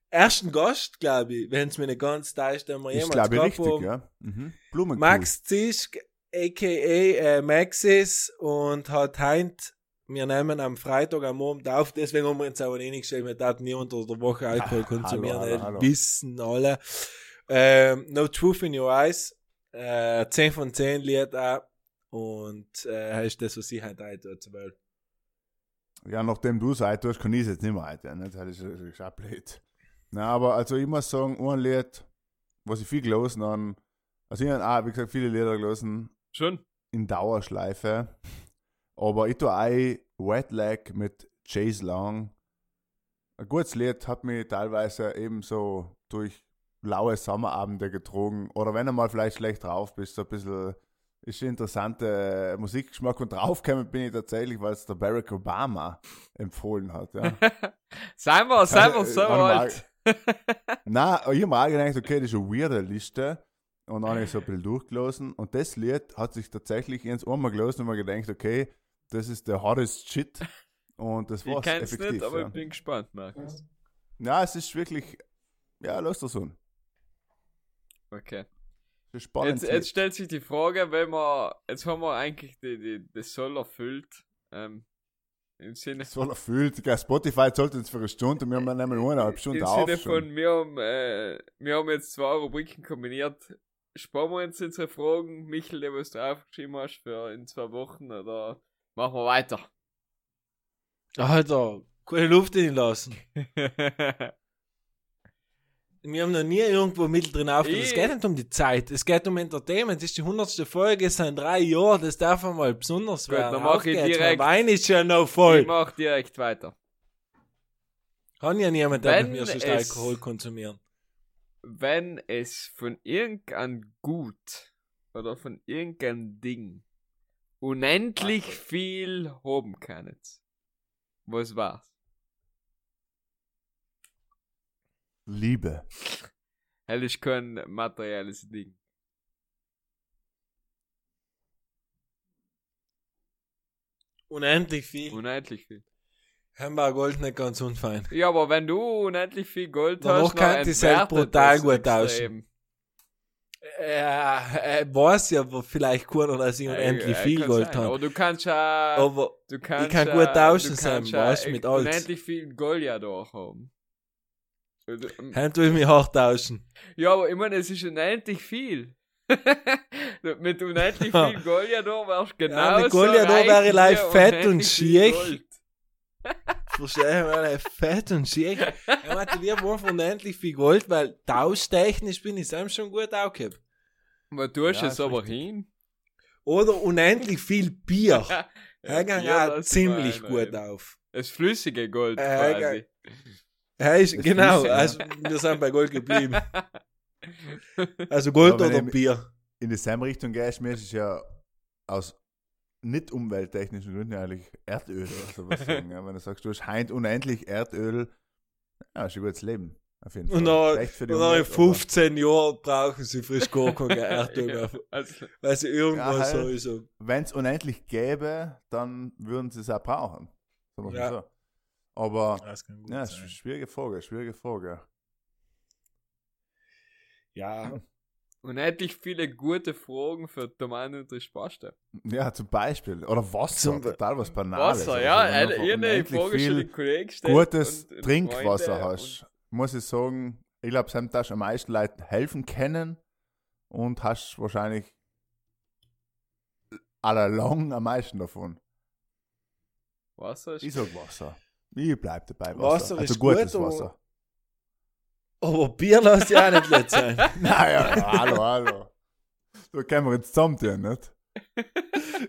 ersten Gast, glaube ich, wenn es mir nicht ganz täuscht, den wir Ich jemals glaube gehabt richtig, haben. ja. Mhm. Blumenkuh. Max Zisch, a.k.a. Äh, Maxis und hat heint, wir nehmen am Freitag am Abend auf, deswegen haben wir uns aber eh nicht geschrieben, wir hatten nie unter der Woche Alkohol konsumieren, hallo, hallo, hallo. wissen alle. Ähm, no Truth in Your Eyes, äh, 10 von 10 Lied auch und äh, ist das, was ich heute heute zur Welt. Ja, nachdem du es heute hast, kann ich es jetzt nicht mehr heute. Ne? Das ist, blöd. Na, aber also ich muss sagen, ein Lied, was ich viel gelesen habe, also ich habe auch, wie gesagt, viele Lieder gelesen Schon? in Dauerschleife. Aber ich tue auch Wet Leg mit Chase Long. Ein gutes Lied hat mich teilweise eben so durch laue Sommerabende getrogen. Oder wenn du mal vielleicht schlecht drauf bist, so ein bisschen ist ein interessanter Musikgeschmack. Und draufgekommen bin ich tatsächlich, weil es der Barack Obama empfohlen hat. Ja. Seien wir, seien wir Äh, so warte mal. alt. Nein, ich habe mir auch gedacht, okay, das ist eine weirde Liste. Und dann habe ich so ein bisschen durchgelesen. Und das Lied hat sich tatsächlich ins einmal gelesen und mir gedacht, okay, das ist der hardest shit. Und das [laughs] Ich war kenn's effektiv. nicht, aber ja. ich bin gespannt, Markus. ja, es ist wirklich, ja, lass das so. Okay. Spannend. Jetzt, jetzt stellt sich die Frage, wenn wir, jetzt haben wir eigentlich die, die, das Soll erfüllt, ähm, im Sinne es voll erfüllt. Spotify sollte jetzt für eine Stunde, wir haben dann einmal eineinhalb Stunden Im auf. Sinne schon. von, wir haben, äh, wir haben jetzt zwei Rubriken kombiniert. Sparen wir uns unsere Fragen, Michel, der was du aufgeschrieben hast, für in zwei Wochen oder machen wir weiter? Alter, keine Luft in lassen. [laughs] Wir haben noch nie irgendwo mittendrin aufgehört. Es Ich- geht nicht um die Zeit, es geht um Entertainment. Es ist die hundertste Folge, es sind drei Jahre, das darf einmal besonders Gut, werden. dann mach ich direkt- Mein Wein ist ja noch ich voll. mach direkt weiter. Kann ja niemand, der mit mir sonst es- Alkohol konsumieren. Wenn es von irgendeinem Gut oder von irgendeinem Ding unendlich viel haben kann, was war's? Liebe. Hell ist kein materielles Ding. Unendlich viel. Unendlich viel. Hamburger Gold nicht ganz unfein. Ja, aber wenn du unendlich viel Gold Danach hast, kann dann die Welt entwertet brutal gut extrem. Ja, er weiß ja aber vielleicht keiner, dass ich unendlich Äh, viel Gold habe. Aber du kannst ja, Aber du kannst kann ja, gut tauschen sein, ja weißt du, mit alles. Unendlich viel Gold ja da haben. Und, ähm, Hand will mich hart tauschen. Ja, aber ich meine, es ist unendlich viel. [laughs] mit unendlich viel [laughs] Gold ja da wärst du genau Ja, mit Goliath da wäre ich live fett und schick. [laughs] Verstehe, weil er fett und schick. Er meinte, wir von unendlich viel Gold, weil tauschtechnisch bin ich selbst schon gut aufgehoben. Aber du hast Ja, es aber richtig. hin. Oder unendlich viel Bier. Er [laughs] ging ja, auch ziemlich gut auf. Das flüssige Gold Äh, quasi. Er ist, Das genau, Flüssige, also wir sind bei Gold geblieben. [laughs] Also Gold Ja, oder Bier. In dieselbe Richtung gehst, mir ist es ja aus nicht umwelttechnischen Gründen eigentlich Erdöl oder sowas [laughs] sagen. Ja, wenn du sagst, du hast heint unendlich Erdöl, ja, ist ein gutes Leben. Auf jeden Fall. Und nach, Schlecht für die und nach Umwelt, 15 Jahren brauchen sie frisch gar [laughs] kein Erdöl mehr. also, Weil sie irgendwas Ja, halt. ist. so. wenn es unendlich gäbe, dann würden sie es auch brauchen. Ja. so. Aber ja, eine schwierige Frage, schwierige Frage. Ja, [clears throat] unendlich viele gute Fragen für Tomaten und Rispasta. Ja, zum Beispiel. Oder Wasser, Zum- total was Banales. Wasser, Also, ja. Eine, eine Frage schon viel den Kollegen gestellt. gutes und- und Trinkwasser Freunde hast, muss ich sagen, ich glaube, es haben da am meisten Leuten helfen können und hast wahrscheinlich allalong am meisten davon. Wasser ist Ich sag Wasser. Ich bleib dabei Wasser. Wasser also ist gutes gut, aber- Wasser. Aber Bier lässt ja auch nicht leer sein. [laughs] Naja, hallo, hallo. So können wir jetzt zusammen tun, nicht?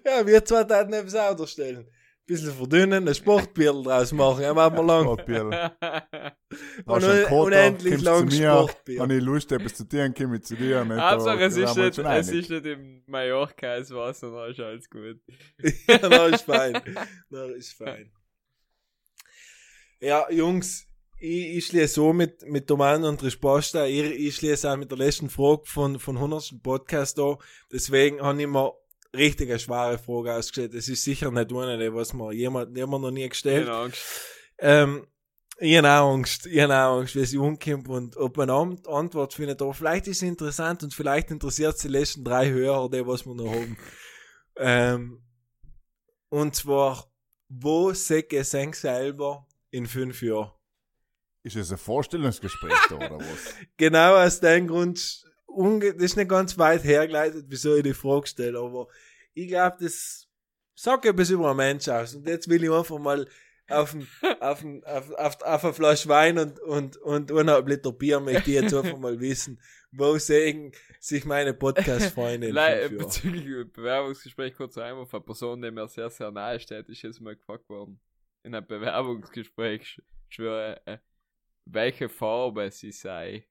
Ja, wir zwei taten das Auto stellen. Bisschen verdünnen, ein Sportbier draus machen, ja, machen wir lang. Sportbier. [laughs] Und un Kater, unendlich lang zu mir, Sportbier. Wenn ich Lust habe, zu dir, dann komme ich zu dir. Nicht? Hauptsache, Da es ist, nicht, es ist nicht im Mallorca das Wasser, [laughs] dann ist alles gut. ja, na ist fein. Na ist fein. Ja, Jungs, ich, ich schließe so mit, mit Domain und Resposta. Ich, ich schließe auch mit der letzten Frage von, von 100. Podcast da. Deswegen habe ich mir richtig eine schwere Frage ausgestellt. Das ist sicher nicht eine, die was mir jemand, jemand noch nie gestellt. Genau. Ähm, ich habe auch Angst, ich habe auch Angst, wie sie umkommt und ob meine Ant- Antwort findet, aber vielleicht ist sie interessant und vielleicht interessiert sie die letzten drei Hörer, die was wir noch haben. [laughs] Ähm, und zwar, wo seht ihr sich selber in fünf Jahren? Ist es ein Vorstellungsgespräch da oder was? [laughs] Genau aus dem Grund, das ist nicht ganz weit hergeleitet, wieso ich die Frage stelle, aber ich glaube, das sagt etwas über einen Mensch aus. Und jetzt will ich einfach mal auf, ein, auf, ein, auf, auf, auf eine Flasche Wein und, und, und eineinhalb Liter Bier möchte ich jetzt einfach mal wissen, wo sehen sich meine Podcast-Freunde? Bezüglich Bewerbungsgespräch kurz Einwurf. Eine Person, die mir sehr, sehr nahe steht, ist jetzt mal gefragt worden. In einem Bewerbungsgespräch, sch- schwöre, äh, welche Farbe sie sei.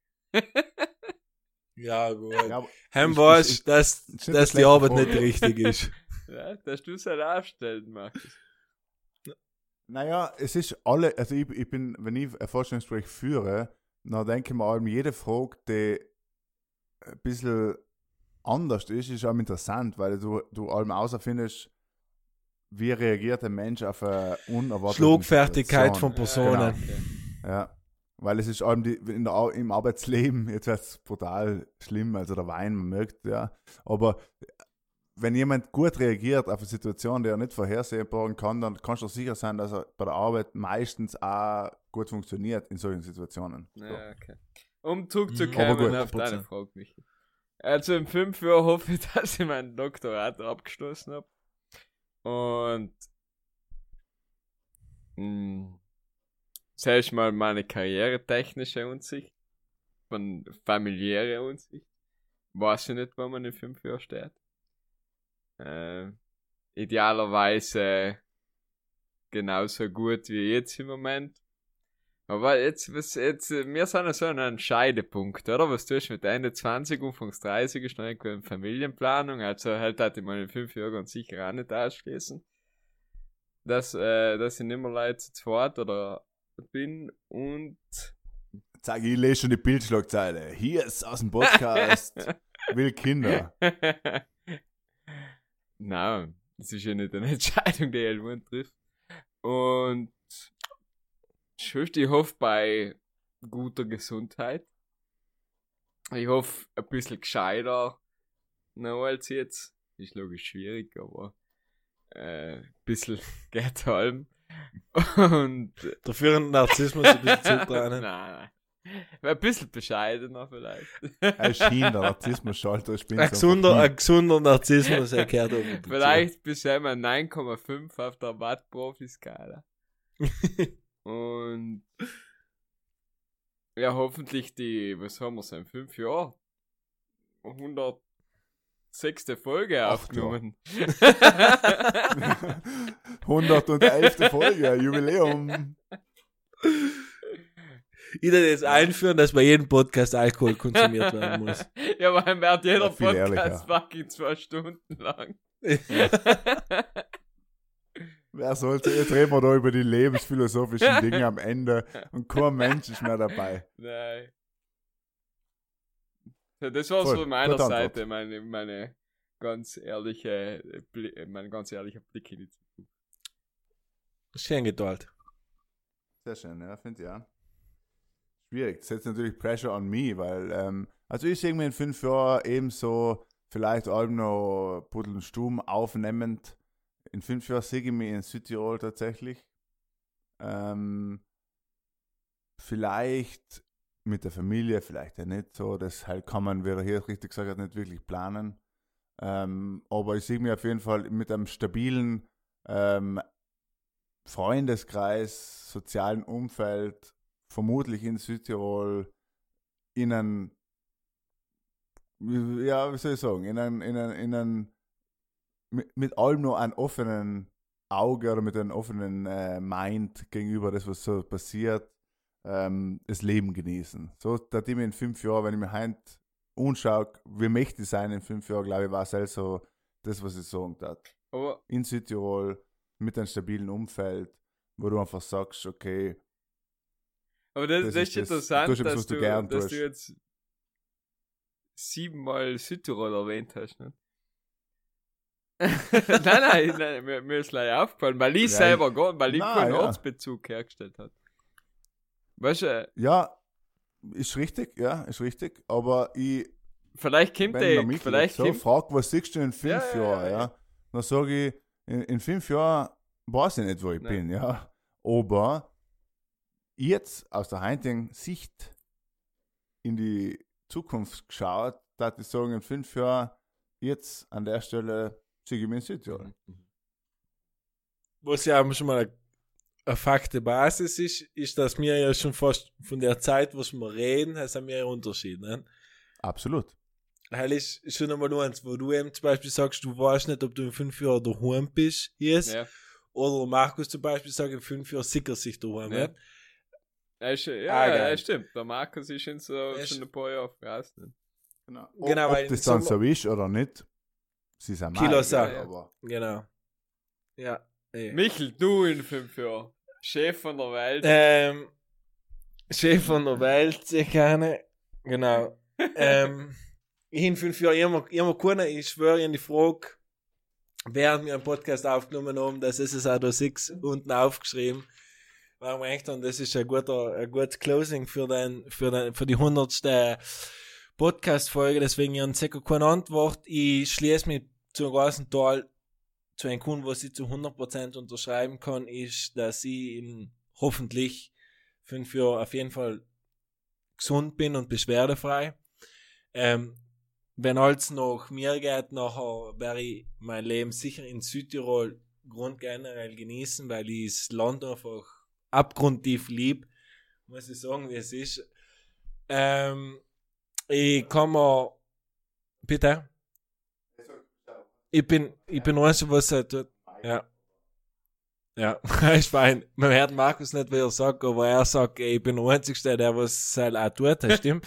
Ja, gut. Ja, ich- weiß, dass, dass die Arbeit schlechte nicht Frage. richtig ist. [laughs] Ja, dass du es halt aufstellen magst. Naja, es ist alle, also ich, ich bin, wenn ich ein Vorstellungsgespräch führe, dann denke ich mir allem, jede Frage, die ein bisschen anders ist, ist auch interessant, weil du, du allem außerfindest, wie reagiert ein Mensch auf eine unerwartete Schlagfertigkeit von Personen. Okay. Ja, weil es ist allem die, in der, im Arbeitsleben, jetzt wird es brutal schlimm, also der Wein, man merkt, ja. Aber wenn jemand gut reagiert auf eine Situation, die er nicht vorhersehbar kann, dann kannst du sicher sein, dass er bei der Arbeit meistens auch gut funktioniert in solchen Situationen. So. Ja, okay. Um zurückzukommen Mhm. Aber gut, auf deine 100%. Frage, Michi. Also in fünf Jahren hoffe ich, [laughs] dass ich mein Doktorat abgeschlossen habe. Und mh, zuerst mal meine karrieretechnische Unsicht, von familiäre Unsicht. Weiß ich nicht, wo man in fünf Jahren steht. Äh, idealerweise genauso gut wie jetzt im Moment. Aber jetzt, was, jetzt, äh, wir sind ja so an einem Scheidepunkt, oder? Was tust du mit Ende 20, Anfangs 30 ist noch irgendwo in Familienplanung, also halt hatte ich in fünf Jahren ganz sicher auch nicht ausschließen. Dass, äh, dass ich nicht mehr Leute zu zweit oder bin und Sag ich, lese schon die Bildschlagzeile. Hier ist aus dem Podcast. [laughs] Will Kinder. [laughs] Nein, das ist ja nicht eine Entscheidung, die jemand trifft. Und ich hoffe bei guter Gesundheit. Ich hoffe ein bisschen gescheiter noch als jetzt. Ist logisch schwierig, aber äh, ein bisschen [laughs] geht allem. Und Dafür ein Narzissmus ein bisschen zutrauen. [laughs] nein, nein. Ein bisschen bescheidener vielleicht. Ein schiener Narzissmus, Schalter, ich bin Ein gesunder, ein gesunder Narzissmus erklärt um. Vielleicht bisher mal 9,5 auf der Watt-Profi-Skala. [laughs] Und ja, hoffentlich die, was haben wir denn, 5 Jahre? 100 sechste Folge Ach, aufgenommen. 111. [laughs] Folge, Jubiläum. Ich würde jetzt einführen, dass bei jedem Podcast Alkohol konsumiert werden muss. [laughs] Ja, weil man hat jeder Podcast ehrlicher. fucking zwei Stunden lang. Ja. [laughs] Wer sollte, jetzt reden wir da über die lebensphilosophischen Dinge am Ende und kein Mensch ist mehr dabei. Nein. So, das war's Voll, von meiner. Seite, meine, meine ganz ehrliche, Bli- mein ganz ehrlicher Blick in die Zukunft. Schön geteilt. Sehr schön, ja, finde ich ja. Schwierig. Das setzt natürlich Pressure on me, weil, ähm, also ich sehe mir in fünf Jahren ebenso vielleicht auch noch Puddel und Stumm aufnehmend. In fünf Jahren sehe ich mich in Südtirol tatsächlich. Ähm, vielleicht mit der Familie, vielleicht ja nicht so. Das halt kann man, wie er hier richtig gesagt hat, nicht wirklich planen. Ähm, aber ich sehe mich auf jeden Fall mit einem stabilen ähm, Freundeskreis, sozialen Umfeld, vermutlich in Südtirol, in einem, ja, wie soll ich sagen, in einem, in einem, in einem mit, mit allem nur einen offenen Auge oder mit einem offenen äh, Mind gegenüber das, was so passiert, ähm, das Leben genießen. So, da ich mir in fünf Jahren, wenn ich mir heute anschaue, wie möchte ich sein in fünf Jahren, glaube ich, war es also so das, was ich sagen darf Aber in Südtirol mit einem stabilen Umfeld, wo du einfach sagst, okay, Aber das, Das das, ist das- interessant, etwas, dass du dass tust. du jetzt siebenmal Südtirol erwähnt hast, ne? [laughs] [laughs] nein, nein, nein, mir, mir ist gleich aufgefallen, weil ich Ja, selber gar, weil ich keinen ja. Ortsbezug hergestellt hat. Weißt du, Ja, ist richtig, ja, ist richtig. Aber ich, vielleicht kommt der vielleicht so fragt, was siehst du in fünf Ja, ja, ja, Jahren, ja, ja. dann sage ich, in, in fünf Jahren weiß ich nicht, wo ich Nein. bin, ja. Aber jetzt aus der heutigen Sicht in die Zukunft geschaut, dass ich sagen, in fünf Jahren, jetzt an der Stelle sehe ich mich in Südtirol. was ja schon mal eine, fakte Basis ist, ist, dass wir ja schon fast von der Zeit, was wir reden, haben wir ja Unterschied. Ne? Absolut. Weil ist schon einmal eins, wo du eben zum Beispiel sagst, du weißt nicht, ob du in fünf Jahren daheim bist, jetzt, ja, oder Markus zum Beispiel sagt, in fünf Jahren sicher sich daheim. Ja. ja, ist, ja, Ah, ja, stimmt, der Markus ist schon so, ist- schon ein paar Jahre raus, ne? Genau. Genau, ob das dann so ist oder nicht, sie sind Kilo ja. aber Genau. Ja. Eh. Michel, du in fünf Jahren, Chef von der Welt. Ähm, Chef von der Welt, sehr gerne. Genau. ähm, in fünf Jahren immer, immer können, ich schwöre in die Frage, während wir einen Podcast aufgenommen haben, das ist es auch da six unten aufgeschrieben. Wir echt haben, das ist ein guter, ein gutes Closing für den, für den, für die hundertste Podcast-Folge, deswegen ich habe sicher keine Antwort. Ich schließe mich zu einem großen Teil zu einem Kunden, was ich zu 100% unterschreiben kann, ist, dass ich in hoffentlich fünf Jahren auf jeden Fall gesund bin und beschwerdefrei. Ähm, wenn alles nach mir geht, nachher werde ich mein Leben sicher in Südtirol grundgenerell genießen, weil ich das Land einfach abgrundtief lieb, muss ich sagen, wie es ist. Ähm, ich kann mir, bitte? Ich bin, ich bin eins, was er tut. Ja. Ja, [laughs] ist fein. Man hört Markus nicht, wie er sagt, aber er sagt, ey, ich bin der Einzige, der was sein auch tut, das [laughs] stimmt.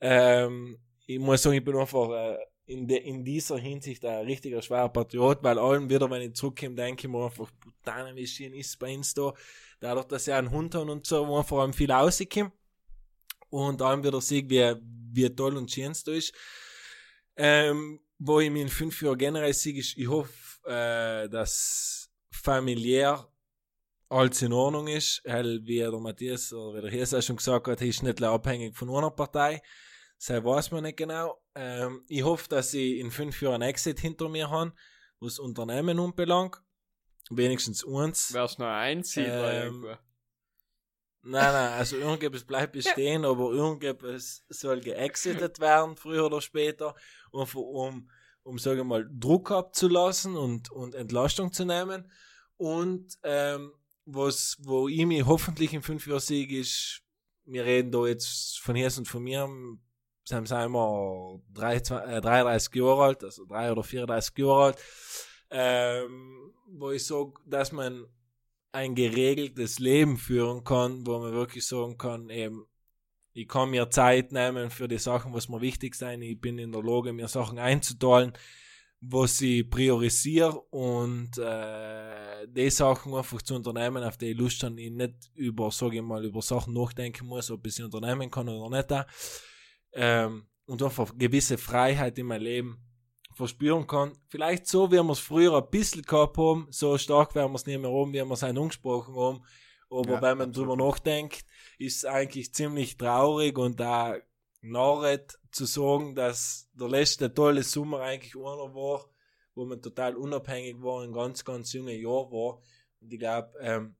ähm, ich muss sagen, ich bin einfach äh, in, de, in dieser Hinsicht ein richtiger schwerer Patriot, weil allem wieder, wenn ich zurückkomme, denke ich mir einfach, Putane, wie schön ist es bei uns da. Dadurch, dass ich einen Hund habe und so, wo vor allem viel rauskomme. Und allem wieder sehe, wie, wie toll und schön es da ist. Ähm, wo ich mich in fünf Jahren generell sehe, ist, ich hoffe, äh, dass familiär alles in Ordnung ist, weil wie der Matthias oder wie der Hies auch schon gesagt hat, ist nicht abhängig von einer Partei. Das weiß man nicht genau. Ähm, ich hoffe, dass ich in fünf Jahren einen Exit hinter mir habe, was Unternehmen anbelangt. Wenigstens eins. Wärst noch ein Einsiedler Ähm, irgendwo. Nein, nein, also irgendetwas bleibt bestehen, [laughs] aber irgendetwas soll geexitet werden, früher oder später, um, um, sage mal, Druck abzulassen und, und Entlastung zu nehmen. Und ähm, was, wo ich mich hoffentlich in fünf Jahren sehe, ist, wir reden da jetzt von hier und von mir, sind wir 23, äh, 33 Jahre alt, also 3 oder 34 Jahre alt, ähm, wo ich sage, dass man ein geregeltes Leben führen kann, wo man wirklich sagen kann, eben, ich kann mir Zeit nehmen für die Sachen, was mir wichtig sind. Ich bin in der Lage, mir Sachen einzuteilen, was ich priorisiere und äh, die Sachen einfach zu unternehmen, auf die ich Lust habe, ich nicht über, sage ich mal, über Sachen nachdenken muss, ob ich sie unternehmen kann oder nicht. Ähm, und einfach gewisse Freiheit in meinem Leben verspüren kann. Vielleicht so, wie wir es früher ein bisschen gehabt haben, so stark werden wir es nicht mehr haben, wie wir es angesprochen haben. Aber Ja, wenn man absolut. drüber nachdenkt, ist es eigentlich ziemlich traurig und da narret zu sagen, dass der letzte tolle Sommer eigentlich einer war, wo man total unabhängig war, ein ganz, ganz junge Jahr war. Und ich glaube, ähm,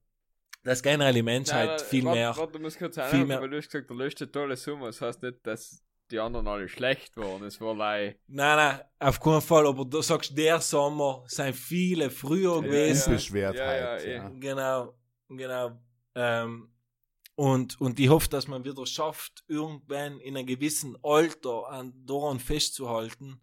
dass generell die Menschheit Nein, viel warte, mehr. Warte, du musst kurz viel einhaken, mehr- weil du hast gesagt, der letzte tolle Sommer. Das heißt nicht, dass die anderen alle schlecht waren. Es war like, Nein, nein, auf keinen Fall, aber du sagst, der Sommer sind viele früher gewesen. Unbeschwertheit. Ja, ja, ja. Genau, genau. Ähm, und, und ich hoffe, dass man wieder schafft, irgendwann in einem gewissen Alter an daran festzuhalten,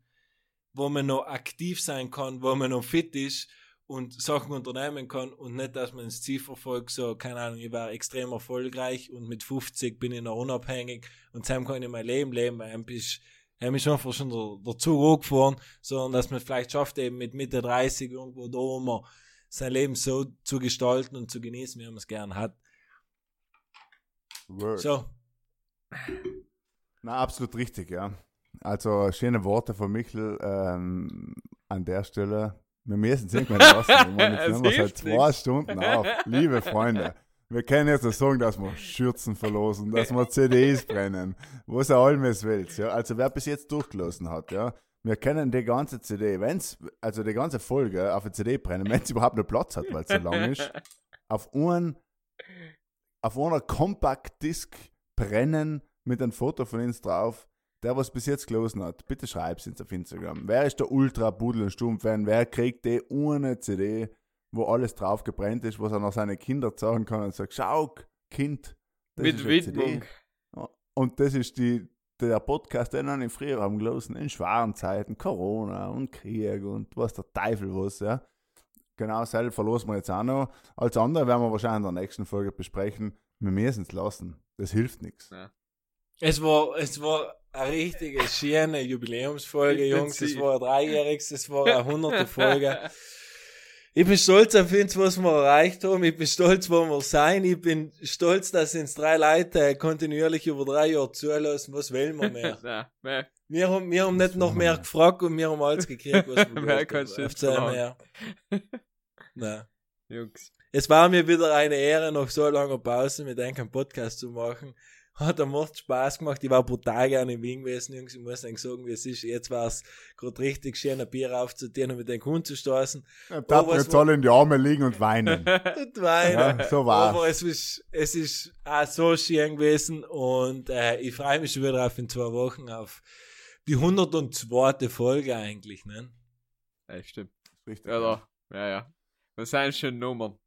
wo man noch aktiv sein kann, wo man noch fit ist und Sachen unternehmen kann und nicht, dass man das Ziel verfolgt, so, keine Ahnung, ich war extrem erfolgreich und mit 50 bin ich noch unabhängig und dann kann ich mein Leben leben, weil dann bist haben mich einfach schon der, der Zug hochgefahren, sondern dass man vielleicht schafft, eben mit Mitte 30 irgendwo da immer sein Leben so zu gestalten und zu genießen, wie man es gern hat. Word. So, Na, absolut richtig, ja. Also schöne Worte von Michel ähm, an der Stelle. Wir müssen lassen. Ich meine, jetzt [laughs] nehmen wir seit zwei. Stunden auf. Liebe Freunde, [laughs] wir können jetzt noch sagen, dass wir Schürzen verlosen, dass wir CDs brennen, was er alles will. Ja? Also wer bis jetzt durchgelassen hat, ja, wir können die ganze CD, wenn's, also die ganze Folge auf eine CD brennen, wenn es überhaupt noch Platz hat, weil es so lang ist, [laughs] auf einen, auf einer Compact Disc brennen mit einem Foto von uns drauf. Der, was bis jetzt gelesen hat, bitte schreib's uns auf Instagram. Wer ist der Ultra Pudel und Stumm-Fan? Wer kriegt die ohne CD, wo alles drauf gebrannt ist, was er noch seine Kinder sagen kann und sagt, schau, Kind, das Mit ist eine CD. Widmung. Und das ist die, der Podcast, den wir früher haben gelesen, in schweren Zeiten, Corona und Krieg und was der Teufel was, ja. Genau, selber verlosen wir jetzt auch noch. Als andere werden wir wahrscheinlich in der nächsten Folge besprechen. Wir müssen es lassen. Das hilft nichts. es war, es war eine richtige schöne Jubiläumsfolge, Jungs. Es war ein dreijähriges, es war eine hunderte [laughs] Folge. Ich bin stolz auf uns, was wir erreicht haben. Ich bin stolz, wo wir sein. Ich bin stolz, dass uns drei Leute kontinuierlich über drei Jahre zulassen. Was wollen wir mehr? [laughs] Wir haben, wir haben nicht noch mehr gefragt und wir haben alles gekriegt, was wir [laughs] Mehr kannst du mehr. [laughs] Nein. Jungs. Es war mir wieder eine Ehre, nach so langer Pause mit einen Podcast zu machen. Hat am Macht Spaß gemacht. Ich war brutal gerne in Wien gewesen, Jungs. Ich muss euch sagen, wie es ist. Jetzt war es gerade richtig schön, ein Bier aufzutun und mit den Kunden zu stoßen. Ja, da was jetzt alle in die Arme liegen und weinen. [laughs] Und weinen. Ja, so war's. Aber es ist, es ist auch so schön gewesen und äh, ich freue mich schon wieder auf in zwei Wochen auf die 102. Folge eigentlich, ne? Ja, stimmt. Richtig. Ja, da. Ja, ja. Was sind schon Nummern?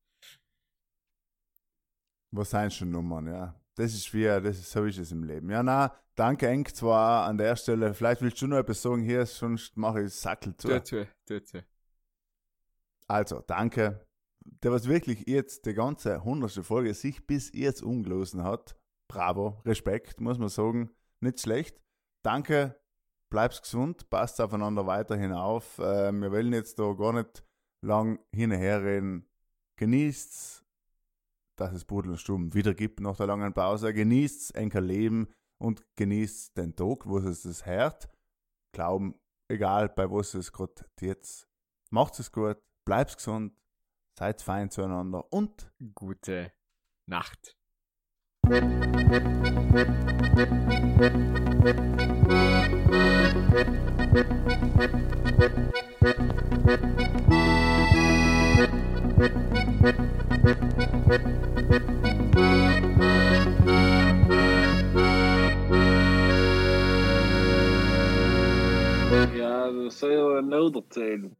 Was sind schon Nummern, ja. Das ist wie, das ist, so ist es im Leben. Ja, na, danke Eng zwar an der Stelle. Vielleicht willst du noch etwas sagen hier, sonst mache ich Sackel zu. Tu, tu. Also, danke. Der, was wirklich jetzt die ganze hundertste Folge sich bis jetzt umgelosen hat, bravo, Respekt, muss man sagen. Nicht schlecht. Danke, bleib's gesund, passt aufeinander weiterhin auf. Äh, wir wollen jetzt da gar nicht lang hin und her reden. Genießt's, dass es Pudel und Stumm wieder gibt nach der langen Pause. Genießt's enker Leben und genießt den Tag, wo es das hört. Glauben, egal bei was es gerade jetzt macht es gut, bleibt gesund, seid fein zueinander und Gute Nacht. Yeah, the sailor heel uh, nodig.